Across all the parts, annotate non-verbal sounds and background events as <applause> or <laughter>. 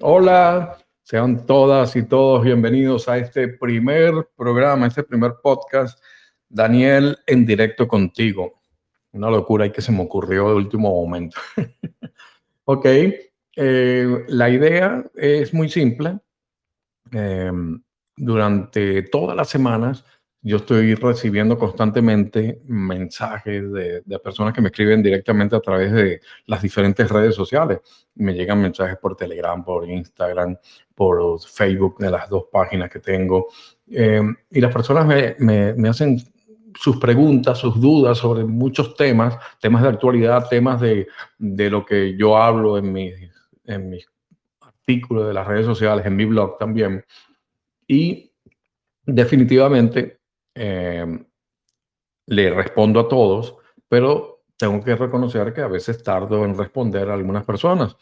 Hola, sean todas y todos bienvenidos a este primer programa, este primer podcast. Daniel en directo contigo. Una locura y que se me ocurrió de último momento. <laughs> ok, eh, la idea es muy simple. Em, durante todas las semanas yo estoy recibiendo constantemente mensajes de, personas que me escriben directamente a través de las diferentes redes sociales. Me llegan mensajes por Telegram, por Instagram, por Facebook, de las dos páginas que tengo. Em, y las personas me, me, hacen sus preguntas, sus dudas sobre muchos temas, temas de actualidad, temas de, de lo que yo hablo en mis, en mis artículos de las redes sociales, en mi blog también. Y definitivamente Em, le respondo a todos, pero tengo que reconocer que a veces tardo en responder a algunas personas,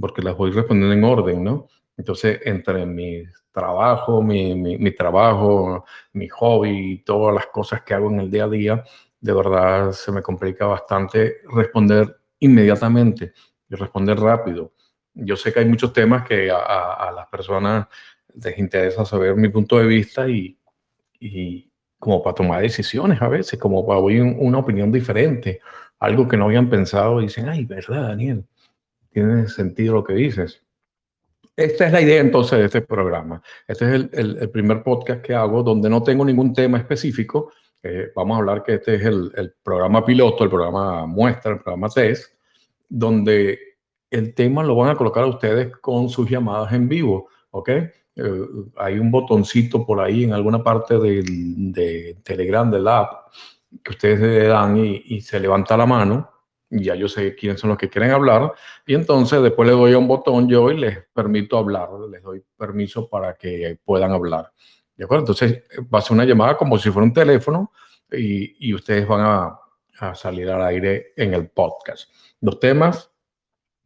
porque las voy respondiendo en orden, ¿no? Entonces, entre mi trabajo, mi, mi, trabajo, mi hobby y todas las cosas que hago en el día a día, de verdad se me complica bastante responder inmediatamente y responder rápido. Yo sé que hay muchos temas que a, a, las personas les interesa saber mi punto de vista y, y, como para tomar decisiones a veces, como para oír una opinión diferente, algo que no habían pensado, dicen, ay, ¿verdad, Daniel? Tiene sentido lo que dices. Esta es la idea entonces de este programa. Este es el, el, primer podcast que hago donde no tengo ningún tema específico. Eh, vamos a hablar que este es el, el, programa piloto, el programa muestra, el programa test, donde el tema lo van a colocar a ustedes con sus llamadas en vivo, ¿ok? Eh, hay un botoncito por ahí en alguna parte de Telegram, del app, que ustedes le dan y, se levanta la mano. Y ya yo sé quiénes son los que quieren hablar. Y entonces después le doy a un botón yo y les permito hablar. Les doy permiso para que puedan hablar. ¿De acuerdo? Entonces va a ser una llamada como si fuera un teléfono y, y ustedes van a, a, salir al aire en el podcast. Los temas,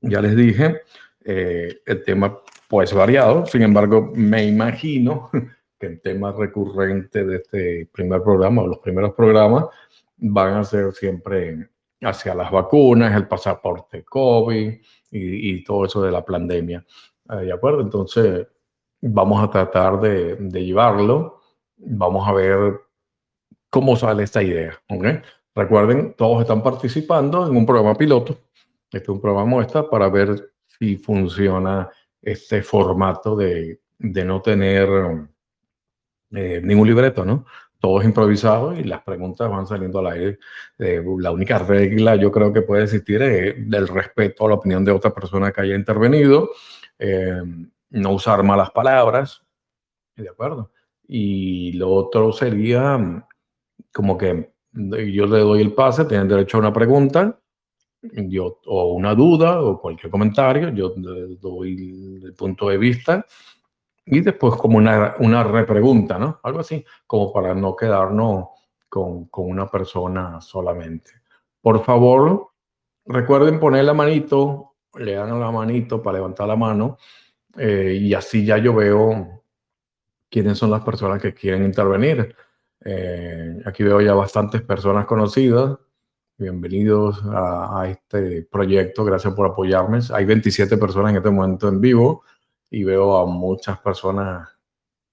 ya les dije, eh, el tema pues variado. Sin embargo, me imagino <laughs> que el tema recurrente de este primer programa o los primeros programas van a ser siempre hacia las vacunas, el pasaporte COVID y, todo eso de la pandemia. Ah, ¿De acuerdo? Entonces, vamos a tratar de, llevarlo. Vamos a ver cómo sale esta idea. Recuerden, todos están participando en un programa piloto. Este es un programa muestra para ver si funciona este formato de, de no tener eh, ningún libreto, ¿no? Todo es improvisado y las preguntas van saliendo al aire. Eh, la única regla yo creo que puede existir es del respeto a la opinión de otra persona que haya intervenido, eh, no usar malas palabras, ¿de acuerdo? Y lo otro sería como que yo le doy el pase, tienen derecho a una pregunta, yo, o una duda o cualquier comentario, yo doy el punto de vista y después como una, una repregunta, ¿no? Algo así, como para no quedarnos con, con una persona solamente. Por favor, recuerden poner la manito, le dan la manito para levantar la mano eh, y así ya yo veo quiénes son las personas que quieren intervenir. Eh, aquí veo ya bastantes personas conocidas. Bienvenidos a, este proyecto, gracias por apoyarme. Hay 27 personas en este momento en vivo y veo a muchas personas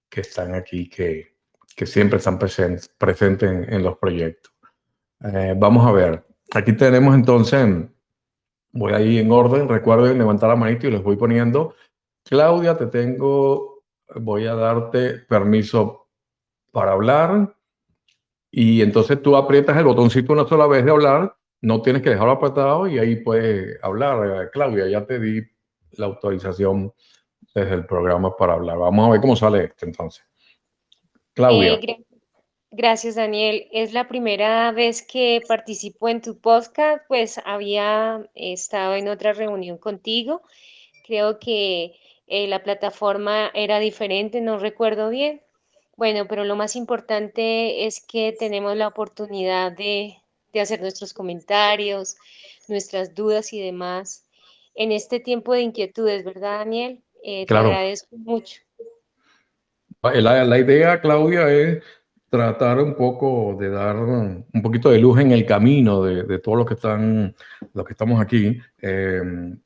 que están aquí que, que siempre están presentes, presentes en, los proyectos. Eh, vamos a ver, aquí tenemos entonces, voy ahí en orden, recuerden levantar la manito y les voy poniendo. Claudia, te tengo, voy a darte permiso para hablar. Y entonces tú aprietas el botoncito una sola vez de hablar, no tienes que dejarlo apretado y ahí puedes hablar. Eh, Claudia, ya te di la autorización desde el programa para hablar. Vamos a ver cómo sale esto entonces. Claudia. Eh, gracias, Daniel. Es la primera vez que participo en tu podcast, pues había estado en otra reunión contigo. Creo que eh, la plataforma era diferente, no recuerdo bien. Bueno, pero lo más importante es que tenemos la oportunidad de, hacer nuestros comentarios, nuestras dudas y demás en este tiempo de inquietudes, ¿verdad, Daniel? Eh, te agradezco mucho. La, la, idea, Claudia, es tratar un poco de dar un poquito de luz en el camino de, de todos los que están, los que estamos aquí. Eh,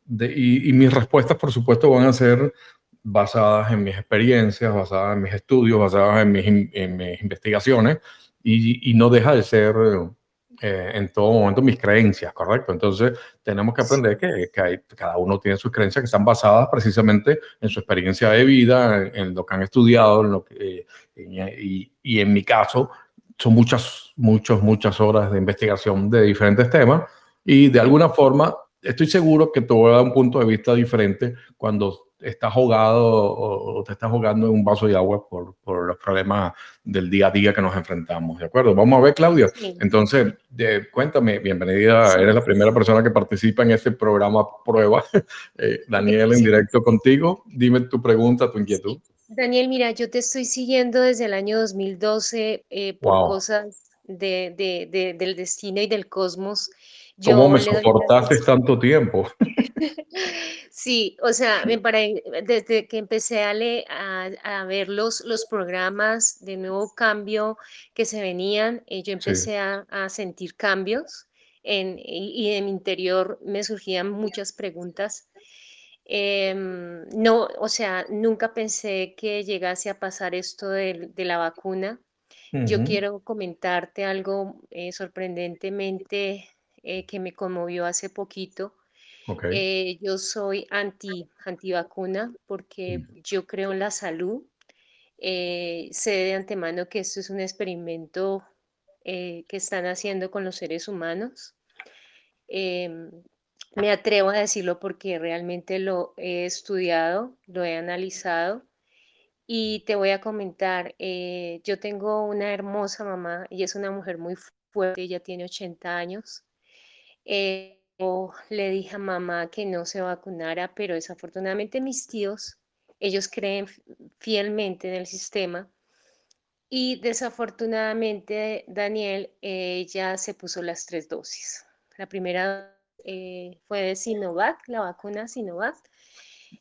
y, y, mis respuestas, por supuesto, van a ser basadas en mis experiencias, basadas en mis estudios, basadas en mis, en mis investigaciones, y, y, no deja de ser eh, en todo momento mis creencias, ¿correcto? Entonces tenemos que aprender que, que cada uno tiene sus creencias que están basadas precisamente en su experiencia de vida, en, lo que han estudiado, en lo que, y, y, en mi caso son muchas, muchas, muchas horas de investigación de diferentes temas y de alguna forma estoy seguro que te voy a dar un punto de vista diferente cuando estás jugado o, te estás jugando en un vaso de agua por, por, los problemas del día a día que nos enfrentamos, ¿de acuerdo? Vamos a ver, Claudia. Entonces, cuéntame, bienvenida, eres la primera persona que participa en este programa prueba. <laughs> Eh, Daniel, en directo contigo, dime tu pregunta, tu inquietud. Daniel, mira, yo te estoy siguiendo desde el año 2012 eh, por cosas de, de, del destino y del cosmos. ¿Cómo me soportaste tanto tiempo? <laughs> Sí, o sea, <laughs> desde que empecé a, a, ver los, los, programas de nuevo cambio que se venían, eh, yo empecé a, sentir cambios en, y, en mi interior me surgían muchas preguntas. Em, no, o sea, nunca pensé que llegase a pasar esto de, la vacuna. Yo quiero comentarte algo eh, sorprendentemente eh, que me conmovió hace poquito. Eh, yo soy anti, vacuna porque mm. yo creo en la salud. Eh, sé de antemano que esto es un experimento que están haciendo con los seres humanos. Em, me atrevo a decirlo porque realmente lo he estudiado, lo he analizado y te voy a comentar, yo tengo una hermosa mamá y es una mujer muy fuerte, ella tiene 80 años. Eh, le dije a mamá que no se vacunara, pero desafortunadamente mis tíos, ellos creen fielmente en el sistema y desafortunadamente Daniel, ella se puso las tres dosis. La primera eh, fue de Sinovac, la vacuna Sinovac.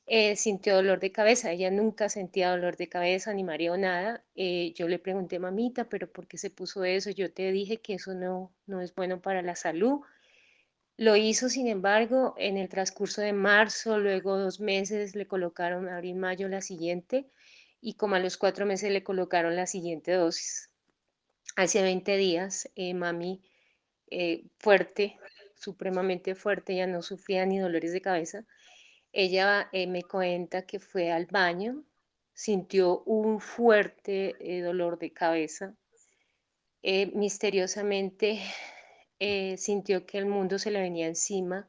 Eh, sintió dolor de cabeza, ella nunca sentía dolor de cabeza ni mareo nada. yo le pregunté, mamita, pero ¿por qué se puso eso? Yo te dije que eso no, no es bueno para la salud. Lo hizo, sin embargo, en el transcurso de marzo, luego dos meses le colocaron abril, mayo la siguiente y como a los cuatro meses le colocaron la siguiente dosis. Hace 20 días, eh, mami, eh, fuerte, supremamente fuerte, ya no sufría ni dolores de cabeza. Ella eh, me cuenta que fue al baño, sintió un fuerte dolor de cabeza. misteriosamente eh, sintió que el mundo se le venía encima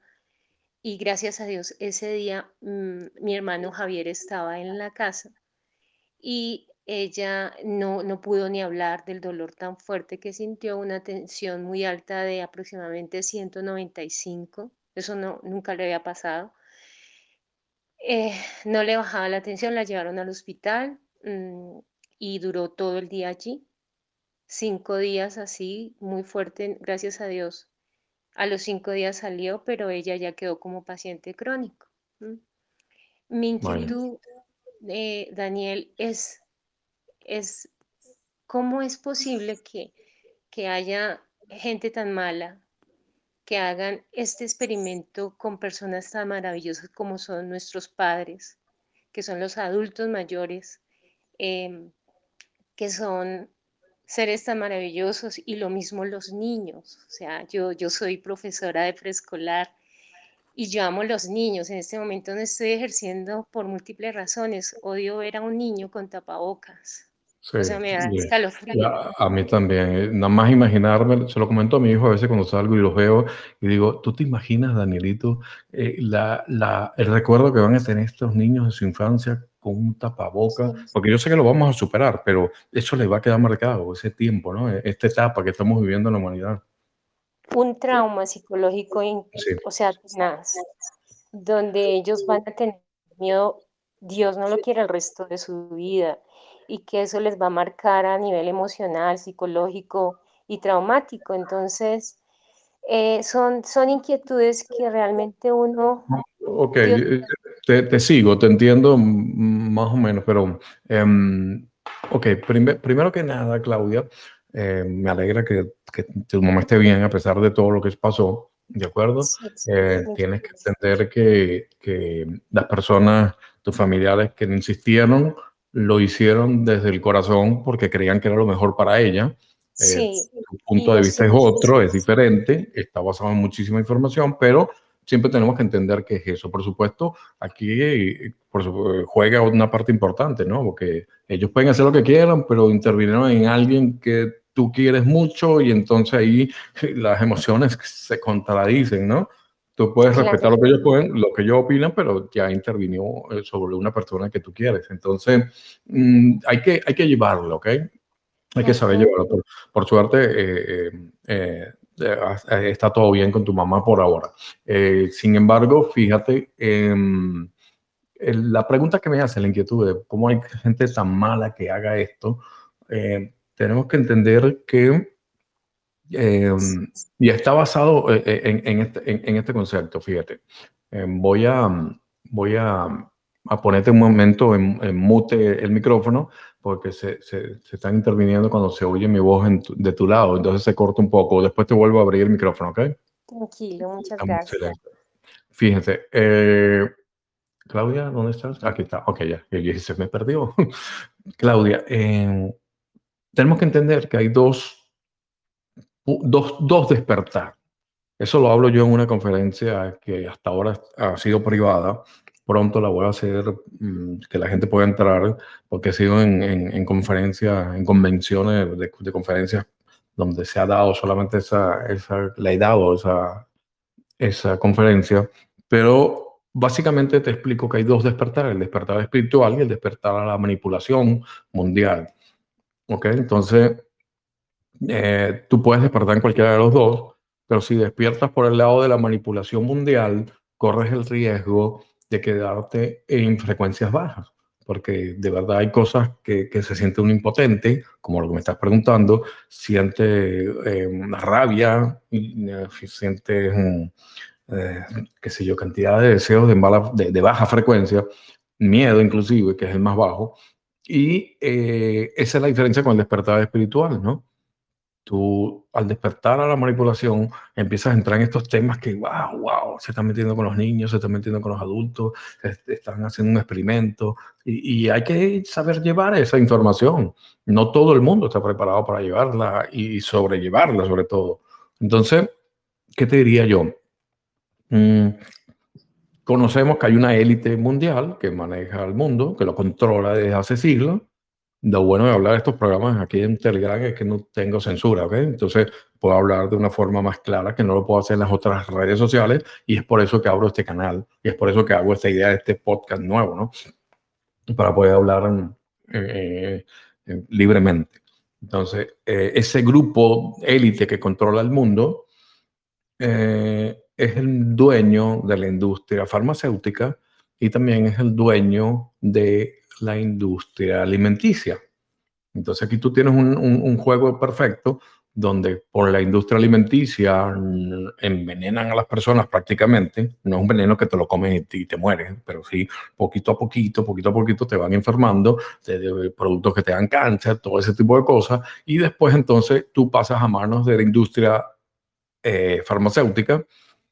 y gracias a Dios ese día mm, mi hermano Javier estaba en la casa y ella no, no pudo ni hablar del dolor tan fuerte que sintió, una tensión muy alta de aproximadamente 195, eso no, nunca le había pasado. Eh, no le bajaba la tensión, la llevaron al hospital mm, y duró todo el día allí cinco días así, muy fuerte, gracias a Dios. A los cinco días salió, pero ella ya quedó como paciente crónico. Mi inquietud, eh, Daniel, es, es cómo es posible que, que haya gente tan mala que hagan este experimento con personas tan maravillosas como son nuestros padres, que son los adultos mayores, em, que son seres tan maravillosos y lo mismo los niños. O sea, yo, yo soy profesora de preescolar y yo amo los niños. En este momento no estoy ejerciendo por múltiples razones. Odio ver a un niño con tapabocas. o sea, me da escalofrío. A, mí también. Eh, nada más imaginarme, se lo comento a mi hijo a veces cuando salgo y los veo y digo, ¿tú te imaginas, Danielito, eh, la, la, el recuerdo que van a tener estos niños en su infancia con un tapaboca, porque yo sé que lo vamos a superar, pero eso les va a quedar marcado, ese tiempo, ¿no? E-, esta etapa que estamos viviendo en la humanidad. Un trauma psicológico, o sea, donde ellos van a tener miedo, Dios no lo quiere el resto de su vida, y que eso les va a marcar a nivel emocional, psicológico y traumático. Entonces, eh, son, son inquietudes que realmente uno... Ok, te, sigo, te entiendo más o menos, pero em, Ok, primero que nada, Claudia, eh, me alegra que, tu mamá esté bien a pesar de todo lo que pasó, ¿de acuerdo? Eh, tienes que entender que, que, las personas, tus familiares que insistieron, lo hicieron desde el corazón porque creían que era lo mejor para ella. Sí. tu punto de vista es otro, es diferente, está basado en muchísima información, pero siempre tenemos que entender qué es eso. Por supuesto, aquí por juega una parte importante, ¿no? Porque ellos pueden hacer lo que quieran, pero intervinieron en alguien que tú quieres mucho y entonces ahí las emociones se contradicen, ¿no? Tú puedes respetar lo que ellos pueden, lo que ellos opinan, pero ya intervinió eh, sobre una persona que tú quieres. Entonces, mm, hay, que, hay que llevarlo, ¿ok? Hay que saber llevarlo. Por, suerte, eh, eh, está todo bien con tu mamá por ahora. sin embargo, fíjate, em, la pregunta que me hace la inquietud de cómo hay gente tan mala que haga esto, tenemos que entender que eh, y está basado eh, eh, en, este, en, este, concepto, fíjate. voy a, voy a, a, ponerte un momento en, mute el micrófono porque se, se, están interviniendo cuando se oye mi voz de tu lado, entonces se corta un poco. Después te vuelvo a abrir el micrófono, ¿ok? Tranquilo, muchas gracias. Fíjense, Claudia, ¿dónde estás? Aquí está, ok, ya, se me perdió. <laughs> Claudia, tenemos que entender que hay dos dos, dos despertar. Eso lo hablo yo en una conferencia que hasta ahora ha sido privada. Pronto la voy a hacer, mm, que la gente pueda entrar, porque he sido en, en, conferencias, en convenciones de, conferencias donde se ha dado solamente esa, esa le he dado esa, esa conferencia, pero básicamente te explico que hay dos despertares, el despertar espiritual y el despertar a la manipulación mundial. ¿Ok? Entonces, eh, tú puedes despertar en cualquiera de los dos, pero si despiertas por el lado de la manipulación mundial, corres el riesgo de quedarte en frecuencias bajas, porque de verdad hay cosas que, se siente un impotente, como lo que me estás preguntando, siente eh, una rabia, eh, siente, mm, qué sé yo, cantidad de deseos de, de, baja frecuencia, miedo inclusive, que es el más bajo, y esa es la diferencia con el despertar espiritual, ¿no? Tú al despertar a la manipulación empiezas a entrar en estos temas que, wow, wow, se están metiendo con los niños, se están metiendo con los adultos, están haciendo un experimento y, hay que saber llevar esa información. No todo el mundo está preparado para llevarla y sobrellevarla sobre todo. Entonces, ¿qué te diría yo? Mm, conocemos que hay una élite mundial que maneja el mundo, que lo controla desde hace siglos lo bueno de hablar de estos programas aquí en Telegram es que no tengo censura, ¿ok? Entonces puedo hablar de una forma más clara que no lo puedo hacer en las otras redes sociales y es por eso que abro este canal y es por eso que hago esta idea de este podcast nuevo, ¿no? Para poder hablar eh, eh, libremente. Entonces, eh, ese grupo élite que controla el mundo es el dueño de la industria farmacéutica y también es el dueño de la industria alimenticia. Entonces aquí tú tienes un, juego perfecto donde por la industria alimenticia envenenan a las personas prácticamente. No es un veneno que te lo comes y te, mueres, pero sí, poquito a poquito, poquito a poquito te van enfermando de, productos que te dan cáncer, todo ese tipo de cosas. Y después entonces tú pasas a manos de la industria eh, farmacéutica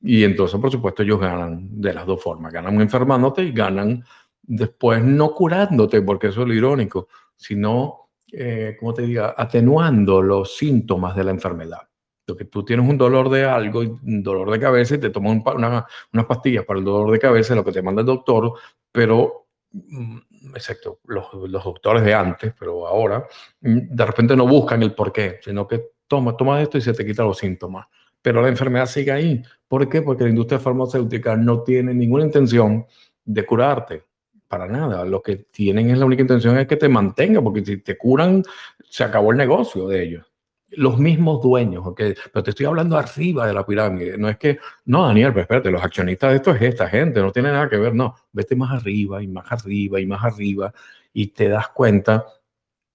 y entonces, por supuesto, ellos ganan de las dos formas. Ganan enfermándote y ganan después no curándote, porque eso es lo irónico, sino, eh, te diga, atenuando los síntomas de la enfermedad. Lo que tú tienes un dolor de algo, un dolor de cabeza, y te tomas unas pastillas para el dolor de cabeza, lo que te manda el doctor, pero, mm, excepto los, los doctores de antes, pero ahora, mm, de repente no buscan el por qué, sino que toma, toma esto y se te quita los síntomas. Pero la enfermedad sigue ahí. ¿Por qué? Porque la industria farmacéutica no tiene ninguna intención de curarte para nada. Lo que tienen es la única intención es que te mantenga, porque si te curan, se acabó el negocio de ellos. Los mismos dueños, ¿ok? Pero te estoy hablando arriba de la pirámide. No es que, no, Daniel, pero espérate, los accionistas de esto es esta gente, no tiene nada que ver, no. Vete más arriba y más arriba y más arriba y te das cuenta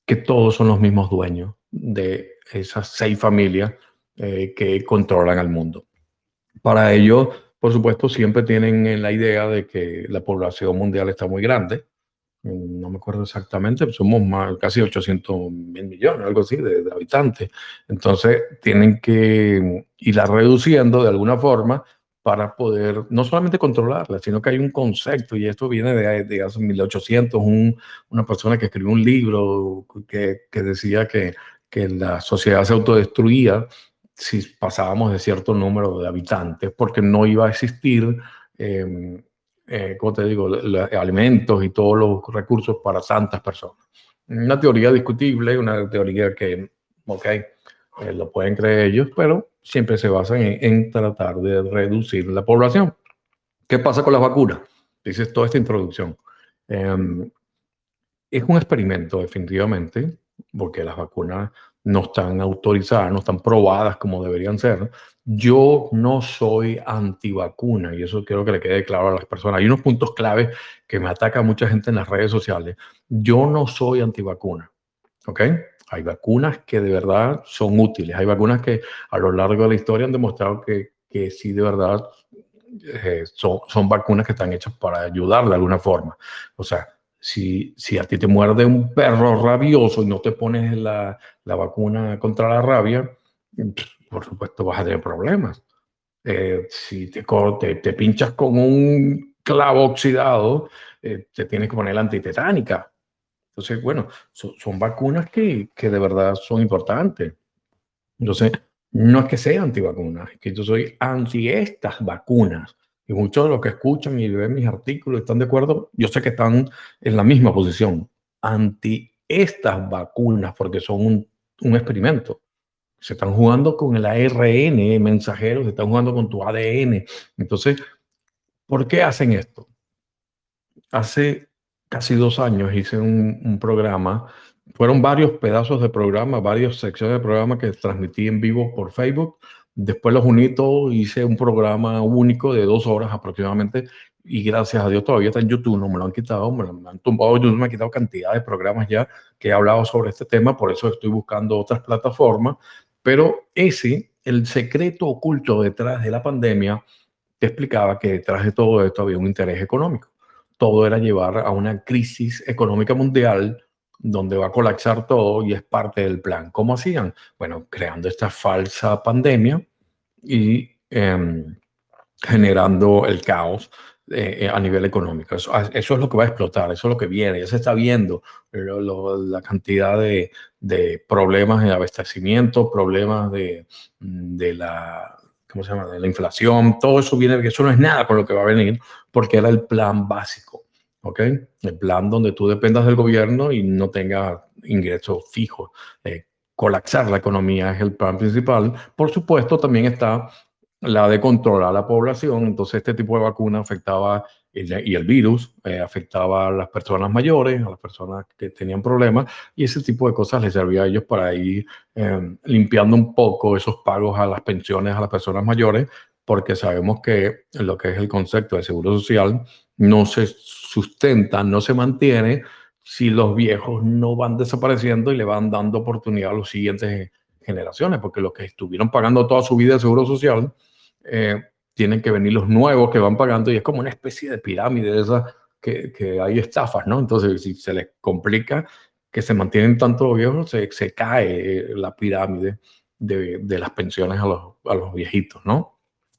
que todos son los mismos dueños de esas seis familias eh, que controlan al mundo. Para ello, por supuesto, siempre tienen la idea de que la población mundial está muy grande, no me acuerdo exactamente, somos más, casi 800 mil millones, algo así, de, habitantes. Entonces, tienen que irla reduciendo de alguna forma para poder no solamente controlarla, sino que hay un concepto, y esto viene de, de hace 1800, un, una persona que escribió un libro que, que decía que, que la sociedad se autodestruía si pasábamos de cierto número de habitantes, porque no iba a existir eh, eh, como te digo, alimentos y todos los recursos para tantas personas. Una teoría discutible, una teoría que, ok, eh, lo pueden creer ellos, pero siempre se basa en, en, tratar de reducir la población. ¿Qué pasa con las vacunas? Dices toda esta introducción. Em, es un experimento, definitivamente, porque las vacunas no están autorizadas, no están probadas como deberían ser. Yo no soy antivacuna y eso quiero que le quede claro a las personas. Hay unos puntos claves que me ataca mucha gente en las redes sociales. Yo no soy antivacuna, ¿ok? Hay vacunas que de verdad son útiles. Hay vacunas que a lo largo de la historia han demostrado que, que sí de verdad eh, son, son vacunas que están hechas para ayudar de alguna forma. O sea, si, si a ti te muerde un perro rabioso y no te pones la, la vacuna contra la rabia, por supuesto vas a tener problemas. Eh, si te, te, te, pinchas con un clavo oxidado, eh, te tienes que poner la antitetánica. Entonces, bueno, son vacunas que, que, de verdad son importantes. Entonces, no es que sea antivacuna, es que yo soy anti estas vacunas y muchos de los que escuchan y ven mis artículos están de acuerdo, yo sé que están en la misma posición, anti estas vacunas, porque son un, un experimento. Se están jugando con el ARN mensajero, se están jugando con tu ADN. Entonces, ¿por qué hacen esto? Hace casi dos años hice un, un programa, fueron varios pedazos de programa, varias secciones de programa que transmití en vivo por Facebook Después los uní todos, hice un programa único de dos horas aproximadamente y gracias a Dios todavía está en YouTube, no me lo han quitado, me lo han tumbado, YouTube me han quitado cantidad de programas ya que he hablado sobre este tema, por eso estoy buscando otras plataformas, pero ese, el secreto oculto detrás de la pandemia, te explicaba que detrás de todo esto había un interés económico. Todo era llevar a una crisis económica mundial donde va a colapsar todo y es parte del plan. ¿Cómo hacían? Bueno, creando esta falsa pandemia y em, generando el caos eh, eh, a nivel económico. Eso, eso, es lo que va a explotar, eso es lo que viene, ya se está viendo la cantidad de, de, problemas de abastecimiento, problemas de, de la... ¿Cómo se llama? De la inflación, todo eso viene, que eso no es nada con lo que va a venir, porque era el plan básico. ¿ok? El plan donde tú dependas del gobierno y no tengas ingresos fijos. Eh, colapsar la economía es el plan principal. Por supuesto, también está la de controlar a la población. Entonces, este tipo de vacuna afectaba, y el virus eh, afectaba a las personas mayores, a las personas que tenían problemas, y ese tipo de cosas les servía a ellos para ir eh, limpiando un poco esos pagos a las pensiones a las personas mayores, porque sabemos que lo que es el concepto de seguro social no se sustenta, no se mantiene si los viejos no van desapareciendo y le van dando oportunidad a las siguientes generaciones, porque los que estuvieron pagando toda su vida de seguro social, eh, tienen que venir los nuevos que van pagando y es como una especie de pirámide de esas que, que hay estafas, ¿no? Entonces, si se les complica que se mantienen tanto los viejos, se, se cae la pirámide de, de las pensiones a los, a los viejitos, ¿no?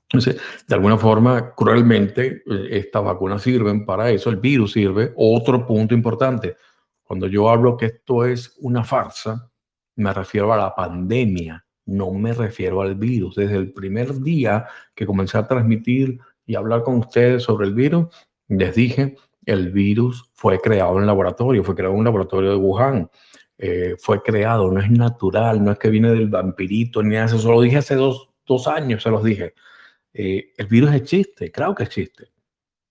Entonces, de alguna forma, cruelmente, eh, estas vacunas sirven para eso, el virus sirve. Otro punto importante, cuando yo hablo que esto es una farsa, me refiero a la pandemia, no me refiero al virus. Desde el primer día que comencé a transmitir y hablar con ustedes sobre el virus, les dije, el virus fue creado en laboratorio, fue creado en un laboratorio de Wuhan. Eh, fue creado, no es natural, no es que viene del vampirito, ni nada eso. Eso lo dije hace dos, dos años, se los dije. Eh, el virus existe, claro que existe.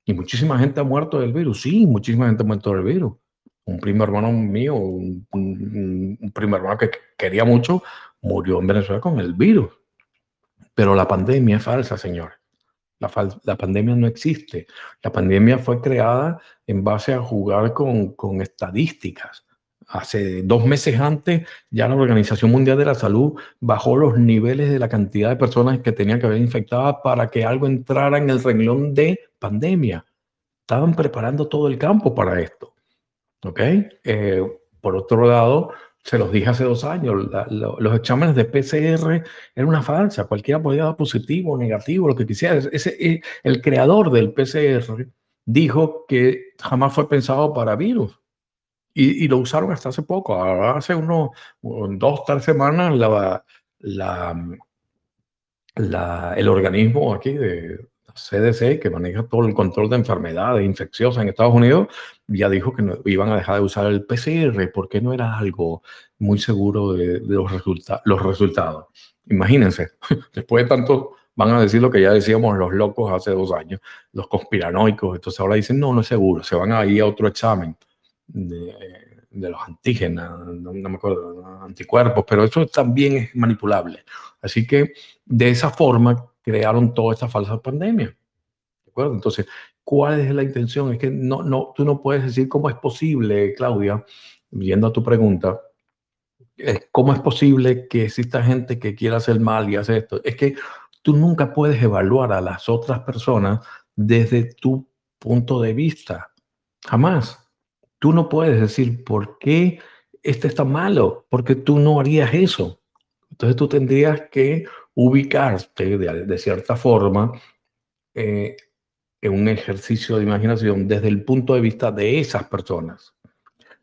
Y muchísima gente ha muerto del virus, sí, muchísima gente ha muerto del virus. Un primo hermano mío, un, primo hermano que quería mucho, murió en Venezuela con el virus. Pero la pandemia es falsa, señores. La, pandemia no existe. La pandemia fue creada en base a jugar con estadísticas hace dos meses antes, ya la Organización Mundial de la Salud bajó los niveles de la cantidad de personas que tenían que haber infectadas para que algo entrara en el renglón de pandemia. Estaban preparando todo el campo para esto. ¿Ok? Eh, por otro lado, se los dije hace dos años, los exámenes de PCR eran una falsa, cualquiera podía dar positivo negativo, lo que quisiera. Ese, eh, el creador del PCR dijo que jamás fue pensado para virus y, lo usaron hasta hace poco. hace unos dos, tres semanas la, el organismo aquí de CDC, que maneja todo el control de enfermedades infecciosas en Estados Unidos, ya dijo que no, iban a dejar de usar el PCR porque no era algo muy seguro de, los, los resultados. Imagínense, <laughs> después de tanto, van a decir lo que ya decíamos los locos hace dos años, los conspiranoicos, entonces ahora dicen, no, no es seguro, se van a ir a otro examen de, de los antígenos, no, no, me acuerdo, anticuerpos, pero eso también es manipulable. Así que de esa forma crearon toda esta falsa pandemia. ¿De acuerdo? Entonces, ¿cuál es la intención? Es que no, no, tú no puedes decir cómo es posible, Claudia, viendo a tu pregunta, ¿cómo es posible que exista gente que quiera hacer mal y hace esto? Es que tú nunca puedes evaluar a las otras personas desde tu punto de vista. Jamás. Tú no puedes decir por qué este está malo, porque tú no harías eso. Entonces tú tendrías que ubicarte de, cierta forma eh, en un ejercicio de imaginación desde el punto de vista de esas personas.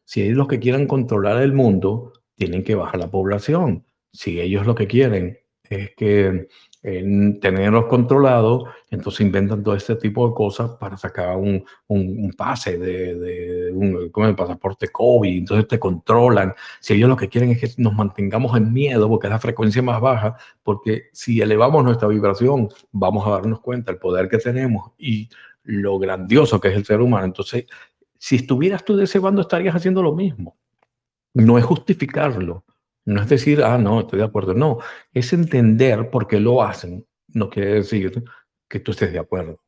Si ellos los que quieran controlar el mundo, tienen que bajar la población. Si ellos lo que quieren es que en tenerlos controlados, entonces inventan todo este tipo de cosas para sacar un, un, pase de, de un como el pasaporte COVID, entonces te controlan. Si ellos lo que quieren es que nos mantengamos en miedo porque es la frecuencia más baja, porque si elevamos nuestra vibración, vamos a darnos cuenta del poder que tenemos y lo grandioso que es el ser humano. Entonces, si estuvieras tú de ese bando, estarías haciendo lo mismo. No es justificarlo, no es decir, ah, no, estoy de acuerdo. No, es entender por qué lo hacen. No quiere decir que tú estés de acuerdo.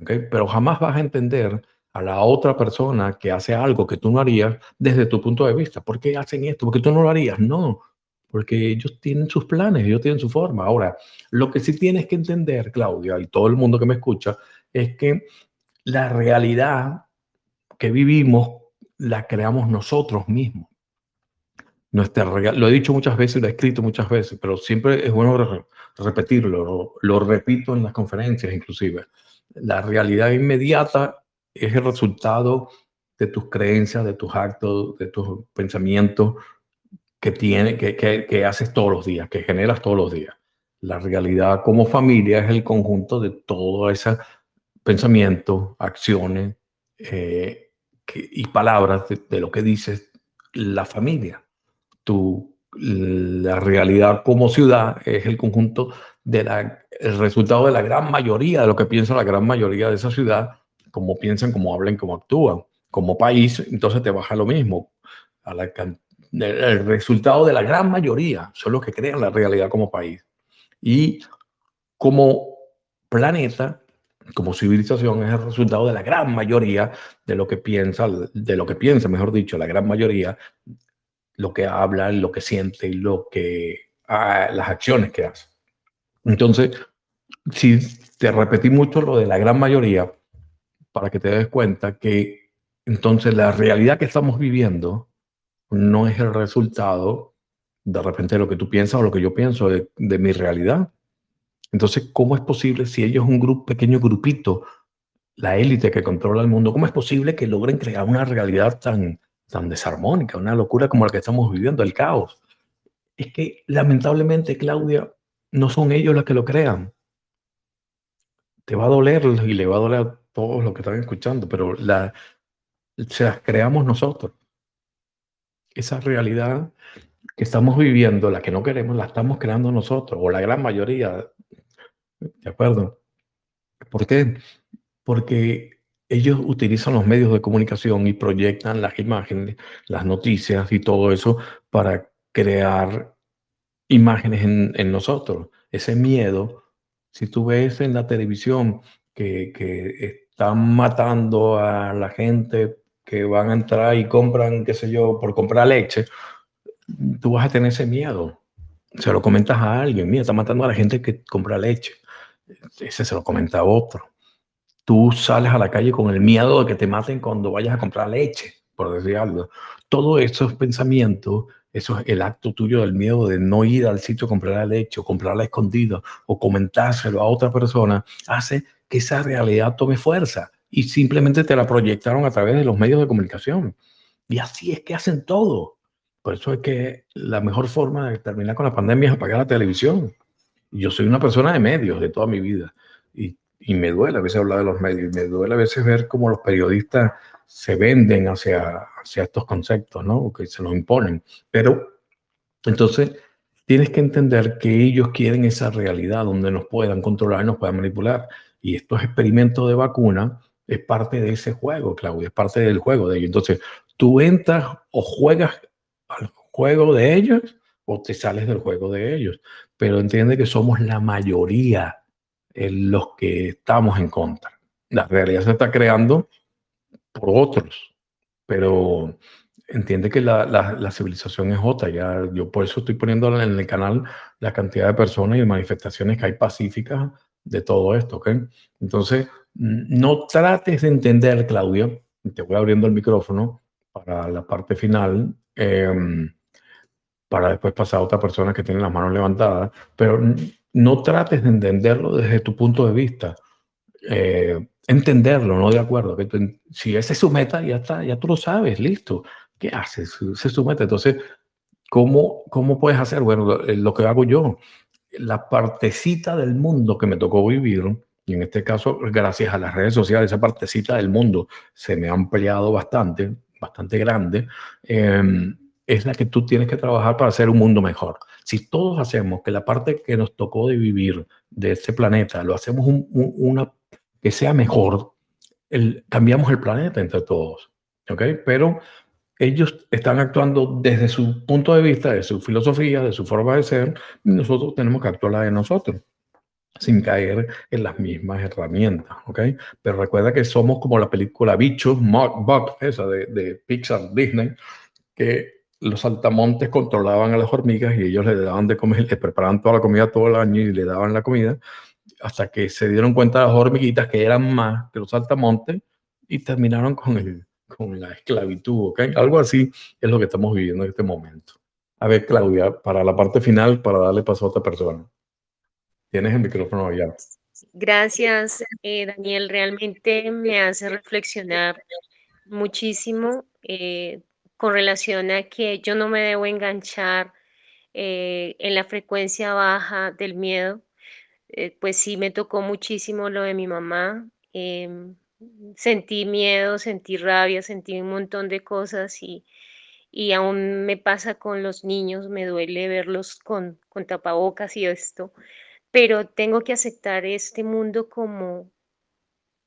¿okay? Pero jamás vas a entender a la otra persona que hace algo que tú no harías desde tu punto de vista. ¿Por qué hacen esto? Porque tú no lo harías. No, porque ellos tienen sus planes, ellos tienen su forma. Ahora, lo que sí tienes que entender, Claudia, y todo el mundo que me escucha, es que la realidad que vivimos la creamos nosotros mismos lo he dicho muchas veces, lo he escrito muchas veces, pero siempre es bueno repetirlo, lo, repito en las conferencias inclusive. La realidad inmediata es el resultado de tus creencias, de tus actos, de tus pensamientos que, tiene, que, que, haces todos los días, que generas todos los días. La realidad como familia es el conjunto de todo ese pensamiento, acciones eh, y palabras de, lo que dices la familia tu, la realidad como ciudad es el conjunto del resultado de la gran mayoría de lo que piensa la gran mayoría de esa ciudad, cómo piensan, cómo hablan, cómo actúan. Como país, entonces te baja lo mismo. A la, el, resultado de la gran mayoría son los que crean la realidad como país. Y como planeta, como civilización, es el resultado de la gran mayoría de lo que piensa, de lo que piensa, mejor dicho, la gran mayoría lo que habla, lo que siente lo que, ah, las acciones que hace. Entonces, si te repetí mucho lo de la gran mayoría, para que te des cuenta que entonces la realidad que estamos viviendo no es el resultado de repente de lo que tú piensas o lo que yo pienso de, mi realidad. Entonces, ¿cómo es posible si ellos un grupo, pequeño grupito, la élite que controla el mundo, cómo es posible que logren crear una realidad tan, tan desarmónica, una locura como la que estamos viviendo, el caos. Es que lamentablemente, Claudia, no son ellos los que lo crean. Te va a doler y le va a doler a todos los que están escuchando, pero la, se las creamos nosotros. Esa realidad que estamos viviendo, la que no queremos, la estamos creando nosotros, o la gran mayoría. ¿De acuerdo? ¿Por qué? Porque ellos utilizan los medios de comunicación y proyectan las imágenes, las noticias y todo eso para crear imágenes en, nosotros. Ese miedo, si tú ves en la televisión que, están matando a la gente que van a entrar y compran, qué sé yo, por comprar leche, tú vas a tener ese miedo. Se lo comentas a alguien, mira, está matando a la gente que compra leche. Ese se lo comenta a otro tú sales a la calle con el miedo de que te maten cuando vayas a comprar leche. por decir algo. Todos esos pensamientos, eso es el acto tuyo del miedo de no ir al sitio a comprar la leche o comprarla escondida o comentárselo a otra persona, hace que esa realidad tome fuerza y simplemente te la proyectaron a través de los medios de comunicación. Y así es que hacen todo. Por eso es que la mejor forma de terminar con la pandemia es apagar la televisión. Yo soy una persona de medios de toda mi vida y, y me duele a veces hablar de los medios, me duele a veces ver cómo los periodistas se venden hacia, hacia estos conceptos, ¿no? Que se los imponen. Pero entonces tienes que entender que ellos quieren esa realidad donde nos puedan controlar, nos puedan manipular. Y estos experimentos de vacuna es parte de ese juego, Claudia, es parte del juego de ellos. Entonces, tú entras o juegas al juego de ellos o te sales del juego de ellos. Pero entiende que somos la mayoría en los que estamos en contra. La realidad se está creando por otros, pero entiende que la, la, civilización es otra. Ya, yo por eso estoy poniendo en el canal la cantidad de personas y manifestaciones que hay pacíficas de todo esto, ¿ok? Entonces, no trates de entender, Claudia, te voy abriendo el micrófono para la parte final, em, para después pasar a otra persona que tiene las manos levantadas, pero no trates de entenderlo desde tu punto de vista. Eh, entenderlo, no de acuerdo. Que si esa es su meta, ya está, ya tú lo sabes, listo. ¿Qué haces? Esa es su meta. Entonces, ¿cómo, cómo puedes hacer? Bueno, lo que hago yo, la partecita del mundo que me tocó vivir, y en este caso, gracias a las redes sociales, esa partecita del mundo se me ha ampliado bastante, bastante grande, em, es la que tú tienes que trabajar para hacer un mundo mejor. Si todos hacemos que la parte que nos tocó de vivir de este planeta, lo hacemos una que sea mejor, el, cambiamos el planeta entre todos. ¿Ok? Pero ellos están actuando desde su punto de vista, de su filosofía, de su forma de ser, y nosotros tenemos que actuar la de nosotros, sin caer en las mismas herramientas, ¿ok? Pero recuerda que somos como la película Bichos, Bug, esa de, de Pixar, Disney, que los saltamontes controlaban a las hormigas y ellos le daban de comer, les preparaban toda la comida todo el año y le daban la comida, hasta que se dieron cuenta las hormiguitas que eran más que los saltamontes y terminaron con el, con la esclavitud, ¿ok? Algo así es lo que estamos viviendo en este momento. A ver, Claudia, para la parte final, para darle paso a otra persona. Tienes el micrófono ya. Gracias, eh, Daniel. Realmente me hace reflexionar muchísimo eh, con relación a que yo no me debo enganchar eh, en la frecuencia baja del miedo. pues sí, me tocó muchísimo lo de mi mamá. Em, sentí miedo, sentí rabia, sentí un montón de cosas y, y aún me pasa con los niños, me duele verlos con, con tapabocas y esto, pero tengo que aceptar este mundo como,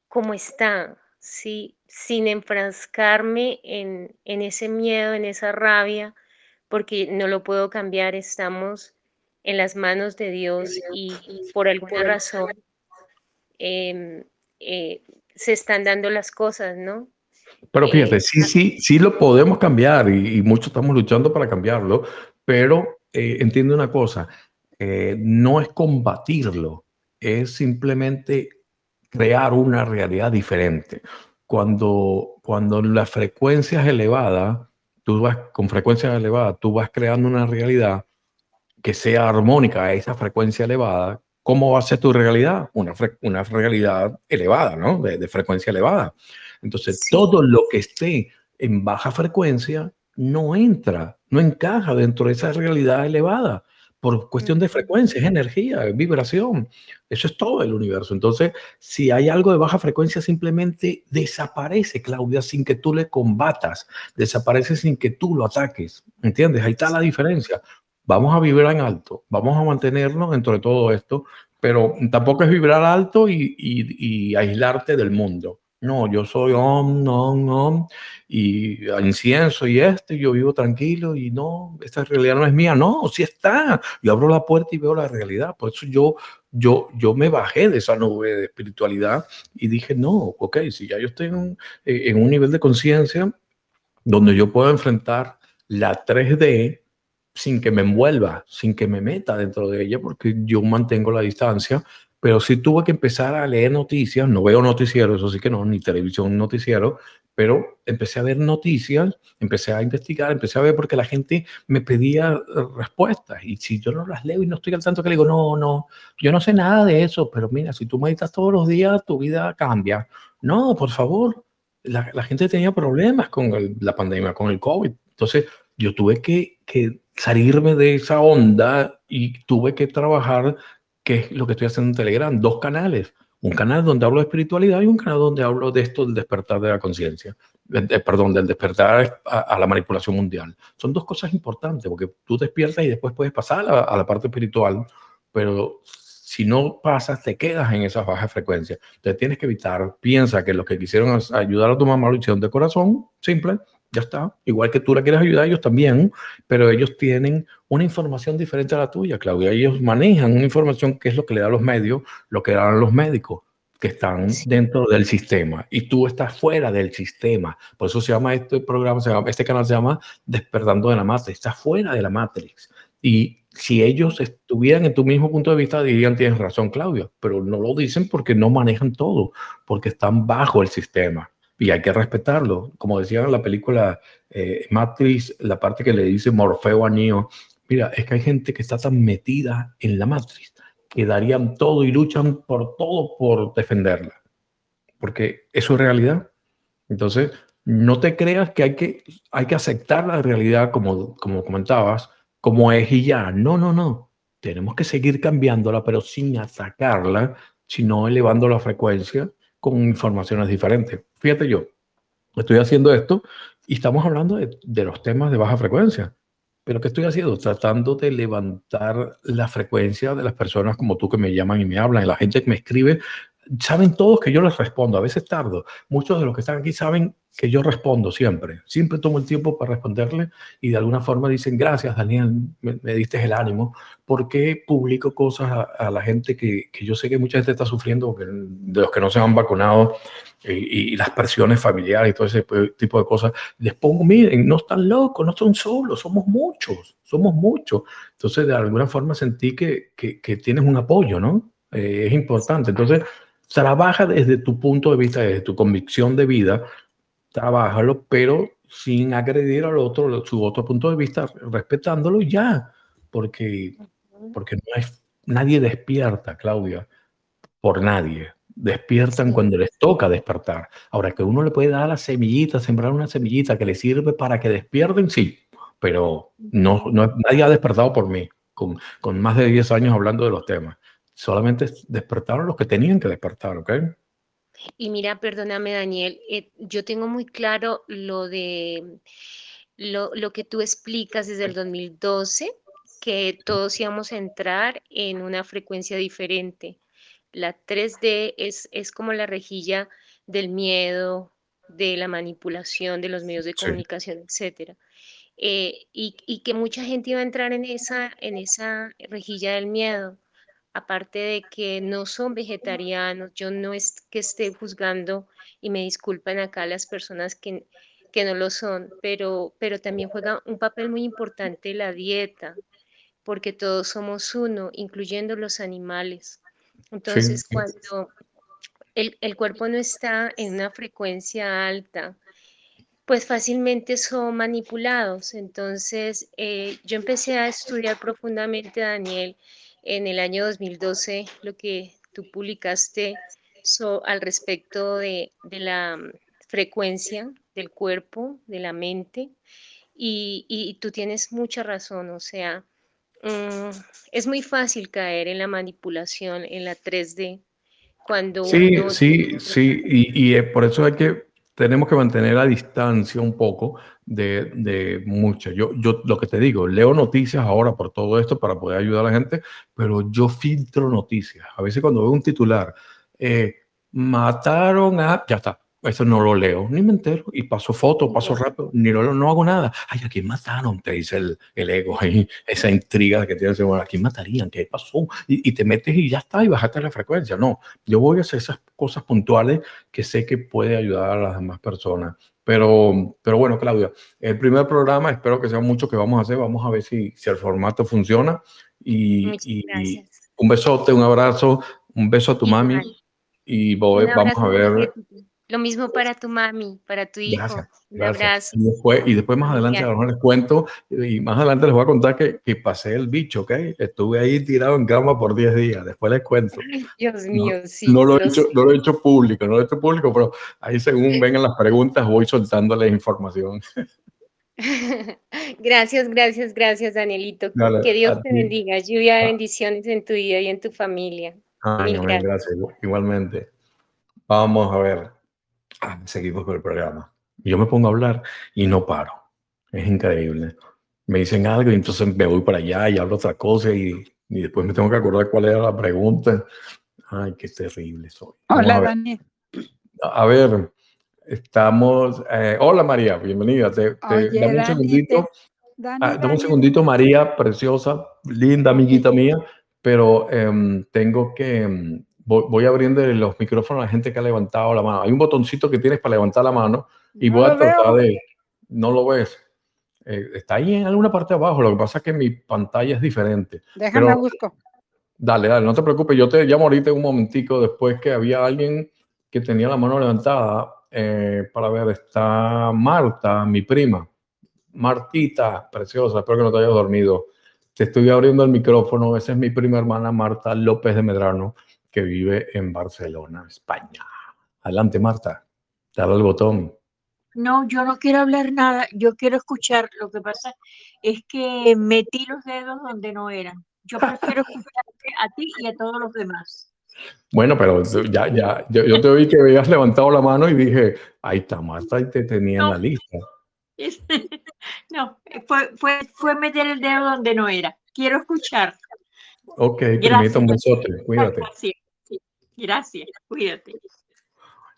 como está, ¿sí? sin enfrascarme en, en ese miedo, en esa rabia, porque no lo puedo cambiar, estamos en las manos de Dios y por alguna razón eh, eh, se están dando las cosas, ¿no? Pero fíjate, eh, sí, sí, sí lo podemos cambiar y, muchos estamos luchando para cambiarlo, pero eh, entiende una cosa, eh, no es combatirlo, es simplemente crear una realidad diferente. Cuando, cuando la frecuencia es elevada, tú vas con frecuencia elevada, tú vas creando una realidad que sea armónica a esa frecuencia elevada, ¿cómo va a ser tu realidad? Una, una realidad elevada, ¿no? De, frecuencia elevada. Entonces, todo lo que esté en baja frecuencia no entra, no encaja dentro de esa realidad elevada por cuestión de frecuencia, es energía, es vibración. Eso es todo el universo. Entonces, si hay algo de baja frecuencia, simplemente desaparece, Claudia, sin que tú le combatas, desaparece sin que tú lo ataques. ¿Entiendes? Ahí está la diferencia vamos a vibrar en alto, vamos a mantenernos dentro de todo esto, pero tampoco es vibrar alto y, aislarte del mundo. No, yo soy om, om, om, y incienso y este, yo vivo tranquilo y no, esta realidad no es mía. No, sí está. Yo abro la puerta y veo la realidad. Por eso yo, yo, yo me bajé de esa nube de espiritualidad y dije, no, ok, si ya yo estoy en, en un nivel de conciencia donde yo puedo enfrentar la 3D, sin que me envuelva, sin que me meta dentro de ella, porque yo mantengo la distancia. Pero sí tuve que empezar a leer noticias, no veo noticieros, eso sí que no, ni televisión noticiero, pero empecé a ver noticias, empecé a investigar, empecé a ver porque la gente me pedía eh, respuestas y si yo no las leo y no estoy al tanto que le digo, no, no, yo no sé nada de eso, pero mira, si tú meditas todos los días, tu vida cambia. No, por favor, la, la gente tenía problemas con la pandemia, con el COVID. Entonces, yo tuve que, que salirme de esa onda y tuve que trabajar, que es lo que estoy haciendo en Telegram, dos canales un canal donde hablo de espiritualidad y un canal donde hablo de esto, del despertar de la conciencia, perdón, del despertar a, la manipulación mundial. Son dos cosas importantes, porque tú despiertas y después puedes pasar a, la parte espiritual, pero si no pasas, te quedas en esas bajas frecuencias. Entonces tienes que evitar, piensa que los que quisieron ayudar a tu mamá lo hicieron de corazón, simple, ya está. Igual que tú la quieres ayudar, ellos también, pero ellos tienen una información diferente a la tuya, Claudia. Ellos manejan una información que es lo que le da los medios, lo que dan los médicos que están dentro del sistema y tú estás fuera del sistema. Por eso se llama este programa, se llama, este canal se llama Despertando de la Matrix. Estás fuera de la Matrix. Y si ellos estuvieran en tu mismo punto de vista, dirían, tienes razón, Claudia, pero no lo dicen porque no manejan todo, porque están bajo el sistema y hay que respetarlo. Como decía en la película eh, Matrix, la parte que le dice Morfeo a Neo, mira, es que hay gente que está tan metida en la Matrix que darían todo y luchan por todo por defenderla, porque eso es realidad. Entonces, no te creas que hay que, hay que aceptar la realidad como, como comentabas, como es y ya. No, no, no. Tenemos que seguir cambiándola, pero sin atacarla, sino elevando la frecuencia con informaciones diferentes. Fíjate yo, estoy haciendo esto y estamos hablando de, los temas de baja frecuencia. Pero ¿qué estoy haciendo? Tratando de levantar la frecuencia de las personas como tú que me llaman y me hablan, y la gente que me escribe, saben todos que yo les respondo, a veces tardo. Muchos de los que están aquí saben que yo respondo siempre. Siempre tomo el tiempo para responderle y de alguna forma dicen, gracias Daniel, me, diste el ánimo, porque publico cosas a, la gente que, que, yo sé que mucha gente está sufriendo, de los que no se han vacunado y, las presiones familiares y todo ese tipo de cosas. Les pongo, miren, no están locos, no son solos, somos muchos, somos muchos. Entonces, de alguna forma sentí que, que, que tienes un apoyo, ¿no? Eh, es importante. Entonces, trabaja desde tu punto de vista, desde tu convicción de vida, trabájalo, pero sin agredir al otro, su otro punto de vista, respetándolo ya, porque, porque no hay, nadie despierta, Claudia, por nadie. Despiertan cuando les toca despertar. Ahora, que uno le puede dar la semillita, sembrar una semillita que le sirve para que despierten, sí, pero no, no nadie ha despertado por mí, con, con más de 10 años hablando de los temas. Solamente despertaron los que tenían que despertar, ¿ok? Y mira, perdóname Daniel, eh, yo tengo muy claro lo de lo, lo, que tú explicas desde el 2012, que todos íbamos a entrar en una frecuencia diferente. La 3D es, es como la rejilla del miedo, de la manipulación de los medios de comunicación, etcétera. Eh, y, y, que mucha gente iba a entrar en esa, en esa rejilla del miedo aparte de que no son vegetarianos, yo no es que esté juzgando y me disculpan acá las personas que, que no lo son, pero, pero también juega un papel muy importante la dieta, porque todos somos uno, incluyendo los animales. Entonces, cuando el, el, cuerpo no está en una frecuencia alta, pues fácilmente son manipulados. Entonces, eh, yo empecé a estudiar profundamente, Daniel, en el año 2012 lo que tú publicaste al respecto de, la mm, frecuencia del cuerpo, de la mente, y, tú tienes mucha razón, o sea, mm, es muy fácil caer en la manipulación, en la 3D, cuando... Sí, sí, sí, y, y por eso hay que tenemos que mantener la distancia un poco de, de muchas. Yo, yo lo que te digo, leo noticias ahora por todo esto para poder ayudar a la gente, pero yo filtro noticias. A veces cuando veo un titular, eh, mataron a... Ya está, eso no lo leo, ni me entero, y paso foto, paso rápido, ni lo, no hago nada. Ay, ¿a quién mataron? Te dice el, el ego ahí, <laughs> esa intriga que tienes, bueno, ¿a quién matarían? ¿Qué pasó? Y, y, te metes y ya está, y bajaste la frecuencia. No, yo voy a hacer esas cosas puntuales que sé que puede ayudar a las demás personas. Pero, pero bueno, Claudia, el primer programa, espero que sea mucho que vamos a hacer, vamos a ver si, si el formato funciona. Y, y un besote, un abrazo, un beso a tu mami, y voy, vamos a ver Lo mismo para tu mami, para tu hijo. Gracias. Un abrazo. Y después, y después más adelante a lo mejor les cuento, y más adelante les voy a contar que, que, pasé el bicho, ¿ok? Estuve ahí tirado en cama por 10 días, después les cuento. Dios mío, sí. No lo, he hecho, no lo he hecho público, no lo he hecho público, pero ahí según vengan las preguntas voy soltándoles información. <laughs> Gracias, gracias, gracias, Danielito. que Dios te bendiga. Lluvia de ah. bendiciones en tu vida y en tu familia. gracias. Igualmente. Vamos a ver. Ah, seguimos con el programa. Yo me pongo a hablar y no paro. Es increíble. Me dicen algo y entonces me voy para allá y hablo otra cosa y, y después me tengo que acordar cuál era la pregunta. Ay, qué terrible soy. Hola, Daniel. A ver, Estamos. Eh, hola María, bienvenida. Te, dame un segundito. Ah, dame un segundito, María, preciosa, linda amiguita <laughs> mía, pero em, tengo que. Voy, a abriendo los micrófonos a la gente que ha levantado la mano. Hay un botoncito que tienes para levantar la mano y voy a tratar de. ¿No lo ves? Eh, está ahí en alguna parte abajo. Lo que pasa es que mi pantalla es diferente. Déjame busco. Dale, dale, no te preocupes. Yo te llamo ahorita un momentico después que había alguien que tenía la mano levantada eh, para ver, está Marta, mi prima. Martita, preciosa, espero que no te hayas dormido. Te estoy abriendo el micrófono. Esa es mi prima hermana Marta López de Medrano, que vive en Barcelona, España. Adelante, Marta. Dale el botón. No, yo no quiero hablar nada, yo quiero escuchar. Lo que pasa es que metí los dedos donde no eran. Yo prefiero <laughs> escucharte a ti y a todos los demás. Bueno, pero ya, ya, yo, te oí que habías levantado la mano y dije, ahí está, Marta, y te tenía en la lista. <laughs> No, fue, fue, fue meter el dedo donde no era. Quiero escuchar. Ok, permítame un besote, cuídate. Gracias, gracias, cuídate.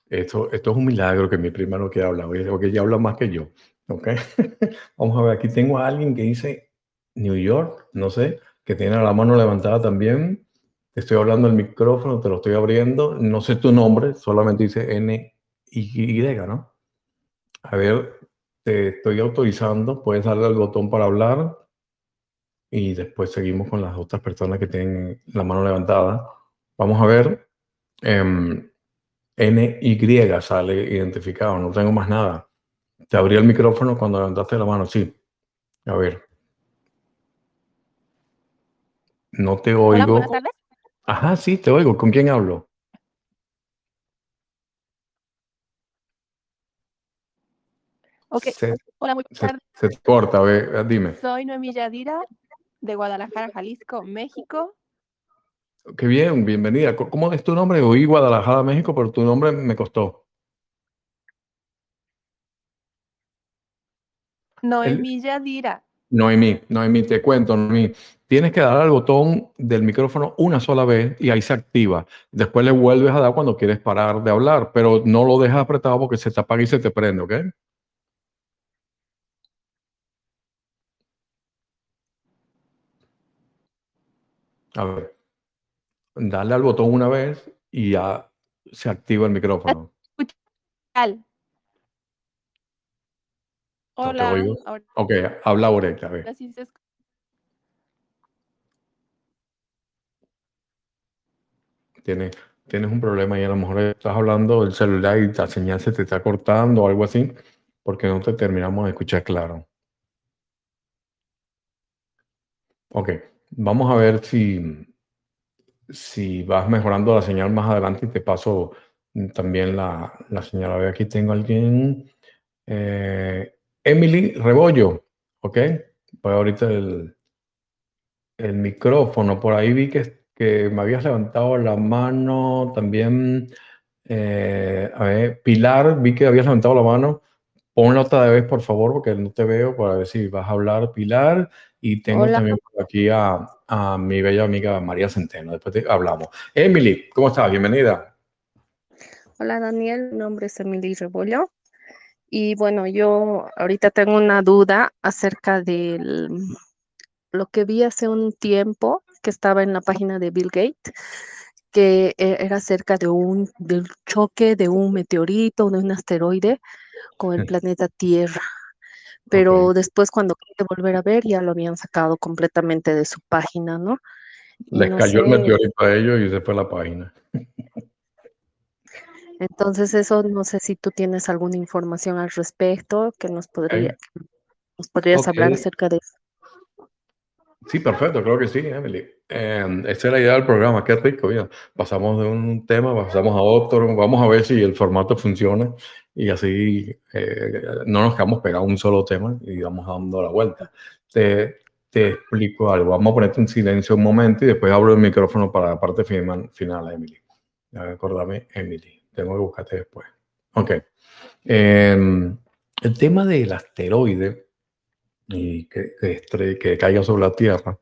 Esto, esto es un milagro que mi prima no que habla, porque ella habla más que yo. Ok, <laughs> vamos a ver, aquí tengo a alguien que dice New York, no sé, que tiene la mano levantada también. Te estoy hablando el micrófono, te lo estoy abriendo. No sé tu nombre, solamente dice N y ¿no? A ver, te estoy autorizando. Puedes darle al botón para hablar y después seguimos con las otras personas que tienen la mano levantada. Vamos a ver. Eh, NY sale identificado, no tengo más nada. Te abrí el micrófono cuando levantaste la mano, sí. A ver. No te oigo. Ajá, sí, te oigo. ¿Con quién hablo? Ok. Hola, muy se, se corta, a ver, dime. Soy Noemí Yadira, de Guadalajara, Jalisco, México. Qué bien, bienvenida. ¿Cómo es tu nombre? Oí Guadalajara, México, pero tu nombre me costó. Noemí Yadira. Noemí, Noemí, te cuento, Noemí. Tienes que dar al botón del micrófono una sola vez y ahí se activa. Después le vuelves a dar cuando quieres parar de hablar, pero no lo dejas apretado porque se te apaga y se te prende, ¿ok? A ver. Dale al botón una vez y ya se activa el micrófono. Hola. ok, habla ahorita. A ver. Tienes, tienes un problema y a lo mejor estás hablando del celular y la señal se te está cortando o algo así, porque no te terminamos de escuchar claro. Ok, vamos a ver si, si vas mejorando la señal más adelante y te paso también la, la señal. A ver, aquí tengo a alguien. Eh, Emily Rebollo, ¿ok? Pues ahorita el, el micrófono, por ahí vi que, que me habías levantado la mano también. Eh, a ver, Pilar, vi que habías levantado la mano. Ponla otra vez, por favor, porque no te veo para ver si vas a hablar, Pilar. Y tengo también por aquí a, a, mi bella amiga María Centeno. Después te hablamos. Emily, ¿cómo estás? Bienvenida. Hola, Daniel. Mi nombre es Emily Rebollo. Y bueno, yo ahorita tengo una duda acerca de lo que vi hace un tiempo que estaba en la página de Bill Gates, que e, era acerca de un del choque de un meteorito, de un asteroide con el planeta Tierra. Pero después cuando quise volver a ver ya lo habían sacado completamente de su página, ¿no? Les cayó el meteorito a ellos y se fue la página. Entonces, eso no sé si tú tienes alguna información al respecto que nos podría, nos podrías hablar acerca de eso. Sí, perfecto, creo que sí, Emily. Eh, esa es la idea del programa, qué rico, mira. Pasamos de un tema, pasamos a otro, vamos a ver si el formato funciona y así eh, no nos quedamos pegados a un solo tema y vamos dando la vuelta. Te, te explico algo, vamos a ponerte en silencio un momento y después abro el micrófono para la parte final, final Emily. Acordame, Emily, tengo que buscarte después. Ok. Em, el tema del asteroide y que, que, caiga sobre la Tierra,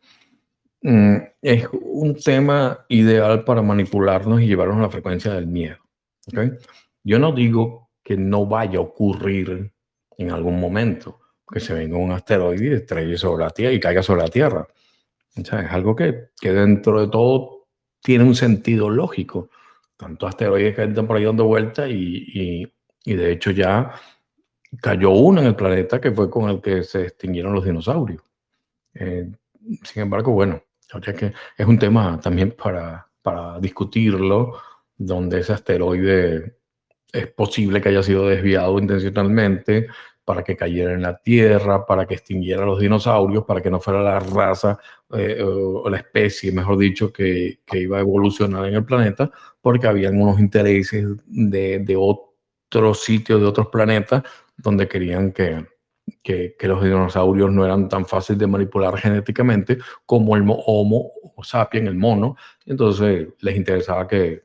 mm, es un tema ideal para manipularnos y llevarnos a la frecuencia del miedo. ¿okay? Yo no digo que no vaya a ocurrir en algún momento que se venga un asteroide y estrelle sobre la Tierra y caiga sobre la Tierra. O sea, es algo que, que dentro de todo tiene un sentido lógico. Tanto asteroides que están por ahí dando vueltas y, y, y de hecho ya cayó uno en el planeta que fue con el que se extinguieron los dinosaurios. Eh, sin embargo, bueno, es un tema también para, para discutirlo, donde ese asteroide es posible que haya sido desviado intencionalmente para que cayera en la Tierra, para que extinguiera los dinosaurios, para que no fuera la raza eh, o la especie, mejor dicho, que, que, iba a evolucionar en el planeta, porque habían unos intereses de, de otros sitios, de otros planetas, donde querían que, que, los dinosaurios no eran tan fáciles de manipular genéticamente como el Homo sapiens, el mono. Entonces les interesaba que,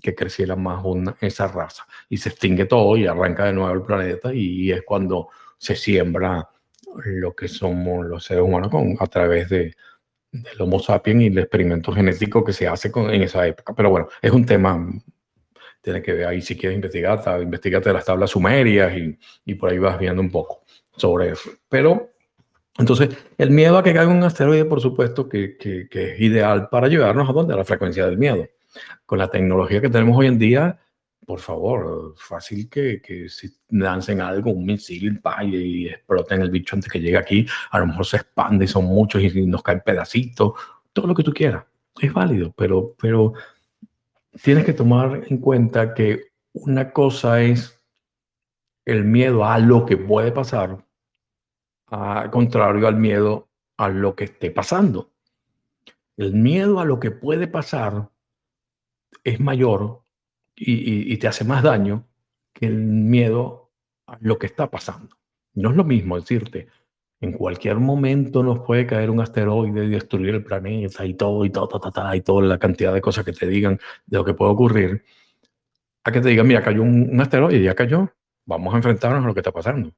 que creciera más una, esa raza. Y se extingue todo y arranca de nuevo el planeta y es cuando se siembra lo que somos los seres humanos con, a través de, del Homo sapiens y el experimento genético que se hace con, en esa época. Pero bueno, es un tema tienes que ver ahí si quieres investigar, investigate las tablas sumerias y, y, por ahí vas viendo un poco sobre eso. Pero entonces, el miedo a que caiga un asteroide, por supuesto, que, que, que es ideal para llevarnos a donde a la frecuencia del miedo. Con la tecnología que tenemos hoy en día, por favor, fácil que, que si lancen algo, un misil, y exploten el bicho antes que llegue aquí, a lo mejor se expande y son muchos y nos caen pedacitos, todo lo que tú quieras. Es válido, pero, pero tienes que tomar en cuenta que una cosa es el miedo a lo que puede pasar, al contrario al miedo a lo que esté pasando. El miedo a lo que puede pasar es mayor y, y, te hace más daño que el miedo a lo que está pasando. No es lo mismo decirte, en cualquier momento nos puede caer un asteroide y destruir el planeta y todo, y todo, y toda la cantidad de cosas que te digan de lo que puede ocurrir. A que te digan, mira, cayó un, asteroide, ya cayó, vamos a enfrentarnos a lo que está pasando.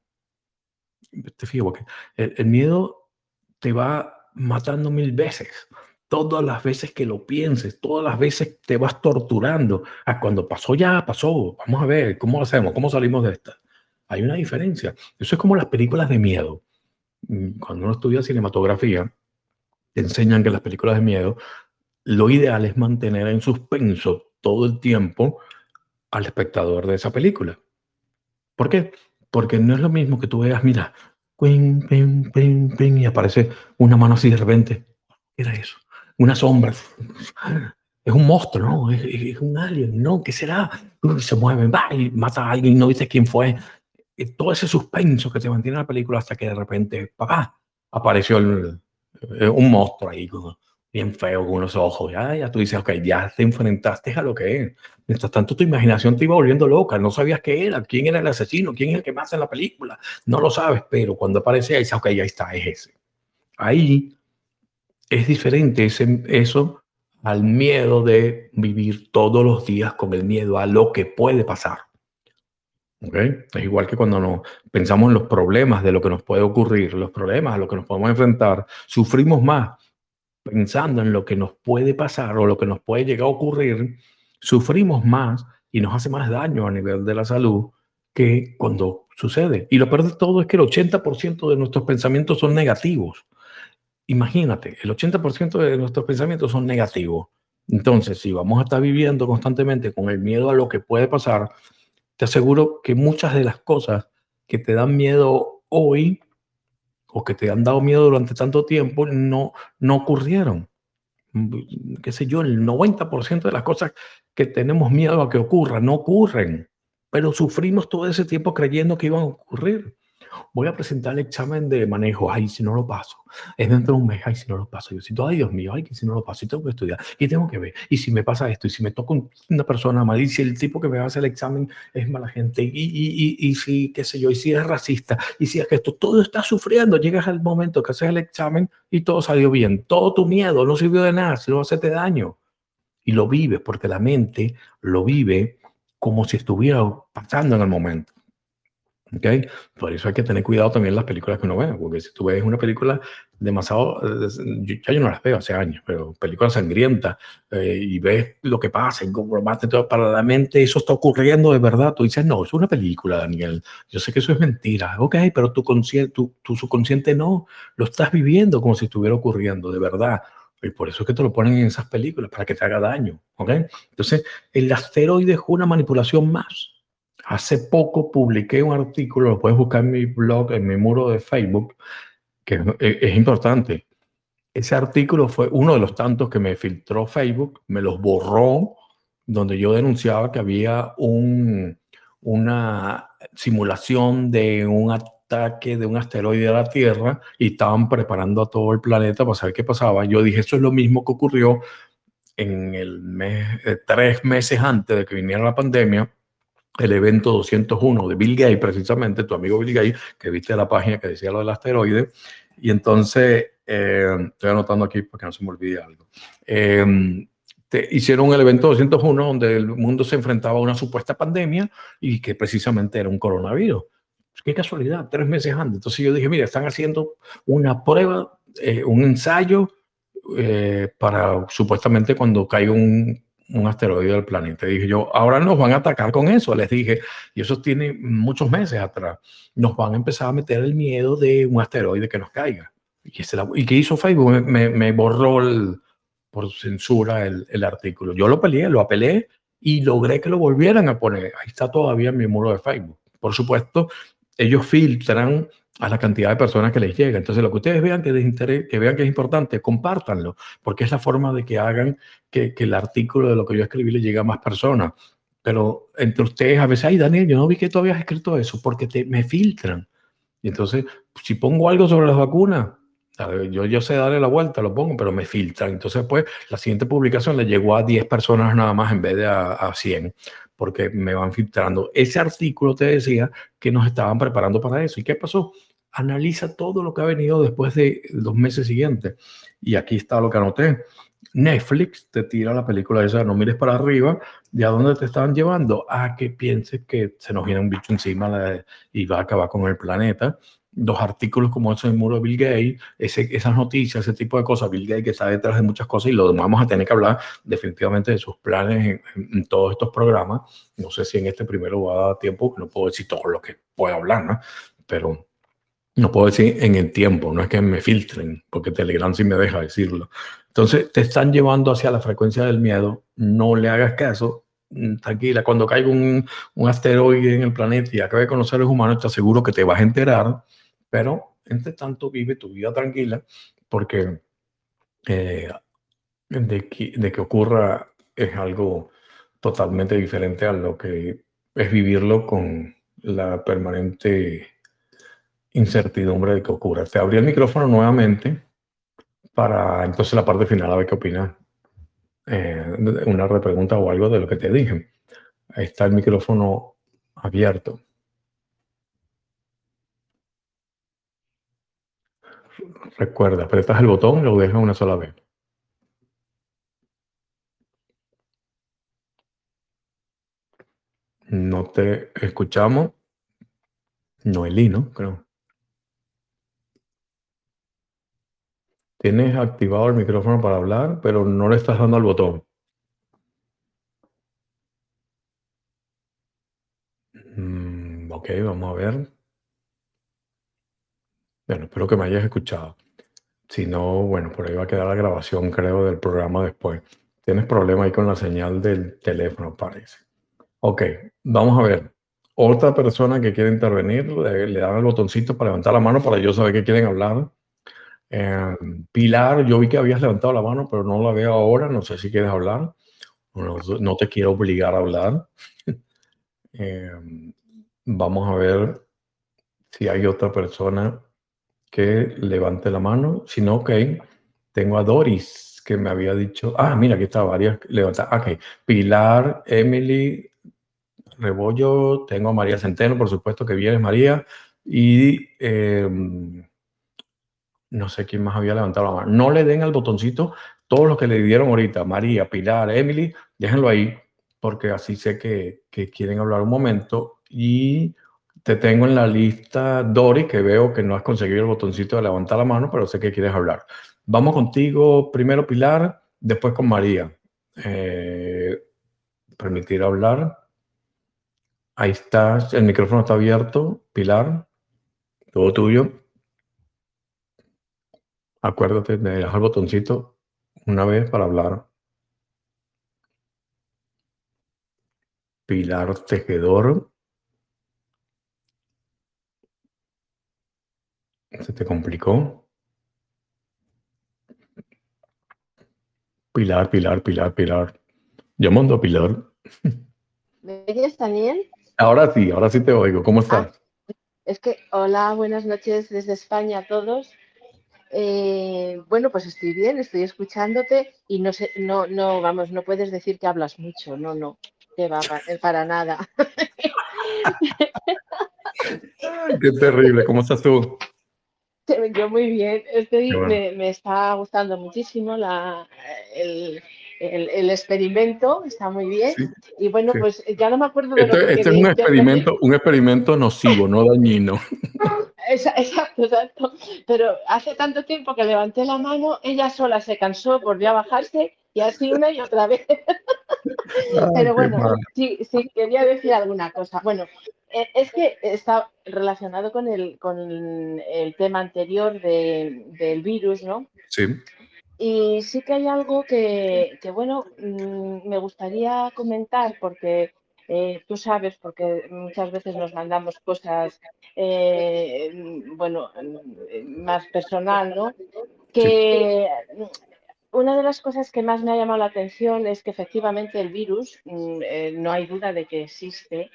Te fijo, porque el, miedo te va matando mil veces. Todas las veces que lo pienses, todas las veces te vas torturando. Ah, cuando pasó ya, pasó. Vamos a ver, ¿cómo hacemos? ¿Cómo salimos de esta? Hay una diferencia. Eso es como las películas de miedo cuando uno estudia cinematografía, te enseñan que las películas de miedo, lo ideal es mantener en suspenso todo el tiempo al espectador de esa película. ¿Por qué? Porque no es lo mismo que tú veas, mira, y aparece una mano así de repente. ¿Qué era eso? Una sombra. Es un monstruo, ¿no? Es, un alien, ¿no? ¿Qué será? se mueve, va y mata a alguien, no dices quién fue todo ese suspenso que se mantiene en la película hasta que de repente, papá, apareció eh, un monstruo ahí, bien feo, con unos ojos. Ya, ya tú dices, ok, ya te enfrentaste a lo que es. Mientras tanto, tu imaginación te iba volviendo loca, no sabías qué era, quién era el asesino, quién es el que más en la película. No lo sabes, pero cuando aparece ahí, dices, ok, ya está, es ese. Ahí es diferente ese, eso al miedo de vivir todos los días con el miedo a lo que puede pasar. Okay. Es igual que cuando nos pensamos en los problemas de lo que nos puede ocurrir, los problemas a los que nos podemos enfrentar, sufrimos más pensando en lo que nos puede pasar o lo que nos puede llegar a ocurrir, sufrimos más y nos hace más daño a nivel de la salud que cuando sucede. Y lo peor de todo es que el 80% de nuestros pensamientos son negativos. Imagínate, el 80% de nuestros pensamientos son negativos. Entonces, si vamos a estar viviendo constantemente con el miedo a lo que puede pasar, te aseguro que muchas de las cosas que te dan miedo hoy o que te han dado miedo durante tanto tiempo no, no ocurrieron. mm, qué sé yo, el 90% de las cosas que tenemos miedo a que ocurran no ocurren, pero sufrimos todo ese tiempo creyendo que iban a ocurrir voy a presentar el examen de manejo, ay, si no lo paso, es dentro de un mes, ay, si no lo paso, yo siento, ay, Dios mío, ay, si no lo paso, y tengo que estudiar, y tengo que ver, y si me pasa esto, y si me toca una persona mal, y si el tipo que me va a hacer el examen es mala gente, y, y, y, y si, qué sé yo, y si es racista, y si es que esto, todo está sufriendo, llegas al momento que haces el examen y todo salió bien, todo tu miedo no sirvió de nada, si no hacerte daño, y lo vives, porque la mente lo vive como si estuviera pasando en el momento. Por eso hay que tener cuidado también en las películas que uno ve, porque si tú ves una película demasiado, yo, ya yo no las veo hace años, pero películas sangrientas eh, y ves lo que pasa, y todo, para la mente eso está ocurriendo de verdad, tú dices, no, es una película, Daniel, yo sé que eso es mentira, ok, pero tu, tu, tu subconsciente no, lo estás viviendo como si estuviera ocurriendo, de verdad. Y por eso es que te lo ponen en esas películas, para que te haga daño, ¿ok? Entonces, el asteroide es una manipulación más Hace poco publiqué un artículo, lo puedes buscar en mi blog, en mi muro de Facebook, que es, importante. Ese artículo fue uno de los tantos que me filtró Facebook, me los borró, donde yo denunciaba que había un, una simulación de un ataque de un asteroide a la Tierra y estaban preparando a todo el planeta para saber qué pasaba. Yo dije, eso es lo mismo que ocurrió en el mes, eh, tres meses antes de que viniera la pandemia, el evento 201 de Bill Gates, precisamente, tu amigo Bill Gates, que viste la página que decía lo del asteroide. Y entonces, eh, estoy anotando aquí para que no se me olvide algo. Eh, te hicieron el evento 201 donde el mundo se enfrentaba a una supuesta pandemia y que precisamente era un coronavirus. Qué casualidad, tres meses antes. Entonces yo dije, mira, están haciendo una prueba, eh, un ensayo para supuestamente cuando caiga un un asteroide del planeta. Dije yo, ahora nos van a atacar con eso, les dije, y eso tiene muchos meses atrás. Nos van a empezar a meter el miedo de un asteroide que nos caiga. ¿Y, y qué hizo Facebook? Me, me, borró por censura el, el, artículo. Yo lo peleé, lo apelé y logré que lo volvieran a poner. Ahí está todavía en mi muro de Facebook. Por supuesto, ellos filtran a la cantidad de personas que les llega. Entonces, lo que ustedes vean que, les que vean que es importante, compártanlo, porque es la forma de que hagan que, que, el artículo de lo que yo escribí le llegue a más personas. Pero entre ustedes, a veces, ay, Daniel, yo no vi que tú habías escrito eso, porque te, me filtran. Y entonces, si pongo algo sobre las vacunas, yo, yo sé darle la vuelta, lo pongo, pero me filtran. Entonces, pues, la siguiente publicación le llegó a 10 personas nada más en vez de a, a 100 porque me van filtrando. Ese artículo te decía que nos estaban preparando para eso. ¿Y qué pasó? Analiza todo lo que ha venido después de los meses siguientes. Y aquí está lo que anoté. Netflix te tira la película esa, no mires para arriba, ¿de a dónde te estaban llevando? A que pienses que se nos viene un bicho encima y va a acabar con el planeta dos artículos como eso en muro Bill Gates, esas noticias, ese tipo de cosas, Bill Gates que está detrás de muchas cosas y lo vamos a tener que hablar definitivamente de sus planes en, todos estos programas. No sé si en este primero va a dar tiempo, no puedo decir todo lo que pueda hablar, ¿no? Pero no puedo decir en el tiempo, no es que me filtren, porque Telegram sí me deja decirlo. Entonces, te están llevando hacia la frecuencia del miedo, no le hagas caso, mm, tranquila, cuando caiga un, un asteroide en el planeta y acabe con los seres humanos, te aseguro que te vas a enterar pero, entre tanto, vive tu vida tranquila porque eh, de, que, de que ocurra es algo totalmente diferente a lo que es vivirlo con la permanente incertidumbre de que ocurra. Te abrí el micrófono nuevamente para entonces la parte final a ver qué opinas. Eh, una repregunta o algo de lo que te dije. Ahí está el micrófono abierto. Recuerda, apretas el botón y lo dejas una sola vez. No te escuchamos. Noelí, ¿no? Creo. Tienes activado el micrófono para hablar, pero no le estás dando al botón. Mm, ok, vamos a ver. Bueno, espero que me hayas escuchado. Si no, bueno, por ahí va a quedar la grabación, creo, del programa después. Tienes problema ahí con la señal del teléfono, parece. Ok, vamos a ver. Otra persona que quiere intervenir, le, dan el botoncito para levantar la mano para yo saber que quieren hablar. Em, Pilar, yo vi que habías levantado la mano, pero no la veo ahora. No sé si quieres hablar. No, te quiero obligar a hablar. <laughs> Em, vamos a ver si hay otra persona que levante la mano. Si no, ok. Tengo a Doris que me había dicho. Ah, mira, aquí está varias levantadas. Ok. Pilar, Emily, Rebollo. Tengo a María Centeno, por supuesto que viene María. Y. Em, no sé quién más había levantado la mano. No le den al botoncito todos los que le dieron ahorita, María, Pilar, Emily, déjenlo ahí, porque así sé que, quieren hablar un momento. Y te tengo en la lista, Dori, que veo que no has conseguido el botoncito de levantar la mano, pero sé que quieres hablar. Vamos contigo, primero Pilar, después con María. Eh, permitir hablar. Ahí estás, el micrófono está abierto, Pilar, todo tuyo. Acuérdate de dejar el botoncito una vez para hablar. Pilar Tejedor. ¿Se te complicó? Pilar, Pilar, Pilar, Pilar. Yo mando a Pilar. ¿Me oyes, Daniel? Ahora sí, ahora sí te oigo. ¿Cómo estás? Ah, es que, hola, buenas noches desde España a todos. Eh, bueno, pues estoy bien, estoy escuchándote y no sé, no, no, vamos, no puedes decir que hablas mucho, no, no, te va para nada. qué terrible, ¿cómo estás tú? <laughs> Yo muy bien, estoy, me, está gustando muchísimo la, el, el, experimento, está muy bien. y bueno, pues ya no me acuerdo de lo que Este es un experimento, un experimento nocivo, no dañino. <laughs> <laughs> Exacto, exacto. Pero hace tanto tiempo que levanté la mano, ella sola se cansó, volvió a bajarse y así una y otra vez. Pero bueno, sí, sí, quería decir alguna cosa. Bueno, eh, es que está relacionado con el, con el tema anterior del virus, ¿no? Sí. Y sí que hay algo que, que bueno, mm, me gustaría comentar porque eh, tú sabes, porque muchas veces nos mandamos cosas, eh, bueno, más personal, ¿no? Que una de las cosas que más me ha llamado la atención es que efectivamente el virus, mm, eh, no hay duda de que existe,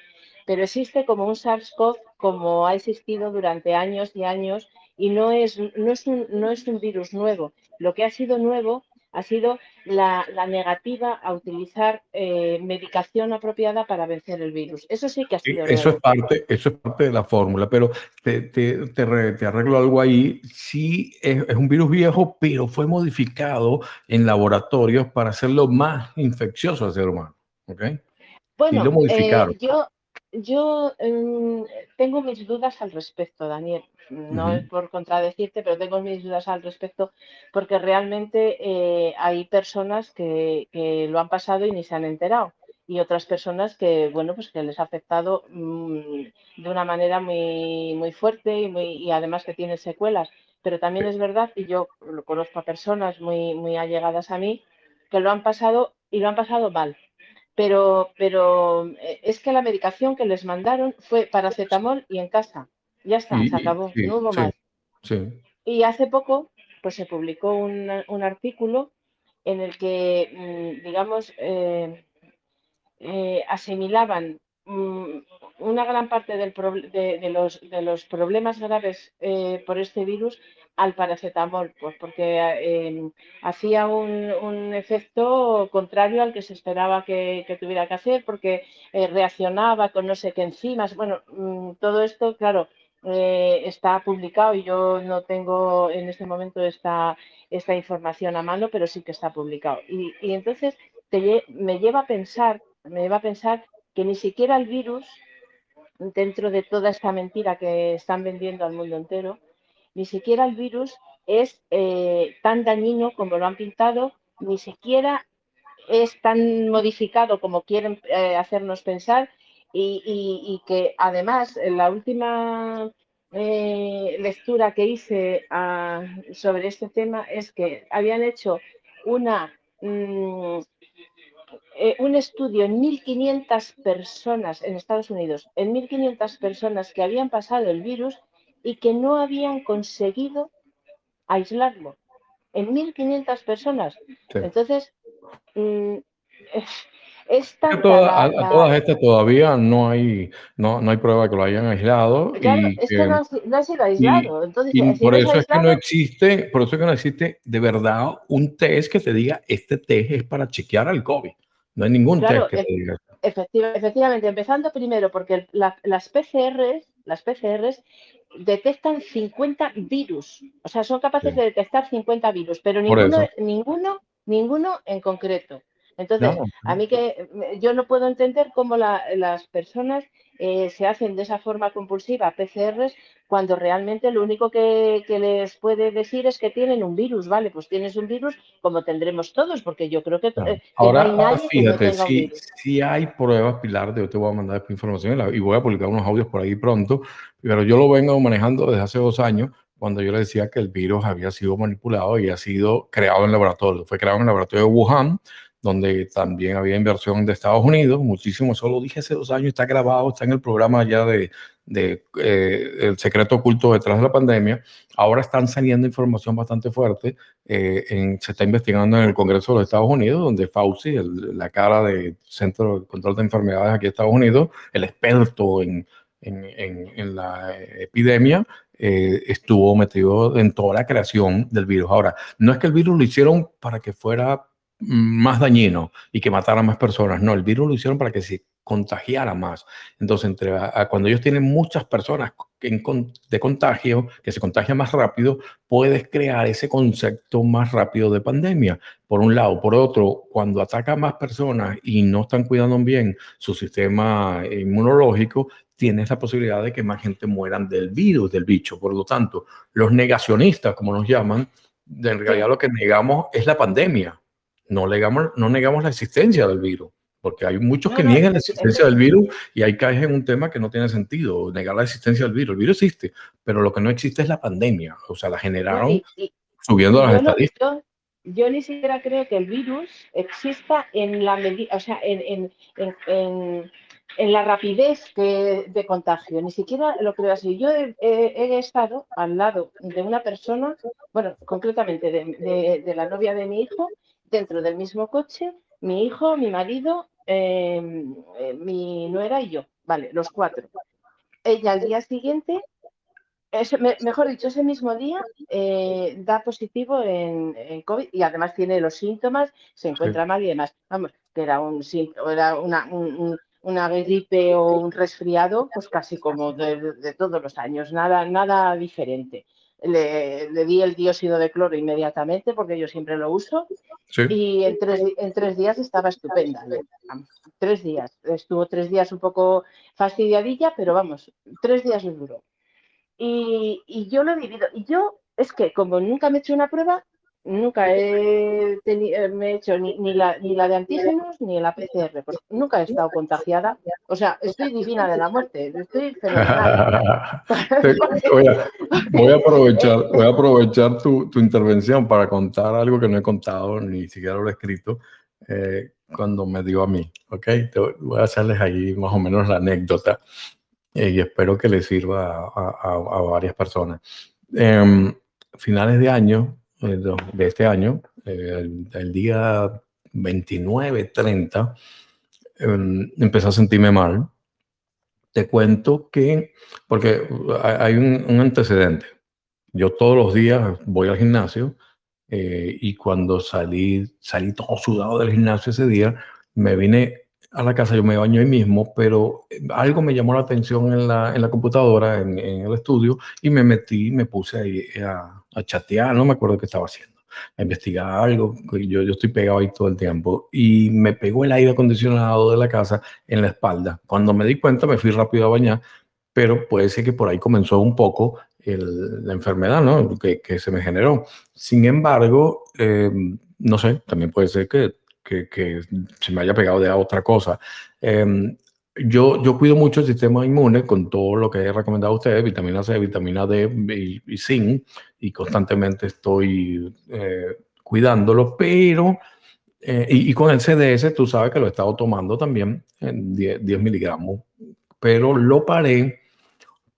pero existe como un SARS-CoV como ha existido durante años y años y no es, no es, un, no es un virus nuevo. Lo que ha sido nuevo ha sido la, negativa a utilizar eh, medicación apropiada para vencer el virus. Eso sí que ha sido. Eso es, parte, eso es parte de la fórmula, pero te, te, te, arreglo algo ahí. Sí, es, un virus viejo, pero fue modificado en laboratorios para hacerlo más infeccioso al ser humano. ¿okay? Bueno, eh, yo, yo em, tengo mis dudas al respecto, Daniel. No es por contradecirte, pero tengo mis dudas al respecto porque realmente eh, hay personas que, lo han pasado y ni se han enterado y otras personas que, bueno, pues que les ha afectado mm, de una manera muy, muy fuerte y, muy, y además que tiene secuelas. Pero también es verdad, y yo lo conozco a personas muy, muy allegadas a mí, que lo han pasado y lo han pasado mal pero, pero eh, es que la medicación que les mandaron fue paracetamol y en casa. Ya está, se acabó, no hubo más. Y hace poco, pues se publicó un, un artículo en el que, mm, digamos, eh, eh, asimilaban mm, una gran parte del de, los, de, los, problemas graves por este virus al paracetamol, pues porque em, hacía un, efecto contrario al que se esperaba que, tuviera que hacer, porque eh, reaccionaba con no sé qué enzimas. Bueno, mm, todo esto, claro, eh, está publicado y yo no tengo en este momento esta, esta información a mano, pero sí que está publicado. Y, entonces me lleva a pensar, me lleva a pensar que ni siquiera el virus, dentro de toda esta mentira que están vendiendo al mundo entero, ni siquiera el virus es eh, tan dañino como lo han pintado, ni siquiera es tan modificado como quieren eh, hacernos pensar y, que además en la última eh, lectura que hice ah, sobre este tema es que habían hecho una, mm, un estudio en 1.500 personas en Estados Unidos, en 1.500 personas que habían pasado el virus y que no habían conseguido aislarlo en 1.500 personas. Entonces, mm, a, todas estas todavía no hay, no, no hay prueba que lo hayan aislado. y, es que no, ha, sido aislado. Entonces, por eso es que no existe, por eso es que no existe de verdad un test que te diga este test es para chequear al COVID. No hay ningún test que te diga. efectivamente, empezando primero porque las PCRs, las PCRs detectan 50 virus, o sea, son capaces de detectar 50 virus, pero ninguno, ninguno, ninguno en concreto. Entonces, a mí que yo no puedo entender cómo las personas eh, se hacen de esa forma compulsiva PCRs cuando realmente lo único que, les puede decir es que tienen un virus, ¿vale? Pues tienes un virus como tendremos todos, porque yo creo que, eh, ahora, no hay nadie fíjate, si, si, hay pruebas, Pilar, yo te voy a mandar información y voy a publicar unos audios por ahí pronto, pero yo lo vengo manejando desde hace dos años cuando yo le decía que el virus había sido manipulado y ha sido creado en laboratorio. Fue creado en el laboratorio de Wuhan, donde también había inversión de Estados Unidos, muchísimo, eso lo dije hace dos años, está grabado, está en el programa ya de, de eh, El secreto oculto detrás de la pandemia. Ahora están saliendo información bastante fuerte, eh, en, se está investigando en el Congreso de los Estados Unidos, donde Fauci, la cara del Centro de Control de Enfermedades aquí en Estados Unidos, el experto en, en, en, la epidemia, eh, estuvo metido en toda la creación del virus. Ahora, no es que el virus lo hicieron para que fuera más dañino y que matara más personas. No, el virus lo hicieron para que se contagiara más. Entonces, entre, cuando ellos tienen muchas personas de contagio, que se contagian más rápido, puedes crear ese concepto más rápido de pandemia. Por un lado. Por otro, cuando ataca más personas y no están cuidando bien su sistema inmunológico, tienes la posibilidad de que más gente mueran del virus, del bicho. Por lo tanto, los negacionistas, como nos llaman, en realidad lo que negamos es la pandemia no negamos, no negamos la existencia del virus, porque hay muchos que niegan la existencia del virus y ahí caes en un tema que no tiene sentido, negar la existencia del virus. El virus existe, pero lo que no existe es la pandemia, o sea, la generaron subiendo las estadísticas. Yo, ni siquiera creo que el virus exista en la medida, o sea, en, la rapidez de contagio, ni siquiera lo creo así. Yo he, estado al lado de una persona, bueno, concretamente de, la novia de mi hijo, dentro del mismo coche, mi hijo, mi marido, em, eh, mi nuera y yo, vale, los cuatro. Ella al día siguiente, mejor dicho, ese mismo día eh, da positivo en, COVID y además tiene los síntomas, se encuentra mal y demás. Vamos, que era un era una, una gripe o un resfriado, pues casi como de, de, todos los años, nada, nada diferente le, di el dióxido de cloro inmediatamente porque yo siempre lo uso y en tres, en tres días estaba estupenda. Tres días. Estuvo tres días un poco fastidiadilla, pero vamos, tres días le duró. Y, y yo lo he vivido. Y yo es que como nunca me he hecho una prueba, nunca he, eh, me he hecho ni, ni, la, ni la de antígenos ni la PCR, nunca he estado contagiada. O sea, estoy divina de la muerte, estoy <laughs> voy, a, aprovechar, voy a aprovechar tu, tu, intervención para contar algo que no he contado, ni siquiera lo he escrito, eh, cuando me dio a mí, ¿ok? Te voy a hacerles ahí más o menos la anécdota eh, y espero que le sirva a, a, varias personas. Em, finales de año, de este año, eh, el, día 29, 30, em, empecé a sentirme mal. Te cuento que, porque hay un, antecedente. Yo todos los días voy al gimnasio eh, y cuando salí, salí todo sudado del gimnasio ese día, me vine a la casa, yo me baño ahí mismo, pero eh, algo me llamó la atención en la, en la computadora, en, en, el estudio, y me metí, me puse ahí a, a chatear, no me acuerdo qué estaba haciendo, a investigar algo, yo, yo estoy pegado ahí todo el tiempo, y me pegó el aire acondicionado de la casa en la espalda. Cuando me di cuenta, me fui rápido a bañar, pero puede ser que por ahí comenzó un poco el, la enfermedad, ¿no? Que, que, se me generó. Sin embargo, eh, no sé, también puede ser que que, se me haya pegado de otra cosa. Em, yo, yo cuido mucho el sistema inmune con todo lo que he recomendado a ustedes, vitamina C, vitamina D y, zinc, y constantemente estoy eh, cuidándolo, pero, eh, y, con el CDS, tú sabes que lo he estado tomando también en 10, 10 miligramos, pero lo paré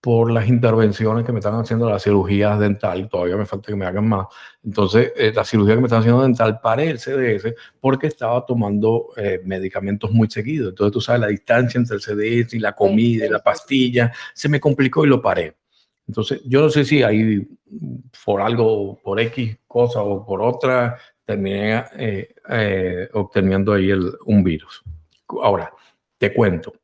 por las intervenciones que me están haciendo las cirugías dental, todavía me falta que me hagan más. Entonces, eh, la cirugía que me están haciendo dental, paré el CDS porque estaba tomando eh, medicamentos muy seguidos. Entonces, tú sabes, la distancia entre el CDS y la comida y la pastilla, se me complicó y lo paré. Entonces, yo no sé si ahí por algo, por X cosa o por otra, terminé eh, obteniendo ahí el, un virus. Ahora, te cuento,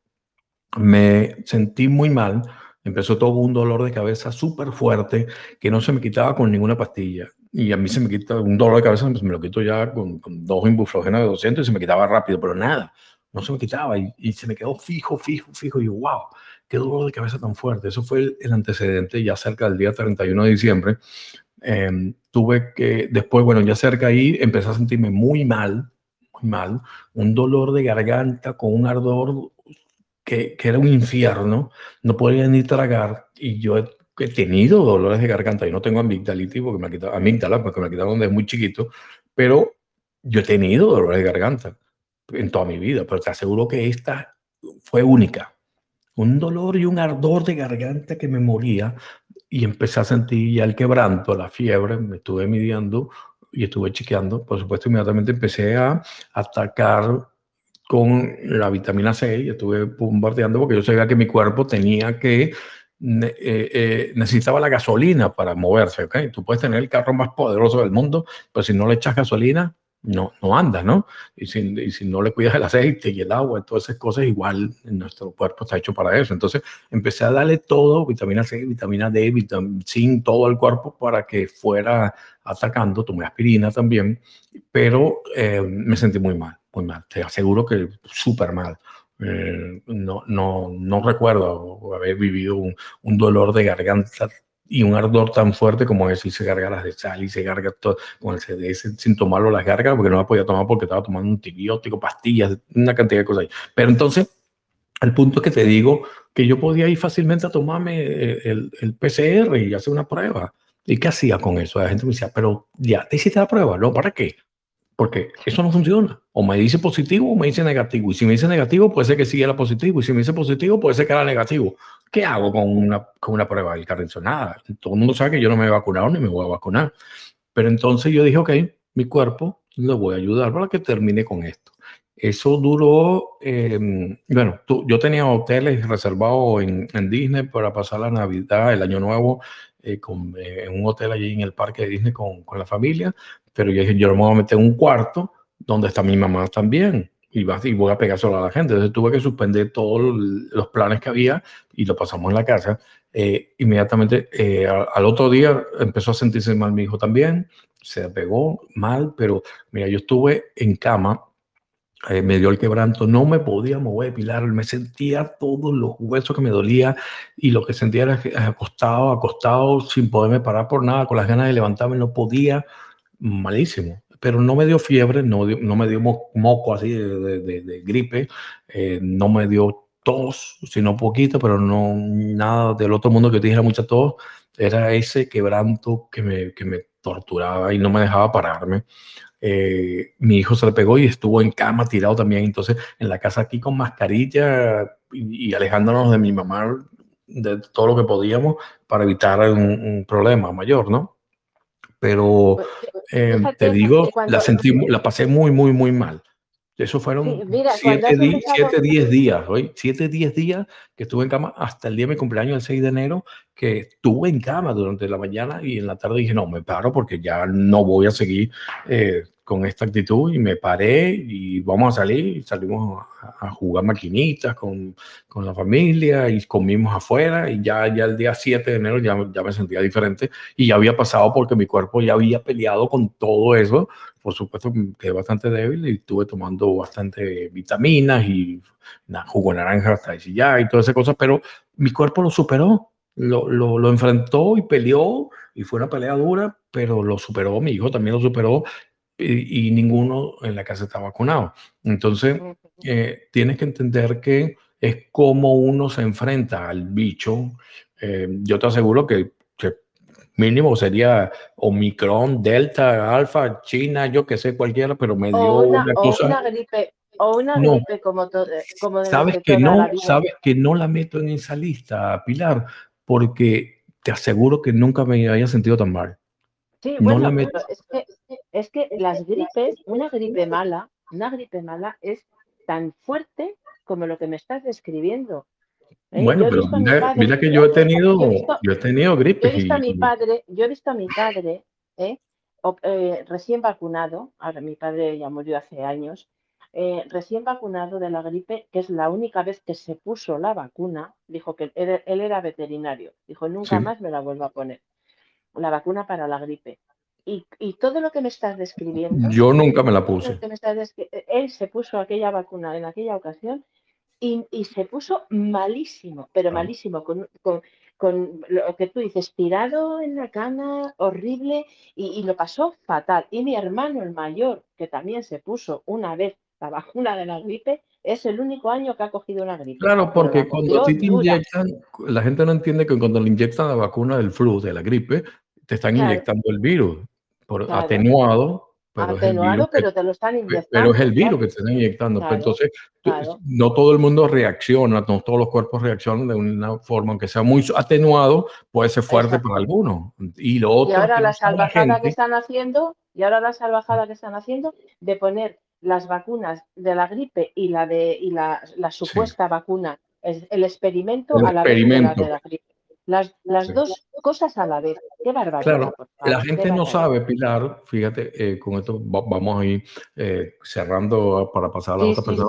me sentí muy mal Empezó todo un dolor de cabeza súper fuerte que no se me quitaba con ninguna pastilla. Y a mí se me quita un dolor de cabeza, pues me lo quito ya con, dos ibuprofeno de 200 y se me quitaba rápido, pero nada, no se me quitaba y, se me quedó fijo, fijo, fijo. Y yo, wow, qué dolor de cabeza tan fuerte. Eso fue el, antecedente ya cerca del día 31 de diciembre. Em, tuve que, después, bueno, ya cerca ahí empecé a sentirme muy mal, muy mal, un dolor de garganta con un ardor que, era un infierno, no podía ni tragar y yo he, tenido dolores de garganta. y no tengo amigdalitis porque me ha quitado, amígdala porque me ha quitado desde muy chiquito, pero yo he tenido dolores de garganta en toda mi vida, pero te aseguro que esta fue única. Un dolor y un ardor de garganta que me moría y empecé a sentir ya el quebranto, la fiebre, me estuve midiendo y estuve chequeando. Por supuesto, inmediatamente empecé a atacar con la vitamina C y estuve bombardeando porque yo sabía que mi cuerpo tenía que, eh, eh, necesitaba la gasolina para moverse, ¿ok? Tú puedes tener el carro más poderoso del mundo, pero si no le echas gasolina, no, no anda, ¿no? Y si, y si no le cuidas el aceite y el agua todas esas cosas, igual nuestro cuerpo está hecho para eso. Entonces empecé a darle todo, vitamina C, vitamina D, vitamina todo el cuerpo para que fuera atacando. Tomé aspirina también, pero eh, me sentí muy mal muy mal. Te aseguro que súper mal. Eh, no, no, no recuerdo haber vivido un, un, dolor de garganta y un ardor tan fuerte como se carga las de sal y se carga todo con el CDS sin tomarlo las gargas porque no la podía tomar porque estaba tomando antibiótico, pastillas, una cantidad de cosas ahí. Pero entonces, el punto que te digo que yo podía ir fácilmente a tomarme el, el PCR y hacer una prueba. ¿Y qué hacía con eso? La gente me decía, pero ya, ¿te hiciste la prueba? No, ¿para qué? Porque eso no funciona. O me dice positivo o me dice negativo. Y si me dice negativo, puede ser que sí era positivo. Y si me dice positivo, puede ser que era negativo. ¿Qué hago con una, con una prueba del carrizo? Todo el mundo sabe que yo no me he vacunado ni me voy a vacunar. Pero entonces yo dije, ok, mi cuerpo lo voy a ayudar para que termine con esto. Eso duró, em, bueno, yo tenía hoteles reservados en, en, Disney para pasar la Navidad, el Año Nuevo, eh, con, eh, en un hotel allí en el parque de Disney con, con la familia, pero yo dije, yo me voy a meter en un cuarto donde está mi mamá también y, voy a pegar solo a la gente. Entonces tuve que suspender todos los planes que había y lo pasamos en la casa. Eh, inmediatamente eh, al, otro día empezó a sentirse mal mi hijo también, se pegó mal, pero mira, yo estuve en cama, eh, me dio el quebranto, no me podía mover, Pilar, me sentía todos los huesos que me dolía y lo que sentía era acostado, acostado, sin poderme parar por nada, con las ganas de levantarme, no podía malísimo, pero no me dio fiebre, no, no me dio moco así de, gripe, eh, no me dio tos, sino poquito, pero no nada del otro mundo que te dijera mucha tos, era ese quebranto que me, que me torturaba y no me dejaba pararme. Eh, mi hijo se le pegó y estuvo en cama tirado también, entonces en la casa aquí con mascarilla y, alejándonos de mi mamá de todo lo que podíamos para evitar un problema mayor, ¿no? Pero eh, te digo, la, sentí, la pasé muy, muy, muy mal. Eso fueron 7, 10 días, hoy 7, 10 días que estuve en cama hasta el día de mi cumpleaños, el 6 de enero, que estuve en cama durante la mañana y en la tarde dije, no, me paro porque ya no voy a seguir eh, con esta actitud y me paré y vamos a salir salimos a, jugar maquinitas con, con, la familia y comimos afuera y ya, ya el día 7 de enero ya, ya me sentía diferente y ya había pasado porque mi cuerpo ya había peleado con todo eso. Por supuesto quedé bastante débil y estuve tomando bastante vitaminas y jugo de naranja hasta y ya y todas esas cosas, pero mi cuerpo lo superó, lo, lo, lo enfrentó y peleó y fue una pelea dura, pero lo superó, mi hijo también lo superó y, ninguno en la casa está vacunado. Entonces, eh, tienes que entender que es como uno se enfrenta al bicho. Eh, yo te aseguro que, mínimo sería Omicron, Delta, Alfa, China, yo que sé, cualquiera, pero me dio una, cosa. O una gripe, o una gripe como, todo, como sabes que no, sabes que no la meto en esa lista, Pilar, porque te aseguro que nunca me había sentido tan mal. Sí, bueno, es, que, es que las gripes, una gripe mala, una gripe mala es tan fuerte como lo que me estás describiendo. ¿eh? Bueno, pero mira, que yo he tenido, yo he, tenido gripe. Yo he visto a mi padre, yo he visto a mi padre, ¿eh? Eh, recién vacunado, ahora mi padre ya murió hace años, recién vacunado de la gripe, que es la única vez que se puso la vacuna, dijo que él, era veterinario, dijo nunca más me la vuelvo a poner, la vacuna para la gripe. Y, todo lo que me estás describiendo. Yo nunca me la puse. él se puso aquella vacuna en aquella ocasión y, se puso malísimo, pero malísimo, con, lo que tú dices, tirado en la cama, horrible, y, lo pasó fatal. Y mi hermano, el mayor, que también se puso una vez la vacuna de la gripe, es el único año que ha cogido una gripe. Claro, porque cuando te inyectan, la gente no entiende que cuando le inyectan la vacuna del flu, de la gripe, te están inyectando el virus atenuado. Pero atenuado, pero te lo están inyectando. Pero es el virus que te están inyectando. Pues entonces, no todo el mundo reacciona, no todos los cuerpos reaccionan de una forma, aunque sea muy atenuado, puede ser fuerte para algunos. Y lo otro. Y ahora la salvajada que están haciendo, y ahora la salvajada que están haciendo de poner las vacunas de la gripe y la de y la, la supuesta vacuna, el experimento a la experimento. de la gripe. Las, las dos cosas a la vez. Qué barbaridad. Claro, la gente no sabe, Pilar, fíjate, eh, con esto vamos a ir eh, cerrando para pasar a la otra persona,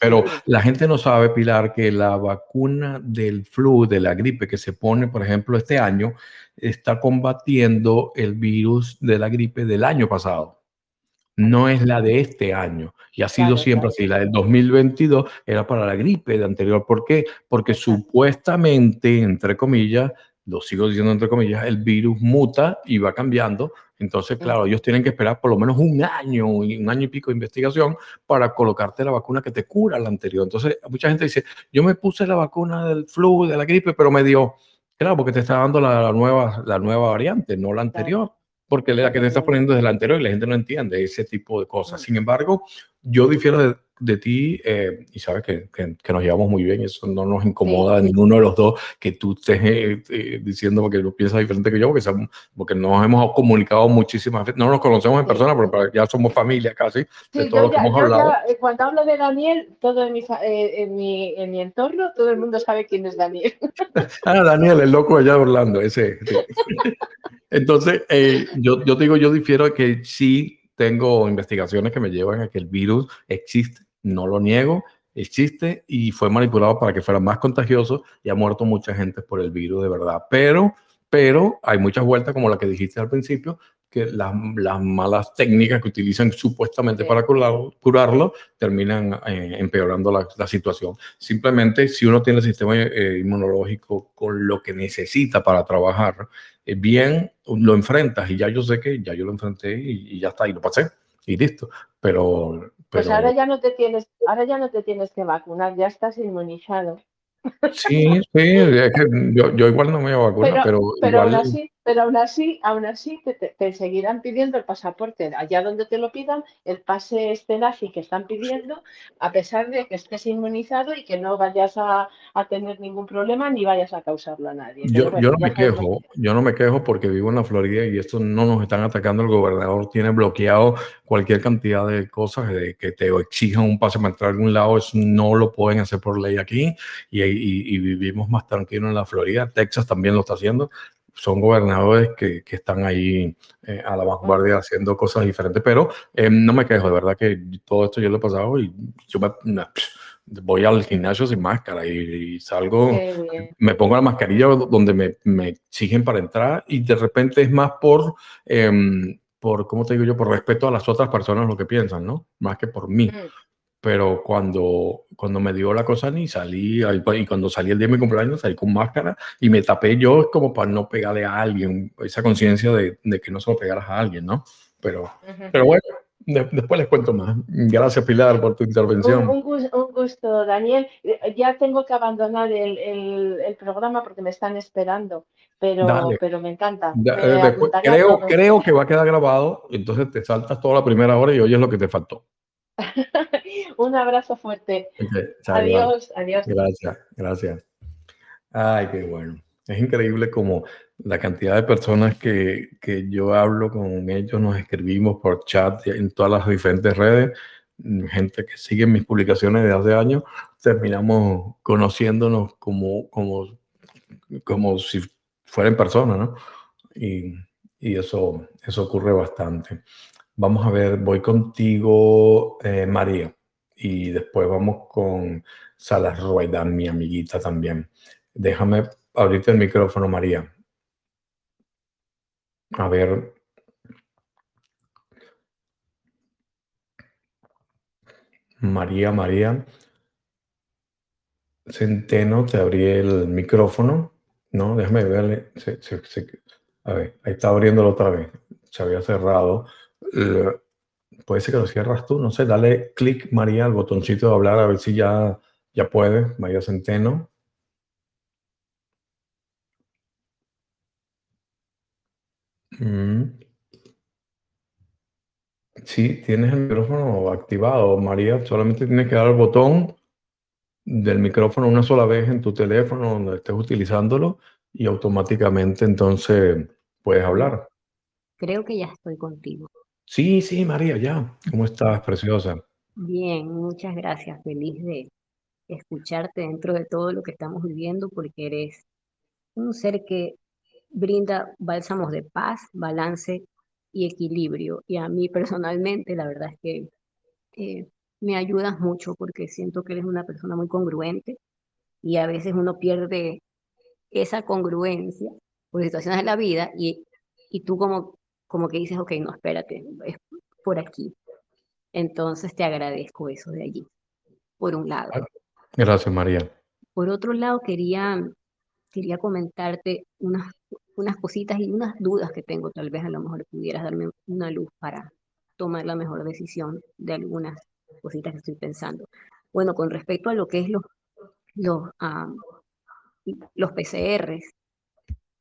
pero la gente no sabe, Pilar, que la vacuna del flu, de la gripe que se pone, por ejemplo, este año, está combatiendo el virus de la gripe del año pasado no es la de este año. Y ha sido siempre así. La del 2022 era para la gripe de anterior. ¿Por qué? Porque supuestamente, entre comillas, lo sigo diciendo entre comillas, el virus muta y va cambiando. Entonces, claro, ellos tienen que esperar por lo menos un año, un año y pico de investigación para colocarte la vacuna que te cura la anterior. Entonces, mucha gente dice, yo me puse la vacuna del flu, de la gripe, pero me dio, claro, porque te está dando la, nueva, la nueva variante, no la anterior porque la que te estás poniendo desde la anterior y la gente no entiende ese tipo de cosas. Sin embargo, yo difiero de, de ti eh, y sabes que, que, nos llevamos muy bien, eso no nos incomoda a ninguno de los dos que tú estés eh, eh, diciendo porque lo piensas diferente que yo, porque, porque nos hemos comunicado muchísimas veces, no nos conocemos en persona, pero ya somos familia casi, de todo lo que hemos hablado. cuando hablo de Daniel, todo en mi, en, mi, en mi entorno, todo el mundo sabe quién es Daniel. <laughs> ah, Daniel, el loco allá de Orlando, ese. <laughs> Entonces, eh, yo, yo digo, yo difiero que sí tengo investigaciones que me llevan a que el virus existe, no lo niego, existe y fue manipulado para que fuera más contagioso y ha muerto mucha gente por el virus de verdad. Pero, pero hay muchas vueltas como la que dijiste al principio, que las, las malas técnicas que utilizan supuestamente para curarlo, curarlo terminan eh, empeorando la, la, situación. Simplemente si uno tiene el sistema eh, inmunológico con lo que necesita para trabajar eh, bien, lo enfrentas y ya yo sé que ya yo lo enfrenté y, ya está, y lo pasé y listo. Pero, Pues ahora ya no te tienes, ahora ya no te tienes que vacunar, ya estás inmunizado. Sí, sí, yo, yo, igual no me voy a vacunar, pero, pero, igual... aún así, pero aún así, aún así te, seguirán pidiendo el pasaporte allá donde te lo pidan, el pase este nazi que están pidiendo, a pesar de que estés inmunizado y que no vayas a, a tener ningún problema ni vayas a causarlo a nadie. Yo, yo no me quejo, yo no me quejo porque vivo en la Florida y esto no nos están atacando. El gobernador tiene bloqueado cualquier cantidad de cosas de que te exijan un pase para entrar a algún lado, eso no lo pueden hacer por ley aquí y, y, y vivimos más tranquilos en la Florida. Texas también lo está haciendo son gobernadores que, que están ahí eh, a la vanguardia haciendo cosas diferentes, pero eh, no me quejo, de verdad que todo esto yo lo he pasado y yo me, voy al gimnasio sin máscara y, salgo, me pongo la mascarilla donde me, me, exigen para entrar y de repente es más por, eh, por, ¿cómo te digo yo? Por respeto a las otras personas lo que piensan, ¿no? Más que por mí. Mm pero cuando, cuando me dio la cosa ni salí, y cuando salí el día de mi cumpleaños salí con máscara y me tapé yo como para no pegarle a alguien, esa conciencia de, de, que no se lo pegaras a alguien, ¿no? Pero, pero bueno, después les cuento más. Gracias Pilar por tu intervención. Un, gusto, Daniel. Ya tengo que abandonar el, el, el, programa porque me están esperando, pero, pero me encanta. Eh, creo, creo que va a quedar grabado, entonces te saltas toda la primera hora y oyes lo que te faltó. <laughs> Un abrazo fuerte. adiós, adiós. Gracias, gracias. Ay, qué bueno. Es increíble como la cantidad de personas que, que, yo hablo con ellos, nos escribimos por chat en todas las diferentes redes, gente que sigue mis publicaciones de hace años, terminamos conociéndonos como, como, como si fuera en persona, ¿no? Y, y eso, eso ocurre bastante. Vamos a ver, voy contigo, eh, María, y después vamos con Salas Ruedan, mi amiguita también. Déjame abrirte el micrófono, María. A ver. María, María. Centeno, te abrí el micrófono. No, déjame verle. a ver, ahí está abriéndolo otra vez. Se había cerrado. Puede ser que lo cierras tú, no sé, dale clic, María, al botoncito de hablar, a ver si ya, ya puede, María Centeno. Mm. Sí, tienes el micrófono activado, María. Solamente tienes que dar el botón del micrófono una sola vez en tu teléfono donde estés utilizándolo y automáticamente entonces puedes hablar. Creo que ya estoy contigo. Sí, sí, María, ya. ¿Cómo estás, preciosa? Bien, muchas gracias. Feliz de escucharte dentro de todo lo que estamos viviendo porque eres un ser que brinda bálsamos de paz, balance y equilibrio. Y a mí personalmente, la verdad es que eh, me ayudas mucho porque siento que eres una persona muy congruente y a veces uno pierde esa congruencia por situaciones de la vida y, y tú como, como que dices, ok, no, espérate, es por aquí. Entonces te agradezco eso de allí, por un lado. Gracias, María. Por otro lado, quería, quería comentarte unas unas cositas y unas dudas que tengo, tal vez a lo mejor pudieras darme una luz para tomar la mejor decisión de algunas cositas que estoy pensando. Bueno, con respecto a lo que es los, los, los PCRs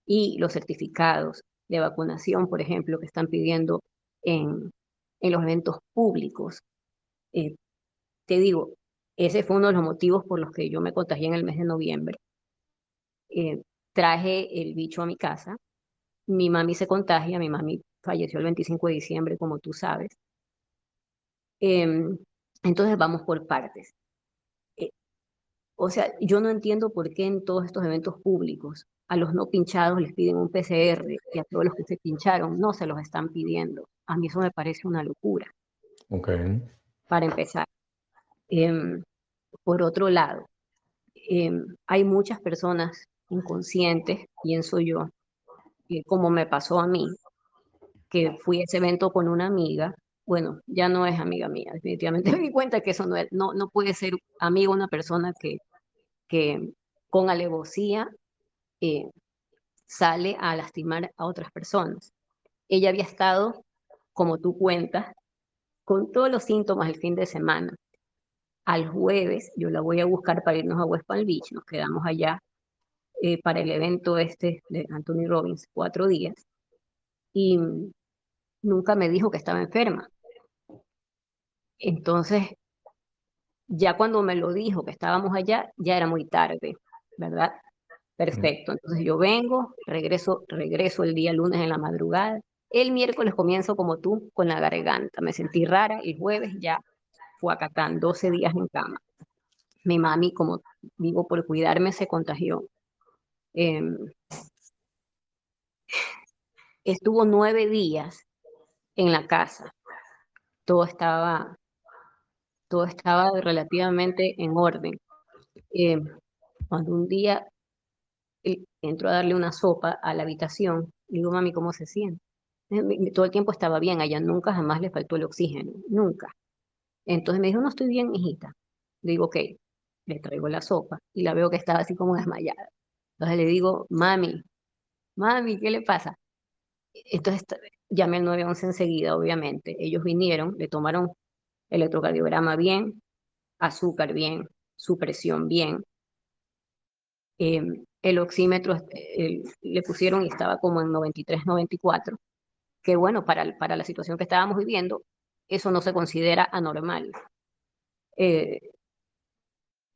y los certificados de vacunación, por ejemplo, que están pidiendo en, en los eventos públicos, eh, te digo, ese fue uno de los motivos por los que yo me contagié en el mes de noviembre. Eh, traje el bicho a mi casa, mi mami se contagia, mi mami falleció el 25 de diciembre, como tú sabes. Em, entonces vamos por partes. Eh, o sea, yo no entiendo por qué en todos estos eventos públicos a los no pinchados les piden un PCR y a todos los que se pincharon no se los están pidiendo. A mí eso me parece una locura. Ok. Para empezar. Em, por otro lado, em, hay muchas personas inconscientes, pienso yo, que como me pasó a mí, que fui a ese evento con una amiga, bueno, ya no es amiga mía, definitivamente <laughs> me di cuenta que eso no, no, no puede ser amigo una persona que, que con alevosía eh, sale a lastimar a otras personas. Ella había estado, como tú cuentas, con todos los síntomas el fin de semana. Al jueves yo la voy a buscar para irnos a West Palm Beach, nos quedamos allá eh, para el evento este de Anthony Robbins, cuatro días, y nunca me dijo que estaba enferma. Entonces, ya cuando me lo dijo que estábamos allá, ya era muy tarde, ¿verdad? Perfecto. Entonces yo vengo, regreso, regreso el día lunes en la madrugada. El miércoles comienzo como tú con la garganta. Me sentí rara. El jueves ya fue a Catán, 12 días en cama. Mi mami, como digo, por cuidarme, se contagió. Em, estuvo nueve días en la casa. Todo estaba, todo estaba relativamente en orden. Em, cuando un día entró a darle una sopa a la habitación, le digo, mami, ¿cómo se siente? Todo el tiempo estaba bien, allá nunca jamás le faltó el oxígeno, nunca. Entonces me dijo, no estoy bien, hijita. Le digo, ok, le traigo la sopa y la veo que estaba así como desmayada. Entonces le digo, mami, mami, ¿qué le pasa? Entonces llamé al 911 enseguida, obviamente. Ellos vinieron, le tomaron electrocardiograma bien, azúcar bien, su presión bien. Em, el oxímetro le pusieron y estaba como en 93, 94, que bueno, para, para la situación que estábamos viviendo, eso no se considera anormal. Eh,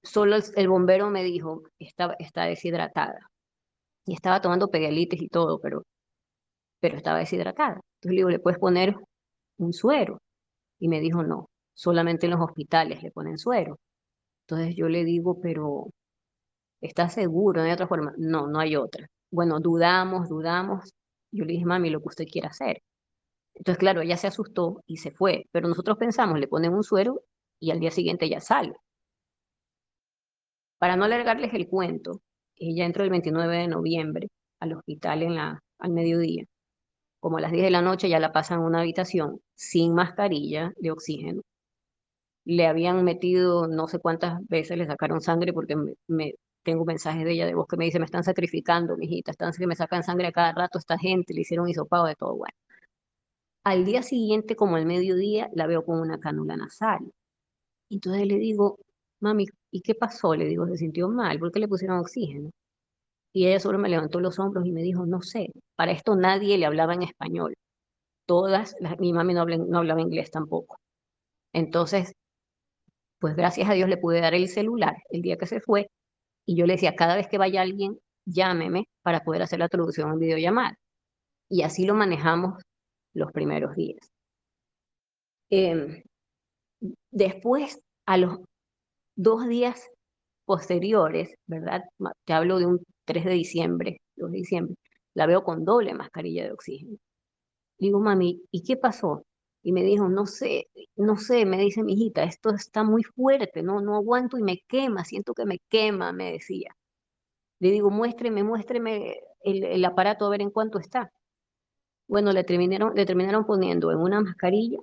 solo el, bombero me dijo, está, está deshidratada. y estaba tomando pegalites y todo, pero, pero estaba deshidratada. Entonces le digo, ¿le puedes poner un suero? Y me dijo, no, solamente en los hospitales le ponen suero. Entonces yo le digo, pero ¿estás seguro? ¿No hay otra forma? No, no hay otra. Bueno, dudamos, dudamos. Yo le dije, mami, lo que usted quiera hacer. Entonces, claro, ella se asustó y se fue, pero nosotros pensamos, le ponen un suero y al día siguiente ya sale. Para no alargarles el cuento, ella entró el 29 de noviembre al hospital en la, al mediodía. Como a las 10 de la noche ya la pasan a una habitación sin mascarilla de oxígeno. Le habían metido no sé cuántas veces, le sacaron sangre porque me, tengo mensajes de ella de voz que me dice, me están sacrificando, mijita, están que me sacan sangre a cada rato esta gente, le hicieron hisopado de todo. Bueno, al día siguiente, como al mediodía, la veo con una cánula nasal. Entonces le digo, mami, ¿y qué pasó? Le digo, se sintió mal, ¿por qué le pusieron oxígeno? Y ella solo me levantó los hombros y me dijo, no sé, para esto nadie le hablaba en español. Todas, mi mami no, no hablaba inglés tampoco. Entonces, pues gracias a Dios le pude dar el celular el día que se fue y yo le decía, cada vez que vaya alguien, llámeme para poder hacer la traducción en videollamada. Y así lo manejamos los primeros días. Em, después, a los dos días posteriores, ¿verdad? Te hablo de un 3 de diciembre, 2 de diciembre, la veo con doble mascarilla de oxígeno. Digo, mami, ¿y qué pasó? Y me dijo, no sé, no sé, me dice mi hijita, esto está muy fuerte, no, no aguanto y me quema, siento que me quema, me decía. Le digo, muéstreme, muéstreme el, el aparato a ver en cuánto está. Bueno, le terminaron, le terminaron poniendo en una mascarilla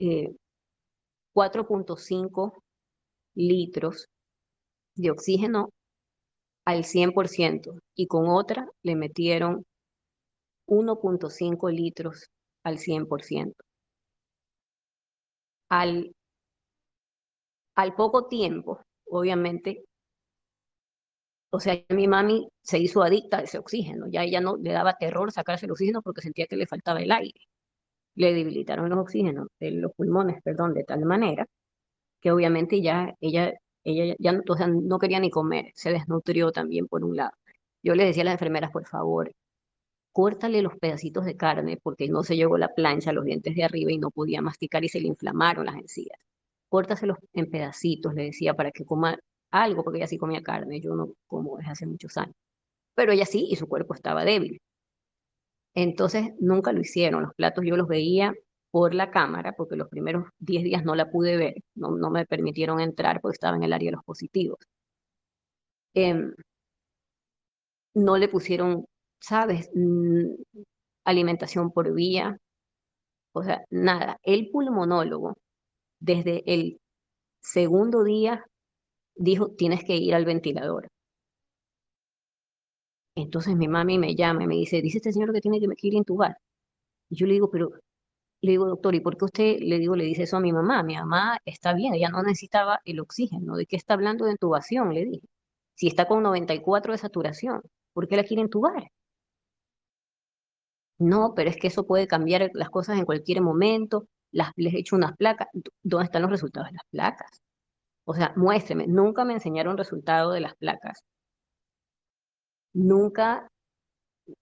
4.5 eh, litros de oxígeno al 100% y con otra le metieron 1.5 litros al 100%. Al, al poco tiempo, obviamente, o sea, mi mami se hizo adicta a ese oxígeno, ya ella no le daba terror sacarse el oxígeno porque sentía que le faltaba el aire. Le debilitaron los oxígenos, los pulmones, perdón, de tal manera que obviamente ya ella, ella ya no, no quería ni comer, se desnutrió también por un lado. Yo le decía a las enfermeras, por favor, córtale los pedacitos de carne porque no se llevó la plancha a los dientes de arriba y no podía masticar y se le inflamaron las encías. Córtaselos en pedacitos, le decía, para que coma algo, porque ella sí comía carne, yo no como desde hace muchos años. Pero ella sí, y su cuerpo estaba débil. Entonces nunca lo hicieron. Los platos yo los veía por la cámara, porque los primeros 10 días no la pude ver, no, no me permitieron entrar porque estaba en el área de los positivos. Em, no le pusieron, ¿sabes? Mm, alimentación por vía, o sea, nada. El pulmonólogo, desde el segundo día dijo, tienes que ir al ventilador. Entonces mi mami me llama y me dice, dice este señor que tiene que ir a intubar. Yo le digo, pero, le digo, doctor, ¿y por qué usted, le digo, le dice eso a mi mamá? Mi mamá está bien, ella no necesitaba el oxígeno. ¿De qué está hablando de intubación? Le dije. Si está con 94 de saturación, ¿por qué la quiere intubar? No, pero es que eso puede cambiar las cosas en cualquier momento. Las, les he hecho unas placas. ¿Dónde están los resultados de las placas? O sea, muéstreme, nunca me enseñaron resultado de las placas. Nunca,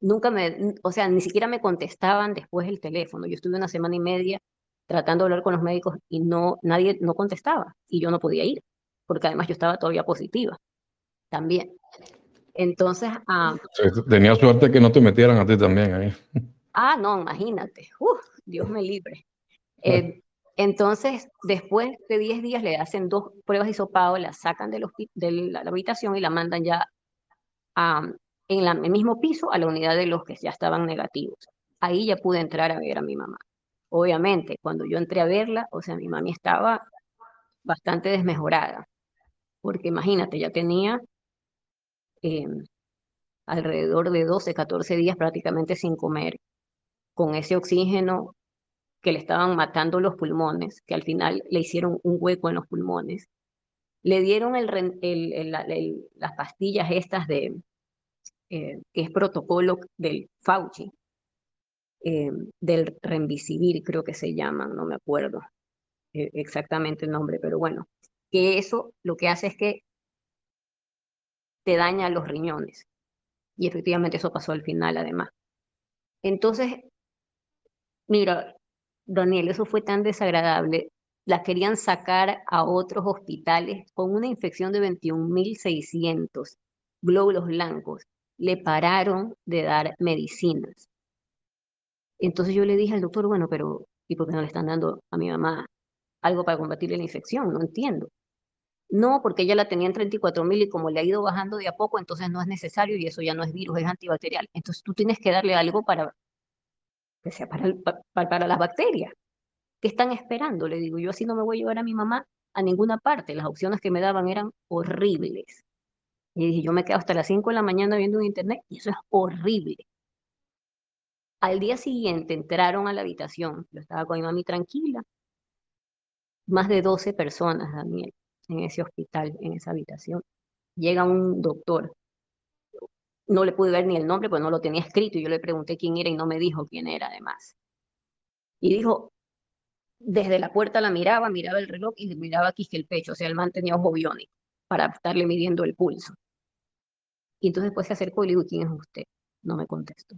nunca me, o sea, ni siquiera me contestaban después el teléfono. Yo estuve una semana y media tratando de hablar con los médicos y no, nadie no contestaba y yo no podía ir, porque además yo estaba todavía positiva también. Entonces, ah, tenía suerte que no te metieran a ti también ahí. Ah, no, imagínate. Uf, Dios me libre. Eh, entonces, después de 10 días le hacen dos pruebas de hisopado, la sacan de, la, habitación y la mandan ya en el mismo piso a la unidad de los que ya estaban negativos. Ahí ya pude entrar a ver a mi mamá. Obviamente, cuando yo entré a verla, o sea, mi mami estaba bastante desmejorada, porque imagínate, ya tenía em, alrededor de 12, 14 días prácticamente sin comer, con ese oxígeno que le estaban matando los pulmones, que al final le hicieron un hueco en los pulmones. Le dieron las pastillas estas de, eh, que es protocolo del Fauci, eh, del Remdesivir creo que se llaman, no me acuerdo eh, exactamente el nombre, pero bueno, que eso lo que hace es que te daña los riñones. Y efectivamente eso pasó al final, además. Entonces, mira, Daniel, eso fue tan desagradable. La querían sacar a otros hospitales con una infección de 21.600 glóbulos blancos. Le pararon de dar medicinas. Entonces yo le dije al doctor, bueno, pero ¿y por qué no le están dando a mi mamá algo para combatir la infección? No entiendo. No, porque ella la tenía en 34 mil y como le ha ido bajando de a poco, entonces no es necesario y eso ya no es virus, es antibacterial. Entonces tú tienes que darle algo para que sea para, para, las bacterias. ¿Qué están esperando? Le digo, yo así no me voy a llevar a mi mamá a ninguna parte. Las opciones que me daban eran horribles. Y dije, yo me quedo hasta las 5 de la mañana viendo en internet y eso es horrible. Al día siguiente entraron a la habitación. Yo estaba con mi mami tranquila. Más de 12 personas, Daniel en ese hospital, en esa habitación. Llega un doctor, no le pude ver ni el nombre, pues no lo tenía escrito, y yo le pregunté quién era y no me dijo quién era además. Y dijo, desde la puerta la miraba, miraba el reloj y miraba aquí el pecho, o sea, el man tenía ojo biónico para estarle midiendo el pulso. Y entonces después se acercó y le digo, ¿quién es usted? No me contestó.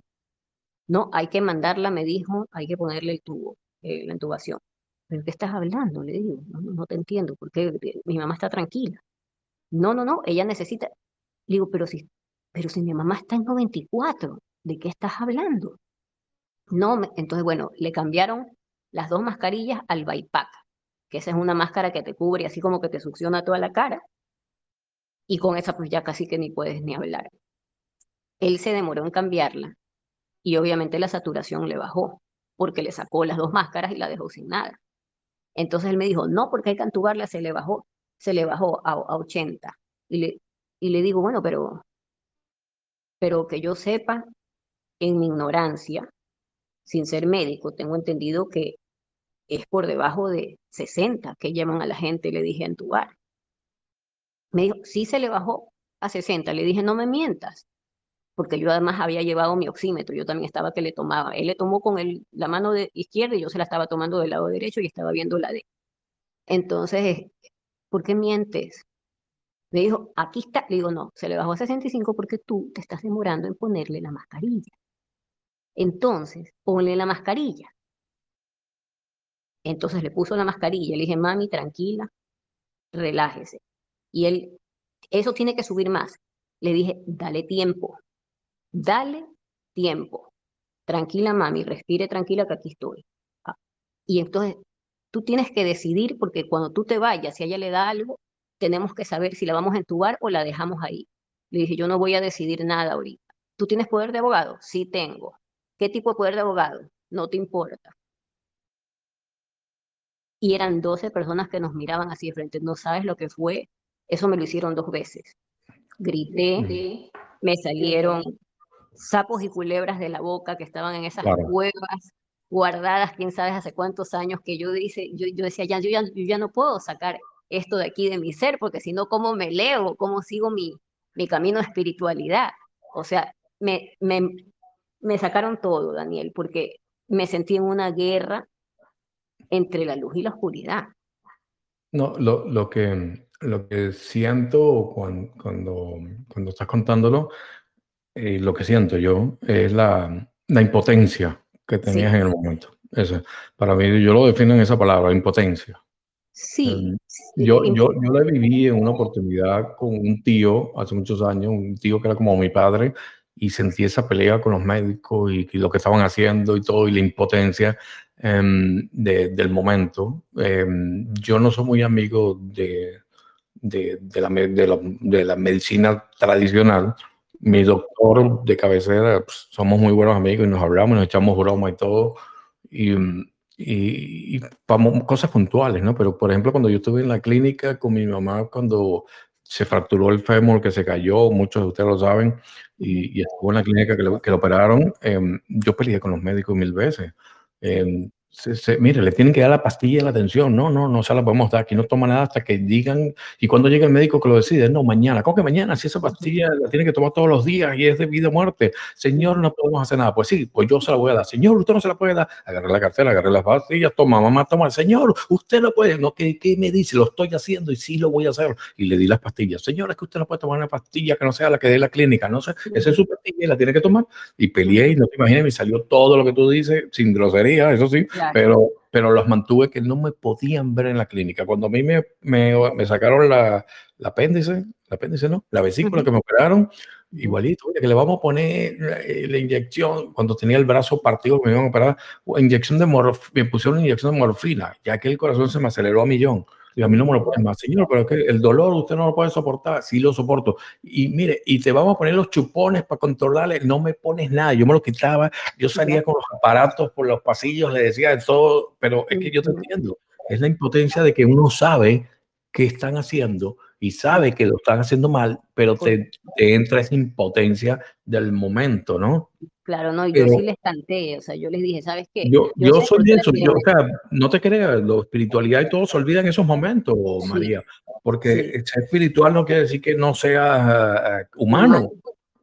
No, hay que mandarla, me dijo, hay que ponerle el tubo, eh, la intubación. ¿Pero qué estás hablando? Le digo, no, te entiendo, porque mi mamá está tranquila. No, no, no, ella necesita. Le digo, pero si, pero si mi mamá está en 94, ¿de qué estás hablando? No, entonces, bueno, le cambiaron las dos mascarillas al BIPAC, que esa es una máscara que te cubre así como que te succiona toda la cara. Y con esa pues ya casi que ni puedes ni hablar. Él se demoró en cambiarla y obviamente la saturación le bajó porque le sacó las dos máscaras y la dejó sin nada. Entonces él me dijo, no, porque hay que antubarla, se le bajó, se le bajó a, 80. Y le, y le digo, bueno, pero, pero que yo sepa, en mi ignorancia, sin ser médico, tengo entendido que es por debajo de 60 que llaman a la gente, le dije entubar. Me dijo, sí se le bajó a 60. Le dije, no me mientas porque yo además había llevado mi oxímetro, yo también estaba que le tomaba. Él le tomó con el, la mano de izquierda y yo se la estaba tomando del lado derecho y estaba viendo la de. Entonces, ¿por qué mientes? Me dijo, aquí está. Le digo, no, se le bajó a 65 porque tú te estás demorando en ponerle la mascarilla. Entonces, ponle la mascarilla. Entonces le puso la mascarilla. Le dije, mami, tranquila, relájese. Y él, eso tiene que subir más. Le dije, dale tiempo. Dale tiempo. Tranquila, mami, respire tranquila que aquí estoy. Ah, y entonces tú tienes que decidir porque cuando tú te vayas, si a ella le da algo, tenemos que saber si la vamos a entubar o la dejamos ahí. Le dije, yo no voy a decidir nada ahorita. ¿Tú tienes poder de abogado? Sí tengo. ¿Qué tipo de poder de abogado? No te importa. Y eran 12 personas que nos miraban así de frente. No sabes lo que fue. Eso me lo hicieron dos veces. Grité, me salieron sapos y culebras de la boca que estaban en esas cuevas guardadas, quién sabe hace cuántos años, que yo, dice, yo, yo decía, ya yo, ya, yo ya no puedo sacar esto de aquí de mi ser, porque si no, ¿cómo me leo? ¿Cómo sigo mi, mi camino de espiritualidad? O sea, me, me, me sacaron todo, Daniel, porque me sentí en una guerra entre la luz y la oscuridad. No, lo, lo, que, lo que siento cuando, cuando, cuando estás contándolo y lo que siento yo es la, la impotencia que tenías en el momento. Eso, para mí, yo lo defino en esa palabra, impotencia. Sí. yo, yo, yo la viví en una oportunidad con un tío hace muchos años, un tío que era como mi padre, y sentí esa pelea con los médicos y, lo que estaban haciendo y todo, y la impotencia em, del momento. Em, yo no soy muy amigo de, de, de, la, de, la, de la medicina tradicional, mi doctor de cabecera, pues, somos muy buenos amigos y nos hablamos, nos echamos broma y todo. Y, y, y cosas puntuales, ¿no? Pero, por ejemplo, cuando yo estuve en la clínica con mi mamá, cuando se fracturó el fémur, que se cayó, muchos de ustedes lo saben, y, estuvo en la clínica que lo, que lo operaron, em, yo peleé con los médicos mil veces. Em, se, mire, le tienen que dar la pastilla de la atención. No, no, no se la podemos dar. Aquí no toma nada hasta que digan. Y cuando llega el médico que lo decide, no, mañana. ¿Cómo que mañana? Si esa pastilla la tiene que tomar todos los días y es de vida o muerte. Señor, no podemos hacer nada. Pues sí, pues yo se la voy a dar. Señor, usted no se la puede dar. Agarré la cartera, agarré las pastillas, toma, mamá, toma. Señor, usted lo puede. No, ¿qué, ¿qué, me dice? Lo estoy haciendo y sí lo voy a hacer. Y le di las pastillas. Señor, es que usted no puede tomar una pastilla que no sea la que dé la clínica. No sé, esa es su pastilla y la tiene que tomar. Y peleé y no te imaginas, me salió todo lo que tú dices, sin grosería, eso sí, pero pero los mantuve que no me podían ver en la clínica. Cuando a mí me, me, me sacaron la, la, apéndice, la apéndice no, la vesícula que me operaron, igualito, que le vamos a poner eh, la, inyección, cuando tenía el brazo partido, me iban a operar, inyección de me pusieron una inyección de morfina, ya que el corazón se me aceleró a millón. A mí no me lo pueden más, señor, pero es que el dolor usted no lo puede soportar. Sí lo soporto. Y mire, y te vamos a poner los chupones para controlarle. No me pones nada. Yo me lo quitaba. Yo salía con los aparatos por los pasillos, le decía de todo. Pero es que yo te entiendo. Es la impotencia de que uno sabe qué están haciendo y sabe que lo están haciendo mal, pero te, te entra esa impotencia del momento, ¿no? Claro, no, yo sí les canté, o sea, yo les dije, ¿sabes qué? Yo, yo, soy eso, yo, o sea, no te creas, la espiritualidad y todo se olvida en esos momentos, María, porque ser espiritual no quiere decir que no sea uh, humano,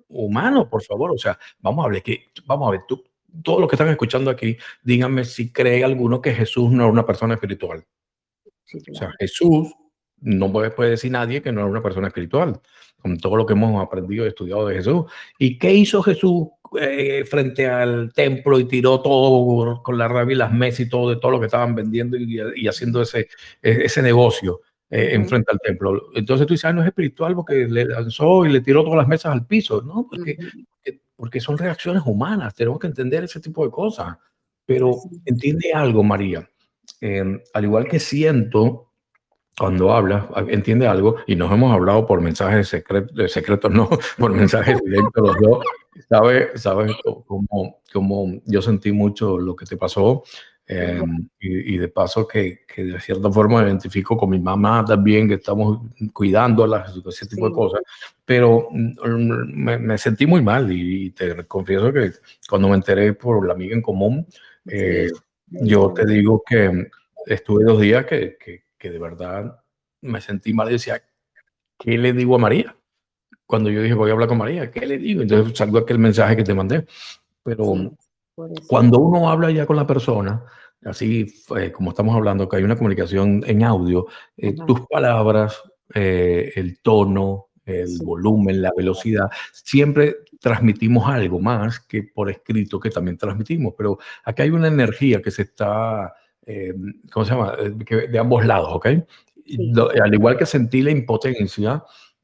humano, por favor, o sea, vamos a ver, que, vamos a ver, tú, todos los que están escuchando aquí, díganme si cree alguno que Jesús no es una persona espiritual. O sea, Jesús no puede, puede decir nadie que no es una persona espiritual, con todo lo que hemos aprendido y estudiado de Jesús. ¿Y qué hizo Jesús eh, frente al templo y tiró todo con la rabia y las mesas y todo de todo lo que estaban vendiendo y, haciendo ese, e, ese negocio eh, en frente al templo? Entonces tú dices, ah, no es espiritual porque le lanzó y le tiró todas las mesas al piso, ¿no? Porque, porque son reacciones humanas, tenemos que entender ese tipo de cosas. Pero entiende algo, María. Em, al igual que siento cuando hablas, entiende algo, y nos hemos hablado por mensajes secretos, secretos <laughs> no, por mensajes directos los dos, sabes sabe cómo, cómo yo sentí mucho lo que te pasó, em, y, de paso que, que, de cierta forma me identifico con mi mamá también, que estamos cuidándola, ese tipo de cosas, pero mm, me, sentí muy mal y, te confieso que cuando me enteré por la amiga en común, eh, yo te digo que estuve dos días que, que que de verdad me sentí mal y decía, ¿qué le digo a María? Cuando yo dije, voy a hablar con María, ¿qué le digo? Entonces salgo aquel mensaje que te mandé. Pero cuando uno habla ya con la persona, así eh, como estamos hablando, que hay una comunicación en audio, eh, tus palabras, eh, el tono, el volumen, la velocidad, siempre transmitimos algo más que por escrito que también transmitimos, pero aquí hay una energía que se está eh, ¿cómo se llama? Eh, de ambos lados, ¿ok? al igual que sentí la impotencia,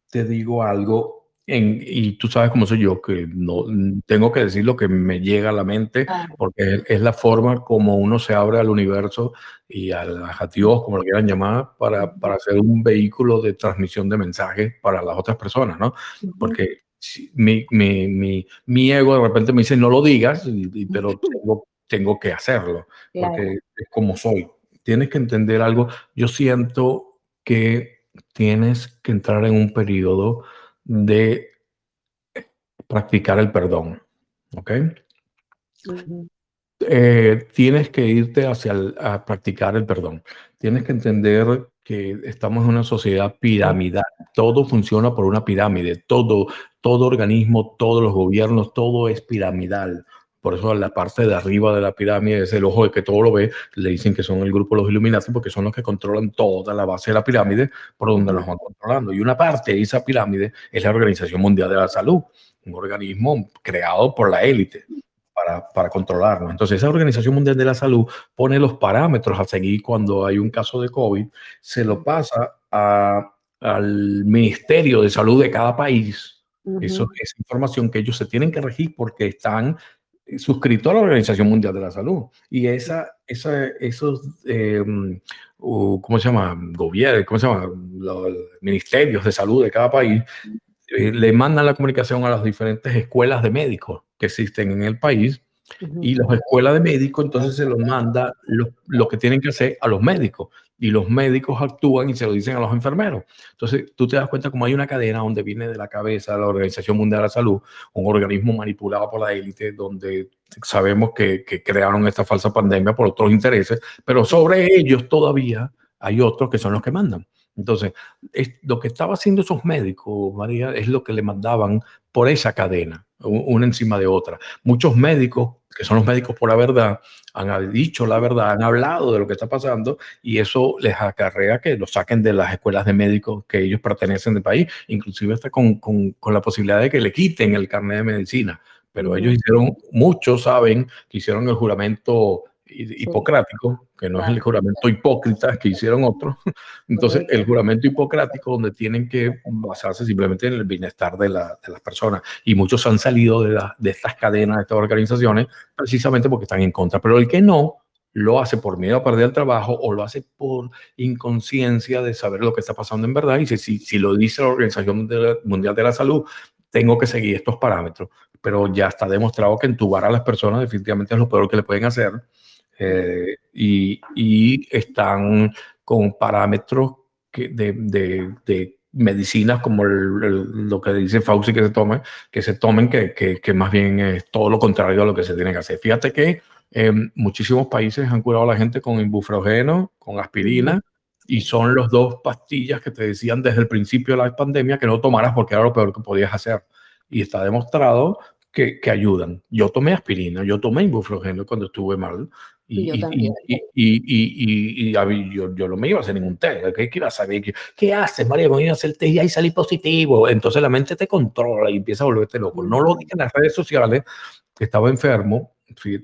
te digo algo, en, y tú sabes cómo soy yo, que no tengo que decir lo que me llega a la mente, porque es, la forma como uno se abre al universo y a, a Dios, como lo quieran llamar, para, para ser un vehículo de transmisión de mensajes para las otras personas, ¿no? Porque mi, mi, mi, mi, ego de repente me dice, no lo digas, pero <laughs> tengo tengo que hacerlo, porque es como soy. Tienes que entender algo. Yo siento que tienes que entrar en un periodo de practicar el perdón, ¿ok? Eh, tienes que irte hacia a practicar el perdón. Tienes que entender que estamos en una sociedad piramidal. Todo funciona por una pirámide. Todo, todo organismo, todos los gobiernos, todo es piramidal. Por eso la parte de arriba de la pirámide es el ojo de que todo lo ve. Le dicen que son el grupo de los Illuminati porque son los que controlan toda la base de la pirámide por donde nos van controlando. Y una parte de esa pirámide es la Organización Mundial de la Salud, un organismo creado por la élite. Para, para, controlarnos. Entonces, esa Organización Mundial de la Salud pone los parámetros a seguir cuando hay un caso de COVID, se lo pasa a, al Ministerio de Salud de cada país. Eso es información que ellos se tienen que regir porque están suscrito a la Organización Mundial de la Salud. Y esa, esa esos, eh, ¿cómo se llama? Gobierno, ¿cómo se llama? Los ministerios de salud de cada país eh, le mandan la comunicación a las diferentes escuelas de médicos que existen en el país. Y las escuelas de médicos entonces se los manda lo, lo, que tienen que hacer a los médicos. Y los médicos actúan y se lo dicen a los enfermeros. Entonces, tú te das cuenta como hay una cadena donde viene de la cabeza la Organización Mundial de la Salud, un organismo manipulado por la élite, donde sabemos que, que crearon esta falsa pandemia por otros intereses, pero sobre ellos todavía hay otros que son los que mandan. Entonces, es, lo que estaba haciendo esos médicos, María, es lo que le mandaban por esa cadena, una encima de otra. Muchos médicos, que son los médicos por la verdad, han dicho la verdad, han hablado de lo que está pasando y eso les acarrea que lo saquen de las escuelas de médicos que ellos pertenecen del país, inclusive hasta con, con, con la posibilidad de que le quiten el carnet de medicina. Pero ellos hicieron, muchos saben que hicieron el juramento hipocrático, que no es el juramento hipócrita que hicieron otros. <laughs> Entonces, el juramento hipocrático donde tienen que basarse simplemente en el bienestar de, la, de las personas. Y muchos han salido de, de estas cadenas, de estas organizaciones, precisamente porque están en contra. Pero el que no, lo hace por miedo a perder el trabajo o lo hace por inconsciencia de saber lo que está pasando en verdad. Y si, si, si lo dice la Organización Mundial de la Salud, tengo que seguir estos parámetros. Pero ya está demostrado que entubar a las personas definitivamente es lo peor que le pueden hacer eh, y, y, están con parámetros que de, de, de, medicinas como el, lo que dice Fauci que se tome, que se tomen, que, que, que, más bien es todo lo contrario a lo que se tiene que hacer. Fíjate que eh, muchísimos países han curado a la gente con ibuprofeno, con aspirina, y son los dos pastillas que te decían desde el principio de la pandemia que no tomaras porque era lo peor que podías hacer. Y está demostrado que, que, ayudan. Yo tomé aspirina, yo tomé ibuprofeno cuando estuve mal y, y, y, y, yo, yo no me iba a hacer ningún test. ¿Qué, qué iba a saber? ¿Qué, qué haces, María? Me iba a hacer el test y ahí salí positivo. Entonces la mente te controla y empieza a volverte loco. No lo dije en las redes sociales, que estaba enfermo.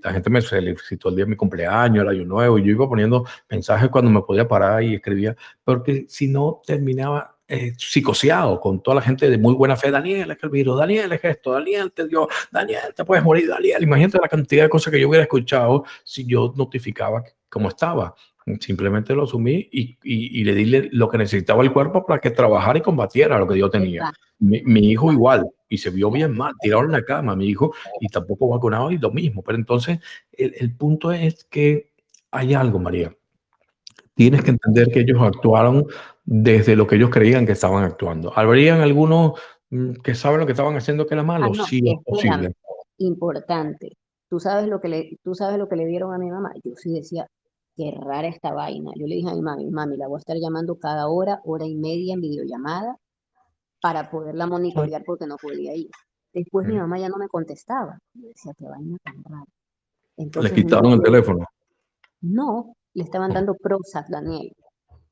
La gente me felicitó el día de mi cumpleaños, el año nuevo, y yo iba poniendo mensajes cuando me podía parar y escribía, porque si no terminaba eh, psicoseado con toda la gente de muy buena fe. Daniel, es que el virus, Daniel, es esto, Daniel, te dio, Daniel, te puedes morir, Daniel. Imagínate la cantidad de cosas que yo hubiera escuchado si yo notificaba cómo estaba. Simplemente lo asumí y, y, y le di lo que necesitaba el cuerpo para que trabajara y combatiera lo que yo tenía. Mi, mi, hijo igual, y se vio bien mal, tirado en la cama, mi hijo, y tampoco vacunado, y lo mismo. Pero entonces, el, el punto es que hay algo, María. Tienes que entender que ellos actuaron desde lo que ellos creían que estaban actuando. ¿Habrían algunos mm, que saben lo que estaban haciendo que era malo? Ah, no, sí, es posible. Importante. ¿Tú sabes, lo que le, tú sabes lo que le dieron a mi mamá. Yo sí decía, qué rara esta vaina. Yo le dije a mi mami, mami, la voy a estar llamando cada hora, hora y media en videollamada para poderla monitorear porque no podía ir. Después mi mamá ya no me contestaba. Yo decía, qué vaina tan rara. Entonces, ¿Le quitaron el teléfono? No, le estaban dando Prozac, Daniel.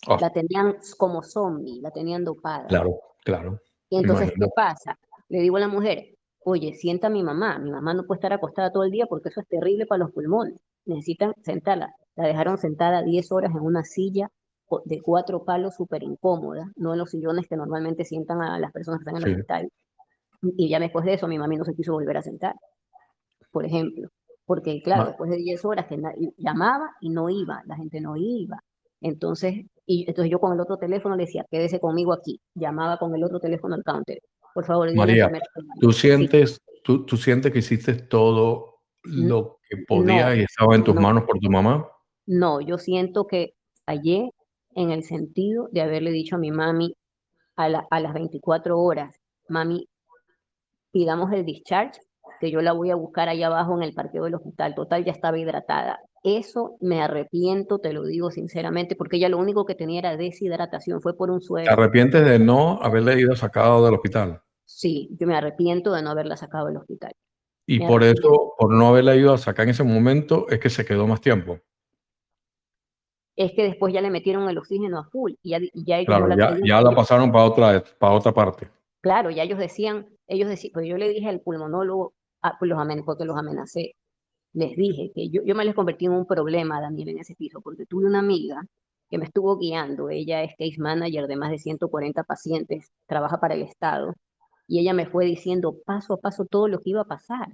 Oh. La tenían como zombie, la tenían dopada. Claro, claro. Y entonces, ¿qué pasa? Le digo a la mujer, oye, sienta a mi mamá. Mi mamá no puede estar acostada todo el día porque eso es terrible para los pulmones. Necesitan sentarla. La dejaron sentada 10 horas en una silla de cuatro palos súper incómoda, no en los sillones que normalmente sientan a las personas que están en el sí. hospital. Y ya después de eso, mi mamá no se quiso volver a sentar, por ejemplo. Porque, claro, ah. después de 10 horas que llamaba y no iba, la gente no iba. Entonces, y entonces yo con el otro teléfono le decía, quédese conmigo aquí. Llamaba con el otro teléfono al counter. Por favor, María, ¿tú sientes, sí. tú, tú, sientes que hiciste todo lo que podías no, y estaba en tus no, manos por tu mamá? No, yo siento que fallé en el sentido de haberle dicho a mi mami a, la, a las 24 horas, mami, pidamos el discharge, que yo la voy a buscar allá abajo en el parqueo del hospital. Total, ya estaba hidratada. Eso me arrepiento, te lo digo sinceramente, porque ella lo único que tenía era deshidratación, fue por un suero. ¿Te arrepientes de no haberla ido sacado del hospital? Sí, yo me arrepiento de no haberla sacado del hospital. Y me por arrepiento. eso, por no haberla ido a sacar en ese momento, es que se quedó más tiempo. Es que después ya le metieron el oxígeno a full y ya, ya, claro, la, ya, ya la pasaron para otra, para otra parte. Claro, ya ellos decían, ellos decían, pues yo le dije al pulmonólogo, ah, pues los amen, porque los amenacé, les dije que yo, yo me les convertí en un problema, Daniel, en ese piso, porque tuve una amiga que me estuvo guiando, ella es case manager de más de 140 pacientes, trabaja para el Estado, y ella me fue diciendo paso a paso todo lo que iba a pasar.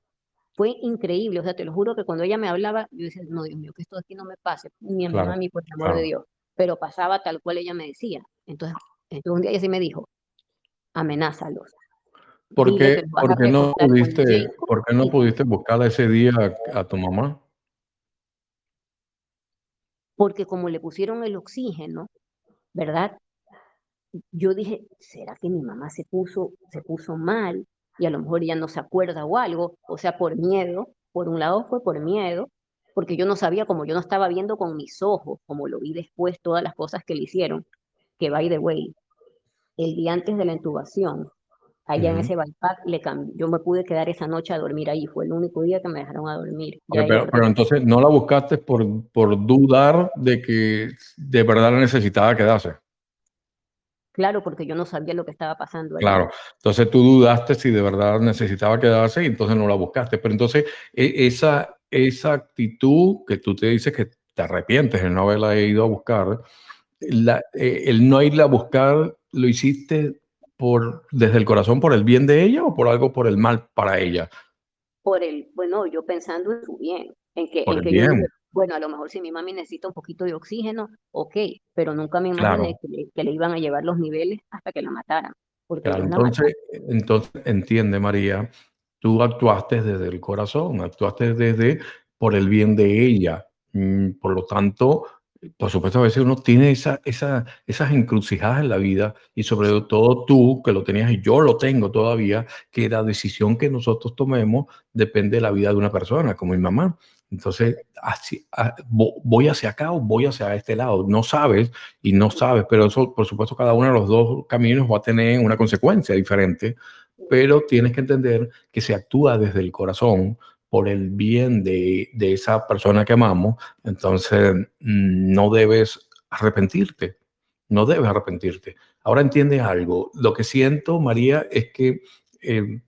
Fue increíble, o sea, te lo juro que cuando ella me hablaba, yo decía, no, Dios mío, que esto de aquí no me pase, ni a mi claro, mami, por el amor claro. de Dios, pero pasaba tal cual ella me decía. Entonces, entonces un día ella sí me dijo, amenázalos, ¿Por qué, ¿por qué no, pudiste, ¿por qué no pudiste buscar ese día a, a, tu mamá? porque como le pusieron el oxígeno, ¿verdad? Yo dije, ¿será que mi mamá se puso, se puso mal y a lo mejor ya no se acuerda o algo? O sea, por miedo, por un lado fue por miedo, porque yo no sabía, como yo no estaba viendo con mis ojos, como lo vi después, todas las cosas que le hicieron, que by the way, el día antes de la intubación, allá en ese bypass, le yo me pude quedar esa noche a dormir ahí, fue el único día que me dejaron a dormir. pero, pero, entonces no la buscaste por, por dudar de que de verdad la necesitaba quedarse. Claro, porque yo no sabía lo que estaba pasando. Claro, entonces tú dudaste si de verdad necesitaba quedarse y entonces no la buscaste. Pero entonces e, esa, esa actitud que tú te dices que te arrepientes de no haberla ido a buscar, la, eh, el no irla a buscar, ¿lo hiciste por, desde el corazón por el bien de ella o por algo por el mal para ella? Por el, bueno, yo pensando en su bien, en que, en que yo, bueno, a lo mejor si mi mami necesita un poquito de oxígeno, ok, pero nunca me imaginé que, le, iban a llevar los niveles hasta que la mataran. Porque entonces, entonces, entiende María, tú actuaste desde el corazón, actuaste desde por el bien de ella. Mm, por lo tanto, por supuesto, a veces uno tiene esa, esa, esas encrucijadas en la vida y sobre todo tú que lo tenías y yo lo tengo todavía, que la decisión que nosotros tomemos depende de la vida de una persona, como mi mamá. Entonces, así, voy hacia acá o voy hacia este lado. No sabes y no sabes, pero eso, por supuesto, cada uno de los dos caminos va a tener una consecuencia diferente, pero tienes que entender que se actúa desde el corazón por el bien de, de esa persona que amamos, entonces mm, no debes arrepentirte, no debes arrepentirte. Ahora entiendes algo. Lo que siento, María, es que eh,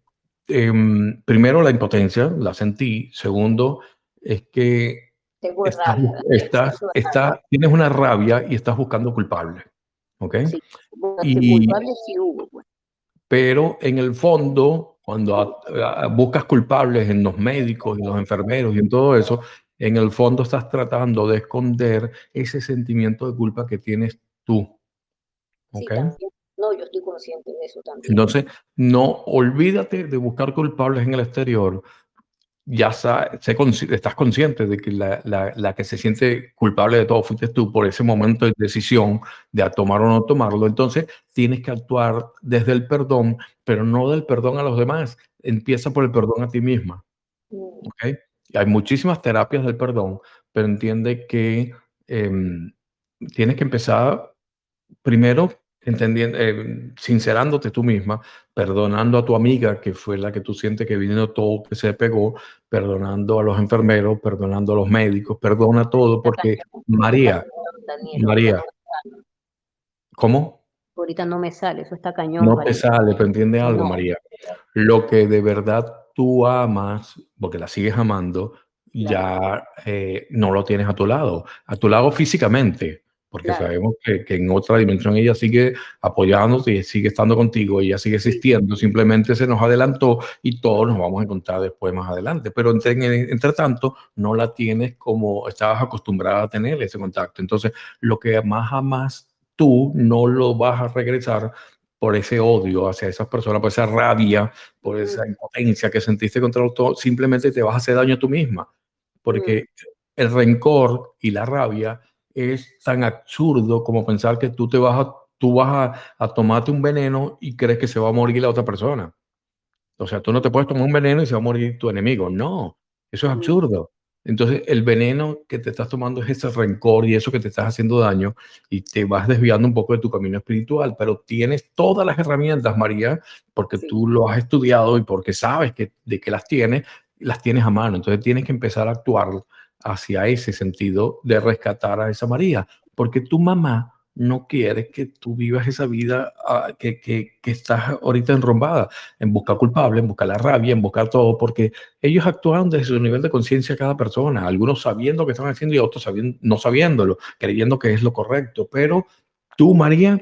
em, primero la impotencia, la sentí. Segundo, es que estás, estás, tienes una rabia y estás buscando culpable. ¿Ok? Sí, y, culpable sí hubo. Pues. Pero en el fondo, cuando buscas culpables en los médicos y los enfermeros y en todo eso, en el fondo estás tratando de esconder ese sentimiento de culpa que tienes tú. ¿Ok? no, yo estoy consciente de eso también. Entonces, no olvídate de buscar culpables en el exterior, ya estás consciente de que la, la, que se siente culpable de todo fuiste tú por ese momento de decisión de tomar o no tomarlo. Entonces tienes que actuar desde el perdón, pero no del perdón a los demás. Empieza por el perdón a ti misma. Mm. ¿okay? Hay muchísimas terapias del perdón, pero entiende que em, tienes que empezar primero entendiendo, eh, sincerándote tú misma, perdonando a tu amiga, que fue la que tú sientes que vino todo, que se pegó, perdonando a los enfermeros, perdonando a los médicos, perdona todo, porque María, María, ¿cómo? Ahorita no me sale, eso está cañón. No te sale, pero entiende algo, María. Lo que de verdad tú amas, porque la sigues amando, ya eh, no lo tienes a tu lado, a tu lado físicamente, porque sabemos que, que, en otra dimensión ella sigue apoyándote y sigue estando contigo, ella sigue existiendo, simplemente se nos adelantó y todos nos vamos a encontrar después más adelante, pero entre, entre tanto no la tienes como estabas acostumbrada a tener ese contacto. Entonces, lo que más amas tú no lo vas a regresar por ese odio hacia esas personas, por esa rabia, por esa impotencia que sentiste contra todo, simplemente te vas a hacer daño a tú misma, porque el rencor y la rabia es tan absurdo como pensar que tú te vas a, tú vas a, tomarte un veneno y crees que se va a morir la otra persona. O sea, tú no te puedes tomar un veneno y se va a morir tu enemigo. No, eso es absurdo. Entonces, el veneno que te estás tomando es ese rencor y eso que te estás haciendo daño y te vas desviando un poco de tu camino espiritual, pero tienes todas las herramientas, María, porque tú lo has estudiado y porque sabes que, de que las tienes, las tienes a mano. Entonces, tienes que empezar a actuar hacia ese sentido de rescatar a esa María, porque tu mamá no quiere que tú vivas esa vida ah, que, que, que, estás ahorita enrombada, en buscar culpable, en buscar la rabia, en buscar todo, porque ellos actúan desde su nivel de conciencia cada persona, algunos sabiendo que están haciendo y otros sabiendo, no sabiéndolo, creyendo que es lo correcto, pero tú, María,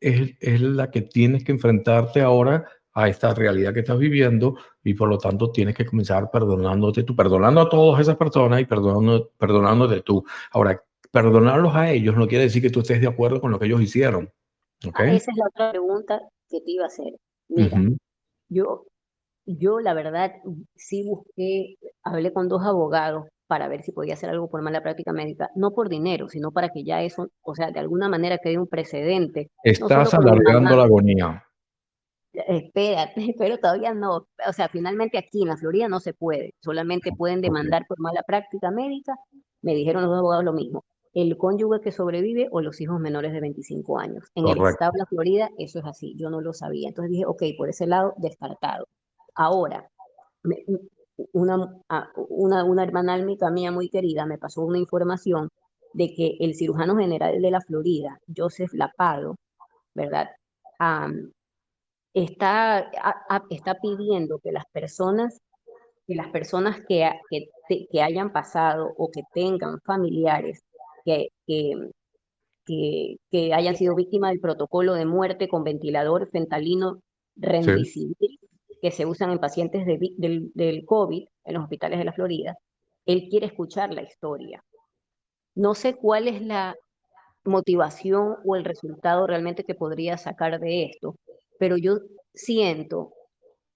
es, es la que tienes que enfrentarte ahora a esta realidad que estás viviendo y por lo tanto tienes que comenzar perdonándote tú, perdonando a todas esas personas y perdonando, perdonándote tú. Ahora, perdonarlos a ellos no quiere decir que tú estés de acuerdo con lo que ellos hicieron. ¿okay? Esa es la otra pregunta que te iba a hacer. Mira, yo, yo la verdad sí busqué, hablé con dos abogados para ver si podía hacer algo por mala práctica médica, no por dinero, sino para que ya eso, o sea, de alguna manera quede un precedente. Estás alargando la agonía. Espérate, <laughs> pero todavía no. O sea, finalmente aquí en la Florida no se puede. Solamente pueden demandar por mala práctica médica. Me dijeron los abogados lo mismo. El cónyuge que sobrevive o los hijos menores de 25 años. En el estado de la Florida eso es así. Yo no lo sabía. Entonces dije, ok, por ese lado, descartado. Ahora, una, una, una hermana mía muy querida me pasó una información de que el cirujano general de la Florida, Joseph Lapado, ¿verdad? Está, está pidiendo que las personas que las personas que, que, que, hayan pasado o que tengan familiares que, que, que, hayan sido víctimas del protocolo de muerte con ventilador fentalino que se usan en pacientes del, del COVID en los hospitales de la Florida, él quiere escuchar la historia. No sé cuál es la motivación o el resultado realmente que podría sacar de esto, pero yo siento,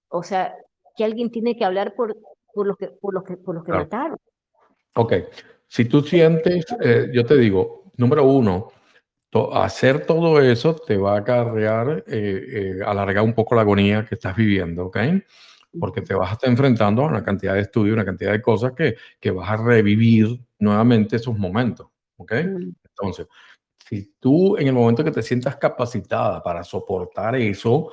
o sea, que alguien tiene que hablar por, por los que, por los que, por los que mataron. Ok, si tú sientes, eh, yo te digo, número uno, hacer todo eso te va a acarrear, eh, eh, alargar un poco la agonía que estás viviendo, ¿ok? Porque te vas a estar enfrentando a una cantidad de estudios, una cantidad de cosas que, que vas a revivir nuevamente esos momentos, ¿ok? Entonces, si tú en el momento que te sientas capacitada para soportar eso,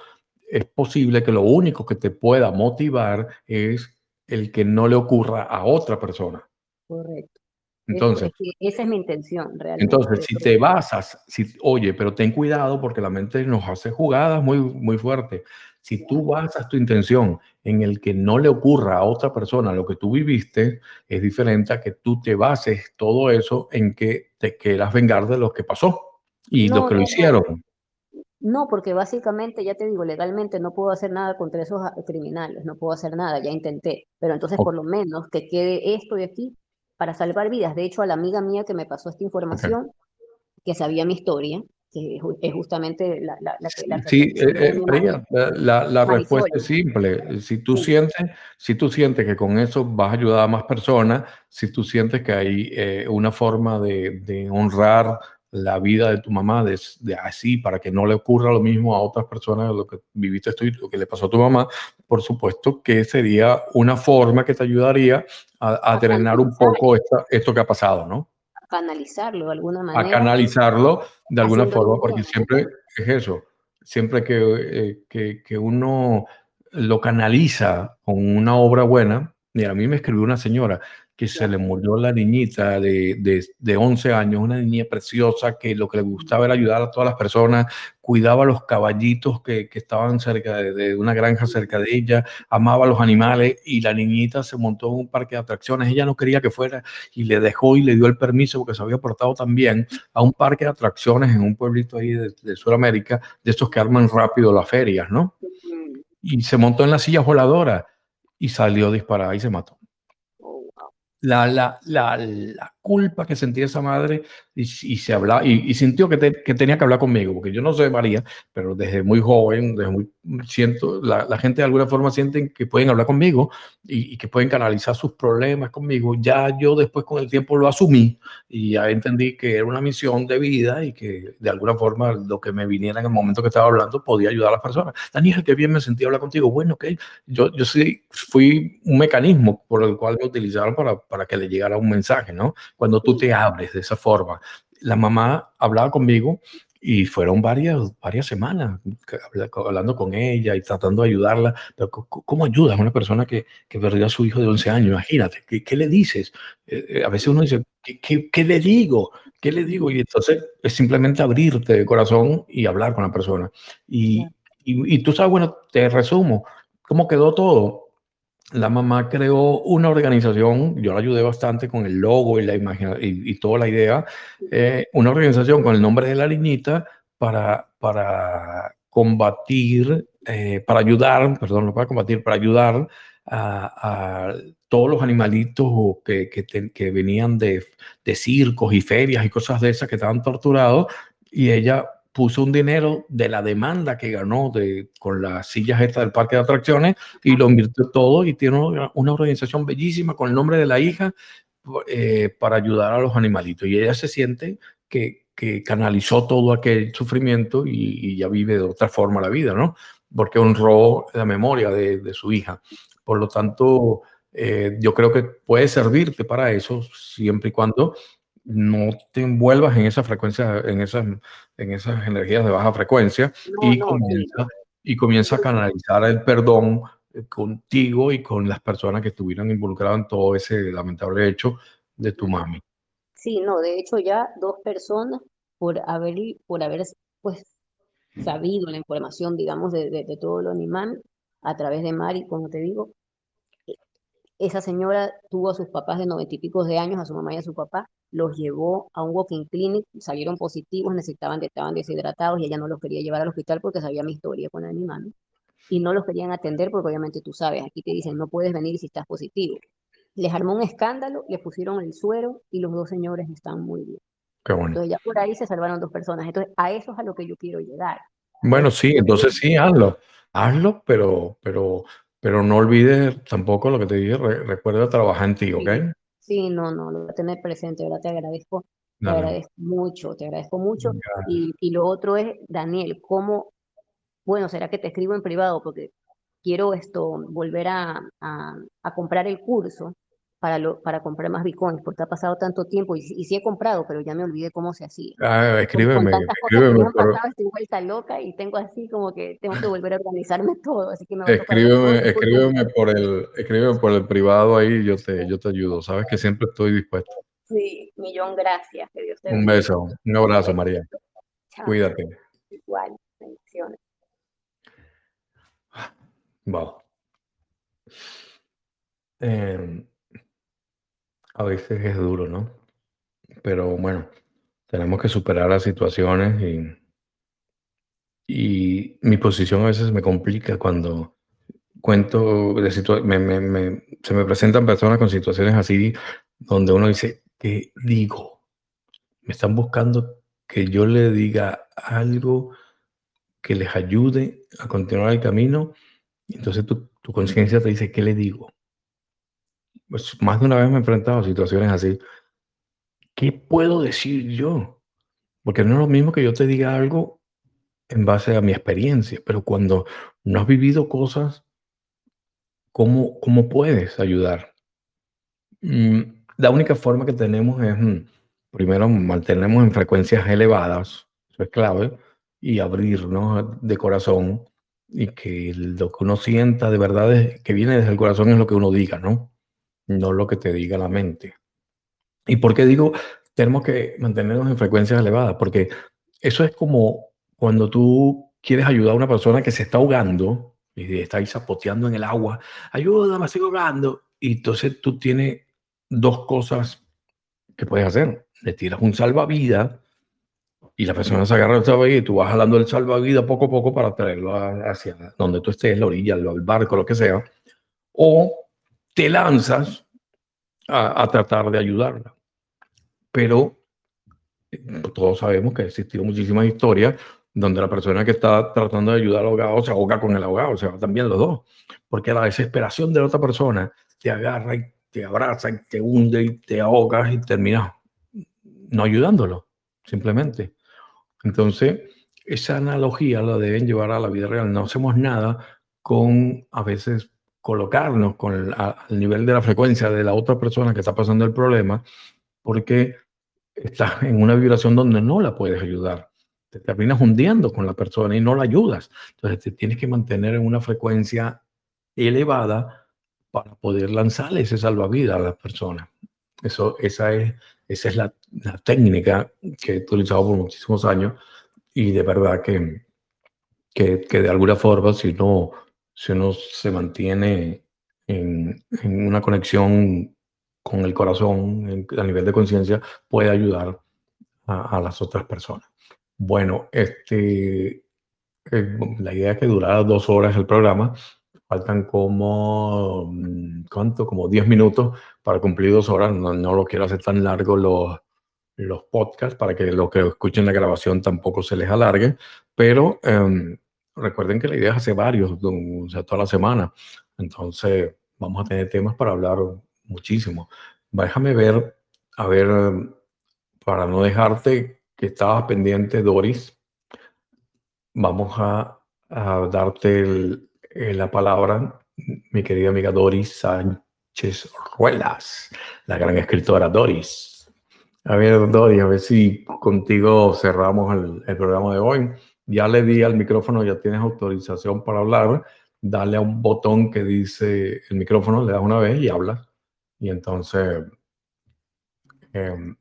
es posible que lo único que te pueda motivar es el que no le ocurra a otra persona. Correcto. Entonces, esa es mi intención, realmente. Entonces, si te basas, si, oye, pero ten cuidado porque la mente nos hace jugadas muy, muy fuertes. Si tú basas tu intención en el que no le ocurra a otra persona lo que tú viviste, es diferente a que tú te bases todo eso en que te quieras vengar de lo que pasó y lo que lo hicieron. No, porque básicamente, ya te digo, legalmente no puedo hacer nada contra esos ah, criminales, no puedo hacer nada, ya intenté. Pero entonces, por lo menos, que quede esto de aquí para salvar vidas. De hecho, a la amiga mía que me pasó esta información, que sabía mi historia, que es justamente la, la, la, sí, eh, la, la respuesta es simple. Si tú, sientes, si tú sientes que con eso vas a ayudar a más personas, si tú sientes que hay eh, una forma de, de, honrar la vida de tu mamá de, de, así para que no le ocurra lo mismo a otras personas lo que viviste esto y lo que le pasó a tu mamá, por supuesto que sería una forma que te ayudaría a, a, drenar un poco esto que ha pasado, ¿no? Canalizarlo de alguna manera. A canalizarlo de alguna forma, porque siempre es eso, siempre que, eh, que, que, uno lo canaliza con una obra buena, mira, a mí me escribió una señora, que se le murió la niñita de, de, de, 11 años, una niña preciosa que lo que le gustaba era ayudar a todas las personas, cuidaba a los caballitos que, que estaban cerca de, una granja cerca de ella, amaba a los animales y la niñita se montó en un parque de atracciones, ella no quería que fuera y le dejó y le dio el permiso porque se había portado también a un parque de atracciones en un pueblito ahí de, de Sudamérica, de estos que arman rápido las ferias, ¿no? Y se montó en la silla voladora y salió disparada y se mató la, la, la, la, culpa que sentía esa madre y, se hablaba, y, sintió que, que, tenía que hablar conmigo, porque yo no soy María, pero desde muy joven, desde muy, siento, la, la gente de alguna forma sienten que pueden hablar conmigo y, que pueden canalizar sus problemas conmigo. Ya yo después con el tiempo lo asumí y ya entendí que era una misión de vida y que de alguna forma lo que me viniera en el momento que estaba hablando podía ayudar a las personas. Daniel, qué bien me sentí hablar contigo. Bueno, ok, yo, yo sí fui un mecanismo por el cual me utilizaron para para que le llegara un mensaje, ¿no? Cuando tú te abres de esa forma. La mamá hablaba conmigo y fueron varias, varias semanas hablando con ella y tratando de ayudarla. Pero ¿cómo ayudas a una persona que, que perdió a su hijo de 11 años? Imagínate, ¿qué, qué le dices? Eh, eh, a veces uno dice, ¿qué, ¿qué, qué, le digo? ¿Qué le digo? Y entonces es simplemente abrirte de corazón y hablar con la persona. Y, y, y tú sabes, bueno, te resumo, ¿cómo quedó todo? La mamá creó una organización, yo la ayudé bastante con el logo y la imagen y, toda la idea, eh, una organización con el nombre de la niñita para, para combatir, eh, para ayudar, perdón, no para combatir, para ayudar a, todos los animalitos que, que, venían de, de circos y ferias y cosas de esas que estaban torturados y ella puso un dinero de la demanda que ganó de, con las sillas estas del parque de atracciones y lo invirtió todo y tiene una, organización bellísima con el nombre de la hija eh, para ayudar a los animalitos. Y ella se siente que, que canalizó todo aquel sufrimiento y, ya vive de otra forma la vida, ¿no? Porque honró la memoria de, de su hija. Por lo tanto, eh, yo creo que puede servirte para eso siempre y cuando no te envuelvas en esa frecuencia, en esas, en esas energías de baja frecuencia y, comienza, y comienza a canalizar el perdón eh, contigo y con las personas que estuvieran involucradas en todo ese lamentable hecho de tu mami. Sí, no, de hecho ya dos personas por haber, por haber pues sabido la información, digamos, de, de, todo lo animal a través de Mari, como te digo, esa señora tuvo a sus papás de noventa y pico de años, a su mamá y a su papá, los llevó a un walking clinic, salieron positivos, necesitaban, estaban deshidratados y ella no los quería llevar al hospital porque sabía mi historia con el animal. Y no los querían atender porque obviamente tú sabes, aquí te dicen no puedes venir si estás positivo. Les armó un escándalo, le pusieron el suero y los dos señores están muy bien. Qué bueno. Entonces ya por ahí se salvaron dos personas. Entonces a eso es a lo que yo quiero llegar. Bueno, sí, entonces sí, hazlo. Hazlo, pero, pero pero no olvides tampoco lo que te dije, recuerda trabajar en ti, ¿ok? Sí, no, no, lo voy a tener presente, ¿verdad? Te agradezco, te agradezco mucho, te agradezco mucho. Y, y, lo otro es, Daniel, ¿cómo, bueno, será que te escribo en privado? Porque quiero esto, volver a, a, a comprar el curso para, lo, para comprar más bitcoins, porque ha pasado tanto tiempo y, y, sí he comprado, pero ya me olvidé cómo se hacía. Ah, escríbeme, escríbeme. Por... estoy vuelta loca y tengo así como que tengo que volver a organizarme <laughs> todo, así que me escríbeme, escríbeme por el, <laughs> escríbeme por el privado ahí, yo te, yo te ayudo, sabes que siempre estoy dispuesto. Sí, millón gracias, que Dios te Un beso, un abrazo, María. Cuídate. Igual, bendiciones. Wow. Eh, a veces es duro, ¿no? Pero bueno, tenemos que superar las situaciones y, y mi posición a veces me complica cuando cuento de situaciones, se me presentan personas con situaciones así donde uno dice, ¿qué digo? Me están buscando que yo le diga algo que les ayude a continuar el camino. Entonces tu, tu conciencia te dice, ¿qué le digo? Pues más de una vez me he enfrentado a situaciones así. ¿Qué puedo decir yo? Porque no es lo mismo que yo te diga algo en base a mi experiencia, pero cuando no has vivido cosas, ¿cómo, cómo puedes ayudar? Mm, la única forma que tenemos es, mm, primero, mantenernos en frecuencias elevadas, eso es clave, y abrirnos de corazón y que lo que uno sienta de verdad es, que viene desde el corazón es lo que uno diga, ¿no? No lo que te diga la mente. ¿Y por qué digo tenemos que mantenernos en frecuencias elevadas? Porque eso es como cuando tú quieres ayudar a una persona que se está ahogando y está ahí zapoteando en el agua, ayúdame, sigo ahogando. Y entonces tú tienes dos cosas que puedes hacer. Le tiras un salvavidas y la persona se agarra el salvavidas y tú vas jalando el salvavidas poco a poco para traerlo hacia donde tú estés, la orilla, el barco, lo que sea. O te lanzas a, tratar de ayudarla. Pero eh, todos sabemos que existido muchísimas historias donde la persona que está tratando de ayudar al ahogado se ahoga con el ahogado, se va también los dos, porque la desesperación de la otra persona te agarra y te abraza y te hunde y te ahogas y terminas no ayudándolo, simplemente. Entonces, esa analogía la deben llevar a la vida real. No hacemos nada con a veces colocarnos con el, al nivel de la frecuencia de la otra persona que está pasando el problema, porque estás en una vibración donde no la puedes ayudar. Te terminas hundiendo con la persona y no la ayudas. Entonces te tienes que mantener en una frecuencia elevada para poder lanzarle ese salvavidas a la persona. Eso, esa es, esa es la, la técnica que he utilizado por muchísimos años y de verdad que, que, que de alguna forma, si no si uno se mantiene en, una conexión con el corazón a nivel de conciencia, puede ayudar a, las otras personas. Bueno, este, eh, la idea es que durara dos horas el programa. Faltan como, mm, ¿cuánto? Como 10 minutos para cumplir dos horas. No, lo quiero hacer tan largo los, los podcasts para que los que escuchen la grabación tampoco se les alargue, pero em, recuerden que la idea es hacer varios, o sea, toda la semana. Entonces, vamos a tener temas para hablar muchísimo. déjame ver, a ver, para no dejarte que estabas pendiente, Doris, vamos a, darte la palabra, mi querida amiga Doris Sánchez Ruelas, la gran escritora Doris. A ver, Doris, a ver si contigo cerramos el, programa de hoy. Ya le di al micrófono, ya tienes autorización para hablar. Dale a un botón que dice el micrófono, le das una vez y hablas. Y entonces em,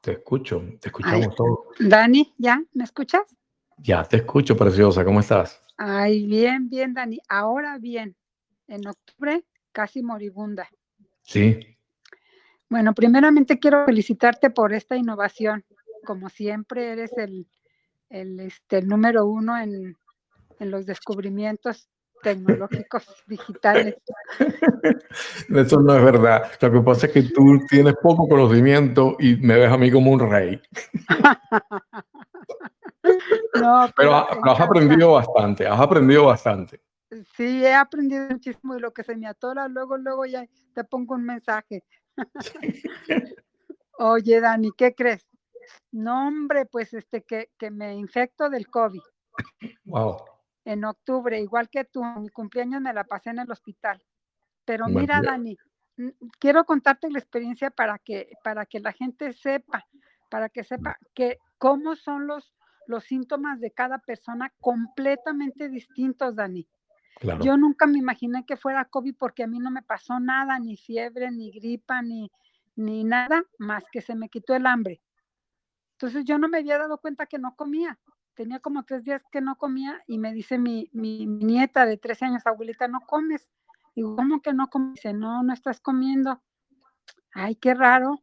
te, escucho, te escuchamos todos. Dani, ¿ya? ¿Me escuchas? Ya te escucho, preciosa. ¿Cómo estás? Ay, bien, bien, Dani. Ahora bien, en octubre casi moribunda. Sí. Bueno, primeramente quiero felicitarte por esta innovación. Como siempre, eres el, el, este, el número uno en, en los descubrimientos tecnológicos <laughs> digitales. <laughs> Eso no es verdad. Lo que pasa es que tú tienes poco conocimiento y me ves a mí como un rey. <laughs> no, pero, has aprendido bastante, has aprendido bastante. Sí, he aprendido muchísimo y lo que se me atora, luego, luego ya te pongo un mensaje. Oye, Dani, ¿qué crees? No, hombre, pues este que, que me infecto del COVID. Wow en octubre, igual que tú, mi cumpleaños me la pasé en el hospital. Pero mira, Dani, quiero contarte la experiencia para que, para que la gente sepa, para que sepa que cómo son los, los síntomas de cada persona completamente distintos, Dani. Yo nunca me imaginé que fuera COVID porque a mí no me pasó nada, ni fiebre, ni gripa, ni, ni nada, más que se me quitó el hambre. Entonces yo no me había dado cuenta que no comía tenía como tres días que no comía y me dice mi, mi, nieta de 13 años, abuelita, ¿no comes? Digo, ¿cómo que no comes? Dice, no, no estás comiendo. Ay, qué raro.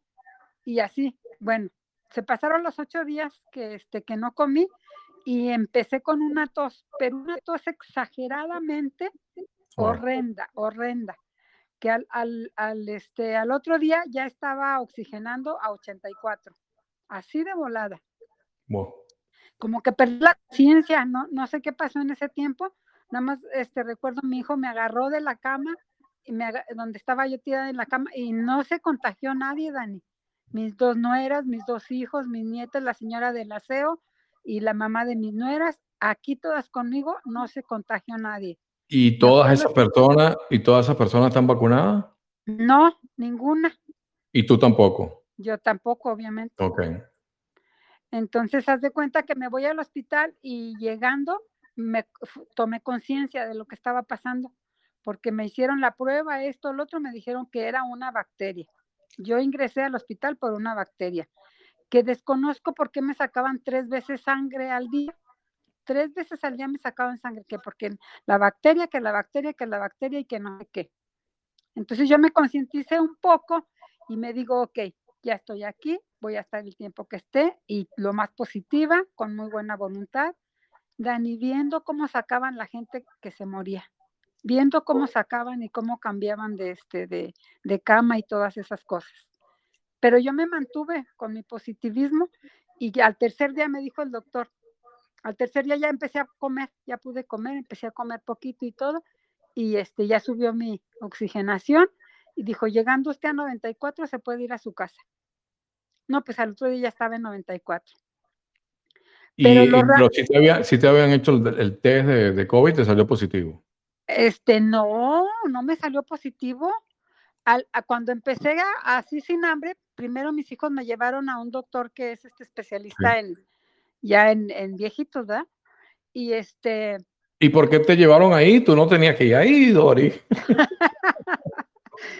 Y así, bueno, se pasaron los ocho días que, este, que no comí y empecé con una tos, pero una tos exageradamente horrenda, horrenda, que al, al, al, este, al otro día ya estaba oxigenando a 84, así de volada como que perdí la conciencia, no, no sé qué pasó en ese tiempo, nada más este recuerdo mi hijo me agarró de la cama y me donde estaba yo tirada en la cama y no se contagió nadie, Dani. Mis dos nueras, mis dos hijos, mis nietas, la señora del aseo y la mamá de mis nueras, aquí todas conmigo, no se contagió nadie. ¿Y todas esas personas y todas esas personas están vacunadas? No, ninguna. ¿Y tú tampoco? Yo tampoco, obviamente. Ok. Entonces, haz de cuenta que me voy al hospital y llegando me tomé conciencia de lo que estaba pasando, porque me hicieron la prueba, esto, lo otro, me dijeron que era una bacteria. Yo ingresé al hospital por una bacteria, que desconozco por qué me sacaban tres veces sangre al día. Tres veces al día me sacaban sangre, que porque la bacteria, que la bacteria, que la bacteria y que no sé qué. Entonces yo me concienticé un poco y me digo, ok, ya estoy aquí, voy a estar el tiempo que esté y lo más positiva, con muy buena voluntad, Dani, viendo cómo sacaban la gente que se moría, viendo cómo sacaban y cómo cambiaban de, este, de, de cama y todas esas cosas. Pero yo me mantuve con mi positivismo y al tercer día me dijo el doctor, al tercer día ya empecé a comer, ya pude comer, empecé a comer poquito y todo, y este, ya subió mi oxigenación y dijo, llegando usted a 94 se puede ir a su casa. No, pues al otro día ya estaba en 94. Pero, si, te habían hecho el, test de, COVID, ¿te salió positivo? Este, no, no me salió positivo. Al, cuando empecé así sin hambre, primero mis hijos me llevaron a un doctor que es este especialista en ya en, en, viejitos, ¿verdad? Y este. ¿Y por qué te llevaron ahí? Tú no tenías que ir ahí, Dori. <laughs>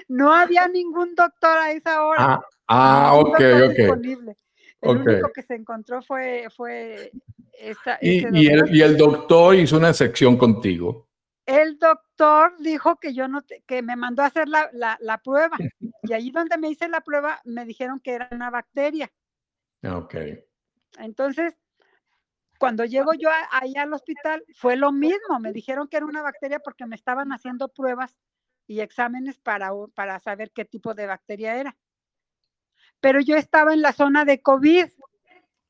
no había ningún doctor a esa hora. Ah, Ah, ok, ok. Disponible. El único que se encontró fue, fue esta, y, y, el, y, el, doctor hizo una sección contigo. El doctor dijo que yo no, que me mandó a hacer la, la, la, prueba. <laughs> Y ahí donde me hice la prueba, me dijeron que era una bacteria. Ok. Entonces, cuando llego yo ahí al hospital, fue lo mismo. Me dijeron que era una bacteria porque me estaban haciendo pruebas y exámenes para, para saber qué tipo de bacteria era pero yo estaba en la zona de COVID.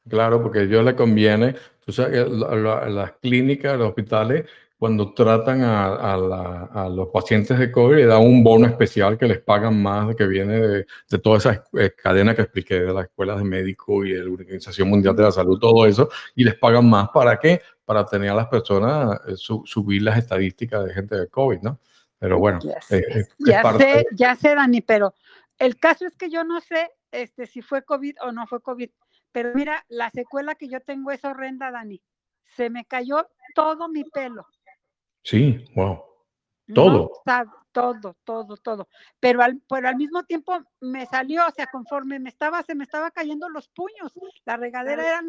Claro, porque a ellos le conviene, tú las clínicas, los hospitales cuando tratan a, los pacientes de COVID, le dan un bono especial que les pagan más, que viene de, de toda esa eh, cadena que expliqué, de las escuelas de médicos y de la Organización Mundial de la Salud, todo eso, y les pagan más. ¿Para qué? Para tener a las personas, eh, subir las estadísticas de gente de COVID, ¿no? Pero bueno, ya, sé, ya, sé, Dani, pero el caso es que yo no sé este, si fue COVID o no fue COVID, pero mira, la secuela que yo tengo es horrenda, Dani. Se me cayó todo mi pelo. Sí, wow. Todo. todo, todo, todo. Pero al, pero al mismo tiempo me salió, o sea, conforme me estaba, se me estaba cayendo los puños. La regadera era,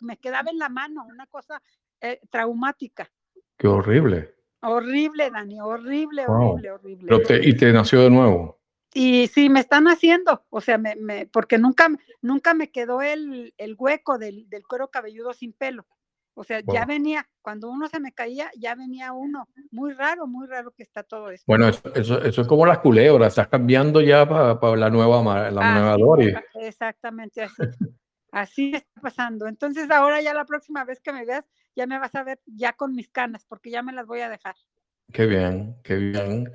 me quedaba en la mano, una cosa eh, traumática. Qué horrible. Horrible, Dani, horrible, horrible, horrible. ¿Y te nació de nuevo? Y sí, me están haciendo, o sea, me, me, porque nunca, nunca me quedó el, el hueco del, del cuero cabelludo sin pelo. O sea, ya venía, cuando uno se me caía, ya venía uno. Muy raro, muy raro que está todo esto. Bueno, eso, eso, es como las culebras, estás cambiando ya para la nueva, la nueva Dory. Exactamente así. así está pasando. Entonces ahora ya la próxima vez que me veas, ya me vas a ver ya con mis canas, porque ya me las voy a dejar. Qué bien, qué bien.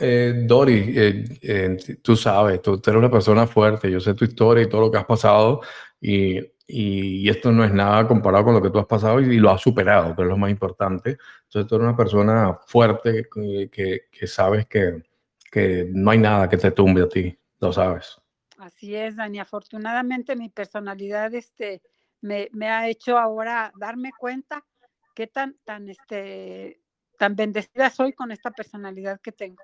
Eh, Dori, eh, eh, tú sabes, tú, tú, eres una persona fuerte, yo sé tu historia y todo lo que has pasado y y, esto no es nada comparado con lo que tú has pasado y, lo has superado, que es lo más importante. Entonces tú eres una persona fuerte que, que, sabes que, que no hay nada que te tumbe a ti, lo sabes. Así es, Dani. Afortunadamente mi personalidad este, me, me, ha hecho ahora darme cuenta qué tan, tan, este, tan bendecida soy con esta personalidad que tengo.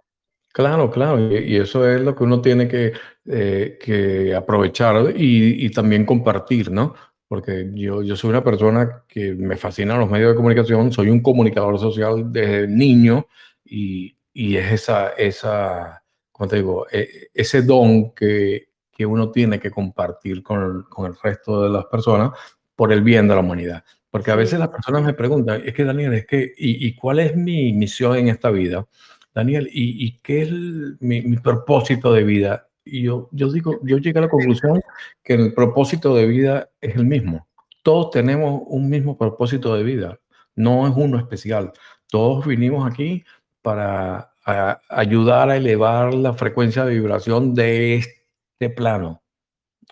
Claro, claro, y, eso es lo que uno tiene que, eh, que aprovechar y, y, también compartir, ¿no? Porque yo, yo soy una persona que me fascina los medios de comunicación, soy un comunicador social desde niño y, y es esa, esa, ¿cómo te digo? E, ese don que, que uno tiene que compartir con, con el resto de las personas por el bien de la humanidad. Porque a veces las personas me preguntan, es que Daniel, es que, ¿y, y cuál es mi misión en esta vida? Daniel, ¿y, qué es mi, propósito de vida? Y yo, yo digo, yo llegué a la conclusión que el propósito de vida es el mismo. Todos tenemos un mismo propósito de vida, no es uno especial. Todos vinimos aquí para ayudar a elevar la frecuencia de vibración de este plano.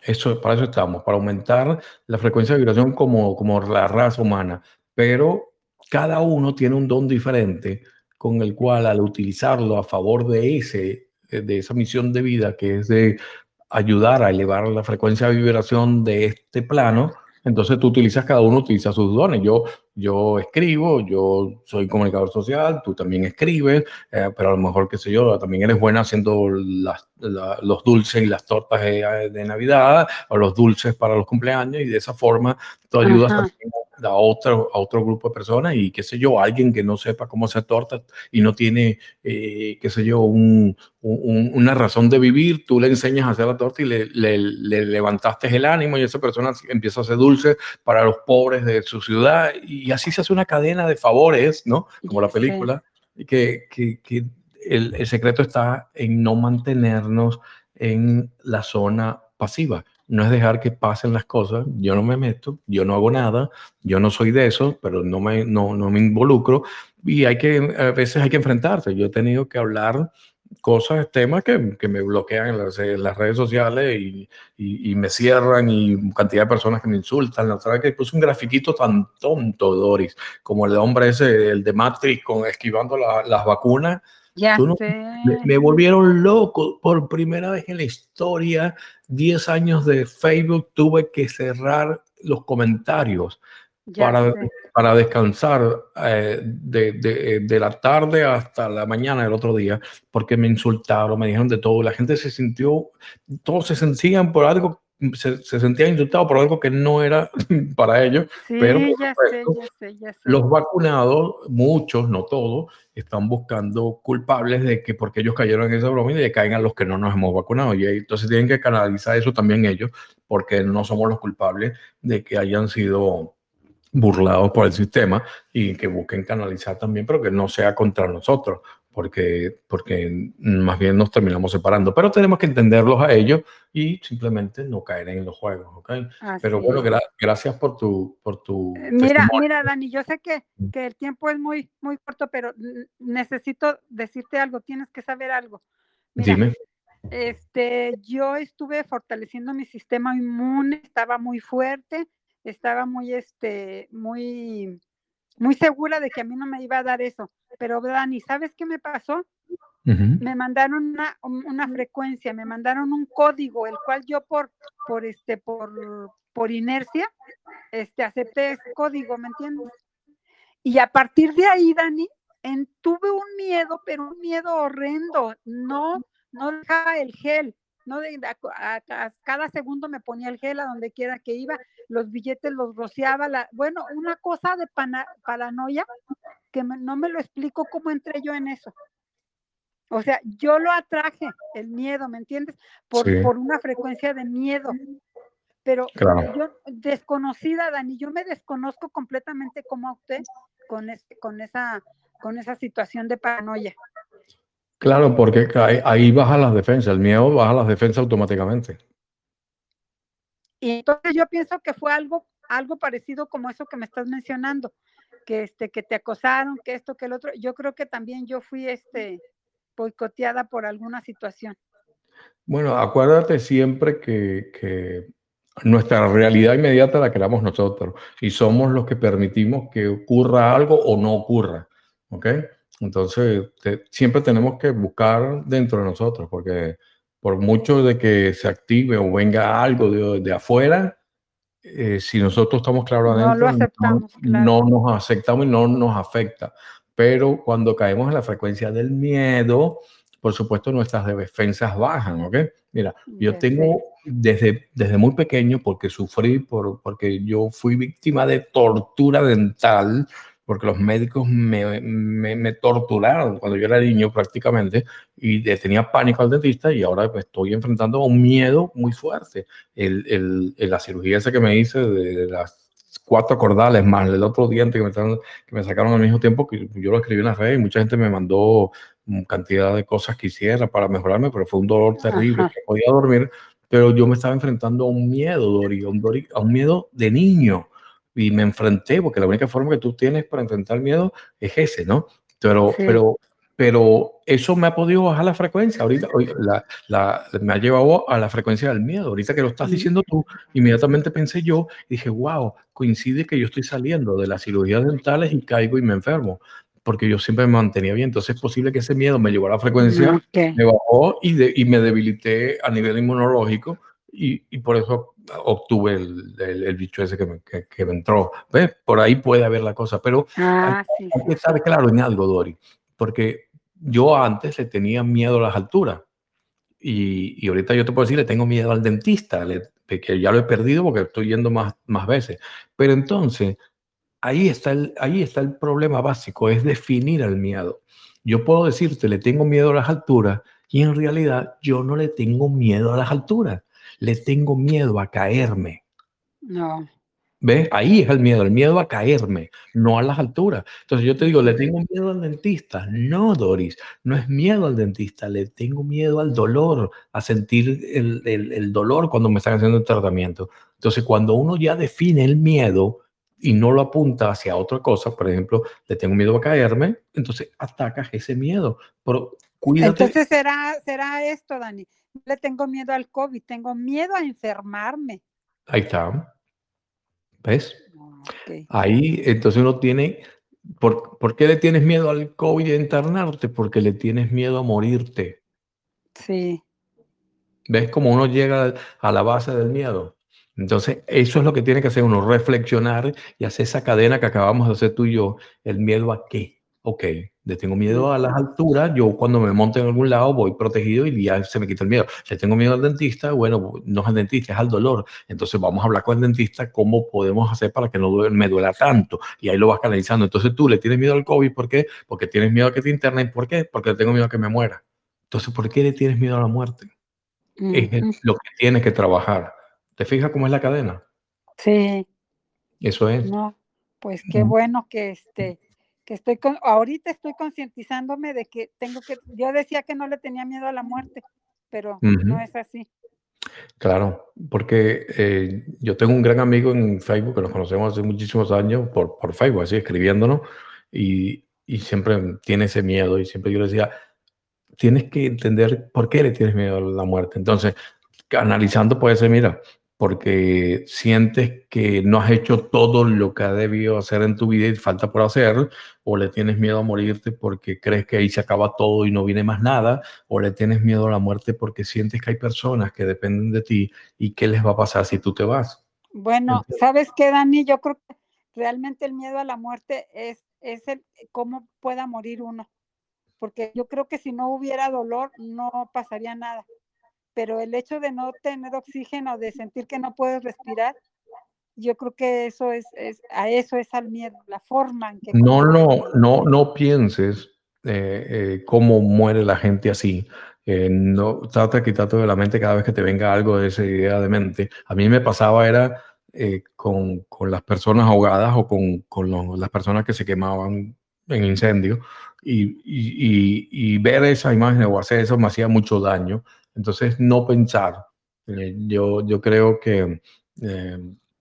Eso, para eso estamos, para aumentar la frecuencia de vibración como, como la raza humana. Pero cada uno tiene un don diferente con el cual al utilizarlo a favor de, ese, de esa misión de vida que es de ayudar a elevar la frecuencia de vibración de este plano, entonces tú utilizas, cada uno utiliza sus dones. Yo, yo escribo, yo soy comunicador social, tú también escribes, eh, pero a lo mejor, qué sé yo, también eres buena haciendo las, los dulces y las tortas de, Navidad o los dulces para los cumpleaños y de esa forma tú ayudas también a otro, a otro grupo de personas y qué sé yo, alguien que no sepa cómo hacer tortas y no tiene, eh, qué sé yo, un, una razón de vivir, tú le enseñas a hacer la torta y le, le, levantaste el ánimo y esa persona empieza a hacer dulces para los pobres de su ciudad y así se hace una cadena de favores, ¿no? Como la película, que, que, que el, el secreto está en no mantenernos en la zona pasiva no es dejar que pasen las cosas, yo no me meto, yo no hago nada, yo no soy de eso, pero no me, no, no me involucro y hay que, a veces hay que enfrentarse. Yo he tenido que hablar cosas, temas que, que me bloquean en las, las redes sociales y, y, me cierran y cantidad de personas que me insultan. La otra que puse un grafiquito tan tonto, Doris, como el de hombre ese, el de Matrix, con, esquivando las vacunas. Ya Me, volvieron loco por primera vez en la historia. 10 años de Facebook tuve que cerrar los comentarios para, para descansar eh, de, de, de, la tarde hasta la mañana del otro día, porque me insultaron, me dijeron de todo. La gente se sintió, todos se sentían por algo se, se, sentían insultados por algo que no era <laughs> para ellos. pero los vacunados, muchos, no todos, están buscando culpables de que porque ellos cayeron en esa broma y le caen a los que no nos hemos vacunado. Y entonces tienen que canalizar eso también ellos, porque no somos los culpables de que hayan sido burlados por el sistema y que busquen canalizar también, pero que no sea contra nosotros, porque, porque más bien nos terminamos separando. Pero tenemos que entenderlos a ellos y simplemente no caer en los juegos, ¿ok? Pero bueno, gracias por tu... Por tu eh, mira, mira, Dani, yo sé que, que, el tiempo es muy, muy corto, pero necesito decirte algo, tienes que saber algo. Dime. Este, yo estuve fortaleciendo mi sistema inmune, estaba muy fuerte, estaba muy, este, muy, muy segura de que a mí no me iba a dar eso. Pero Dani, ¿sabes qué me pasó? Me mandaron una, frecuencia, me mandaron un código, el cual yo por, por este, por, por inercia, este, acepté ese código, ¿me entiendes? Y a partir de ahí, Dani, en, tuve un miedo, pero un miedo horrendo. No, no dejaba el gel, no de, a, cada segundo me ponía el gel a donde quiera que iba, los billetes los rociaba, la, bueno, una cosa de paranoia que no me lo explico cómo entré yo en eso. O sea, yo lo atraje, el miedo, ¿me entiendes? Por, por una frecuencia de miedo. Pero yo, desconocida, Dani, yo me desconozco completamente como a usted con, este, con, esa, con esa situación de paranoia. Claro, porque ahí, baja las defensas, el miedo baja las defensas automáticamente. Y entonces yo pienso que fue algo, algo parecido como eso que me estás mencionando, que este, que te acosaron, que esto, que el otro. Yo creo que también yo fui este boicoteada por alguna situación. Bueno, acuérdate siempre que, que nuestra realidad inmediata la creamos nosotros y somos los que permitimos que ocurra algo o no ocurra. ¿Ok? Entonces, siempre tenemos que buscar dentro de nosotros, porque por mucho de que se active o venga algo de, afuera, eh, si nosotros estamos claros adentro, no, nos aceptamos y no nos afecta. Pero cuando caemos en la frecuencia del miedo, por supuesto nuestras defensas bajan, ¿ok? Mira, yo tengo desde, desde muy pequeño, porque sufrí, por, porque yo fui víctima de tortura dental, porque los médicos me, me, torturaron cuando yo era niño prácticamente y tenía pánico al dentista y ahora pues, estoy enfrentando un miedo muy fuerte. El, el, la cirugía esa que me hice de, las cuatro cordales más el otro diente que me, que me sacaron al mismo tiempo, que yo lo escribí en la red y mucha gente me mandó cantidad de cosas que hiciera para mejorarme, pero fue un dolor terrible, que podía dormir, pero yo me estaba enfrentando a un miedo, Dori, a un, Dori, a un miedo de niño y me enfrenté, porque la única forma que tú tienes para enfrentar miedo es ese, ¿no? Pero, pero, pero eso me ha podido bajar la frecuencia. Ahorita la, la, me ha llevado a la frecuencia del miedo. Ahorita que lo estás diciendo tú, inmediatamente pensé yo y dije, wow, coincide que yo estoy saliendo de las cirugías dentales y caigo y me enfermo porque yo siempre me mantenía bien. Entonces es posible que ese miedo me llevó a la frecuencia, me bajó y, de, y me debilité a nivel inmunológico y, y por eso obtuve el, el, bicho ese que me, que, me entró. ¿Ves? Por ahí puede haber la cosa, pero ah, hay, que estar claro en algo, Dori, porque yo antes le tenía miedo a las alturas y, y ahorita yo te puedo decir, le tengo miedo al dentista, que ya lo he perdido porque estoy yendo más, más veces. Pero entonces, ahí está, el, ahí está el problema básico, es definir el miedo. Yo puedo decirte, le tengo miedo a las alturas y en realidad yo no le tengo miedo a las alturas le tengo miedo a caerme. No. ¿Ves? Ahí es el miedo, el miedo a caerme, no a las alturas. Entonces yo te digo, ¿le tengo miedo al dentista? No, Doris, no es miedo al dentista, le tengo miedo al dolor, a sentir el, el, dolor cuando me están haciendo el tratamiento. Entonces cuando uno ya define el miedo y no lo apunta hacia otra cosa, por ejemplo, le tengo miedo a caerme, entonces atacas ese miedo. Pero cuídate. Entonces será, será esto, Dani le tengo miedo al COVID, tengo miedo a enfermarme. Ahí está. ¿Ves? Ahí entonces uno tiene, ¿por, ¿por, qué le tienes miedo al COVID y a internarte? Porque le tienes miedo a morirte. Sí. ¿Ves cómo uno llega a la base del miedo? Entonces, eso es lo que tiene que hacer uno, reflexionar y hacer esa cadena que acabamos de hacer tú y yo. ¿El miedo a qué? Ok, le tengo miedo a las alturas, yo cuando me monto en algún lado voy protegido y ya se me quita el miedo. Si tengo miedo al dentista, bueno, no es al dentista, es al dolor. Entonces vamos a hablar con el dentista cómo podemos hacer para que no me duela tanto. Y ahí lo vas canalizando. Entonces tú le tienes miedo al COVID, ¿por qué? Porque tienes miedo a que te internen. ¿Por qué? Porque tengo miedo a que me muera. Entonces, ¿por qué le tienes miedo a la muerte? Es lo que tienes que trabajar. ¿Te fijas cómo es la cadena? Sí. Eso es. No, pues qué bueno que este que estoy con, ahorita estoy concientizándome de que tengo que, yo decía que no le tenía miedo a la muerte, pero no es así. Claro, porque eh, yo tengo un gran amigo en Facebook que nos conocemos hace muchísimos años por, por Facebook, así escribiéndonos, y, y siempre tiene ese miedo, y siempre yo le decía, tienes que entender por qué le tienes miedo a la muerte. Entonces, analizando puede ser, mira, porque sientes que no has hecho todo lo que ha debido hacer en tu vida y falta por hacer, o le tienes miedo a morirte porque crees que ahí se acaba todo y no viene más nada, o le tienes miedo a la muerte porque sientes que hay personas que dependen de ti y qué les va a pasar si tú te vas. Bueno, ¿sabes qué, Dani? Yo creo que realmente el miedo a la muerte es, es el cómo pueda morir uno, porque yo creo que si no hubiera dolor no pasaría nada pero el hecho de no tener oxígeno, de sentir que no puedes respirar, yo creo que eso es, a eso es al miedo, la forma en que... No, no, no, no pienses eh, eh, cómo muere la gente así. Eh, no trata de quitarte de la mente cada vez que te venga algo de esa idea de mente. A mí me pasaba era con, con, las personas ahogadas o con, con las personas que se quemaban en incendio y, y, y, ver esa imagen o hacer eso me hacía mucho daño entonces, no pensar. Eh, yo, yo creo que eh,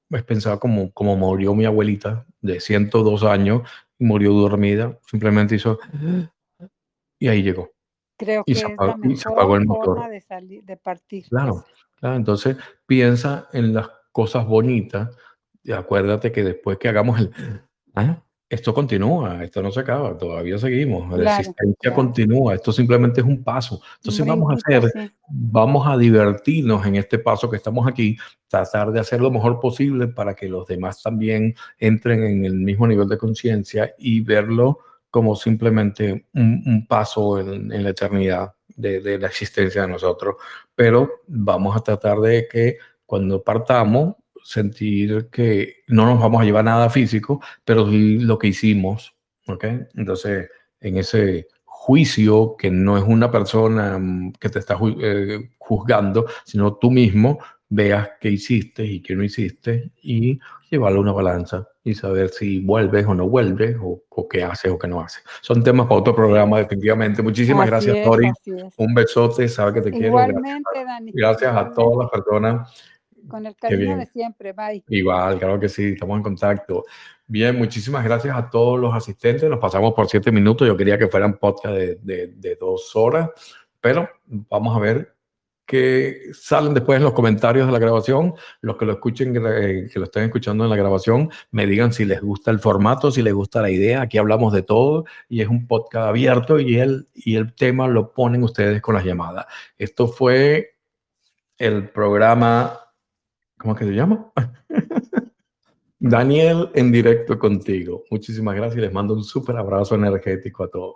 es pensar como, como murió mi abuelita de 102 años y murió dormida. Simplemente hizo... Y ahí llegó. Creo que se apagó, la se apagó el motor. De, salir, de partir. Claro, claro, entonces piensa en las cosas bonitas y acuérdate que después que hagamos el... ¿ah? Esto continúa, esto no se acaba, todavía seguimos, la existencia continúa, esto simplemente es un paso. Entonces vamos a hacer, vamos a divertirnos en este paso que estamos aquí, tratar de hacer lo mejor posible para que los demás también entren en el mismo nivel de conciencia y verlo como simplemente un, paso en, la eternidad de, de la existencia de nosotros. Pero vamos a tratar de que cuando partamos sentir que no nos vamos a llevar nada físico, pero sí lo que hicimos, ¿ok? Entonces, en ese juicio que no es una persona mm, que te está eh, juzgando, sino tú mismo veas qué hiciste y qué no hiciste y llevarlo a una balanza y saber si vuelves o no vuelves o, qué haces o qué no haces. Son temas para otro programa, definitivamente. Muchísimas gracias, Tori. Un besote, sabe que te quiero. Igualmente, Dani. Gracias a todas las personas con el cariño de siempre, bye. Igual, claro que sí, estamos en contacto. Bien, muchísimas gracias a todos los asistentes. Nos pasamos por siete minutos. Yo quería que fueran podcast de, de, dos horas, pero vamos a ver qué salen después en los comentarios de la grabación. Los que lo escuchen, eh, que lo estén escuchando en la grabación, me digan si les gusta el formato, si les gusta la idea. Aquí hablamos de todo y es un podcast abierto y el, y el tema lo ponen ustedes con las llamadas. Esto fue el programa ¿Cómo que se llama? <laughs> Daniel en directo contigo. Muchísimas gracias y les mando un súper abrazo energético a todos.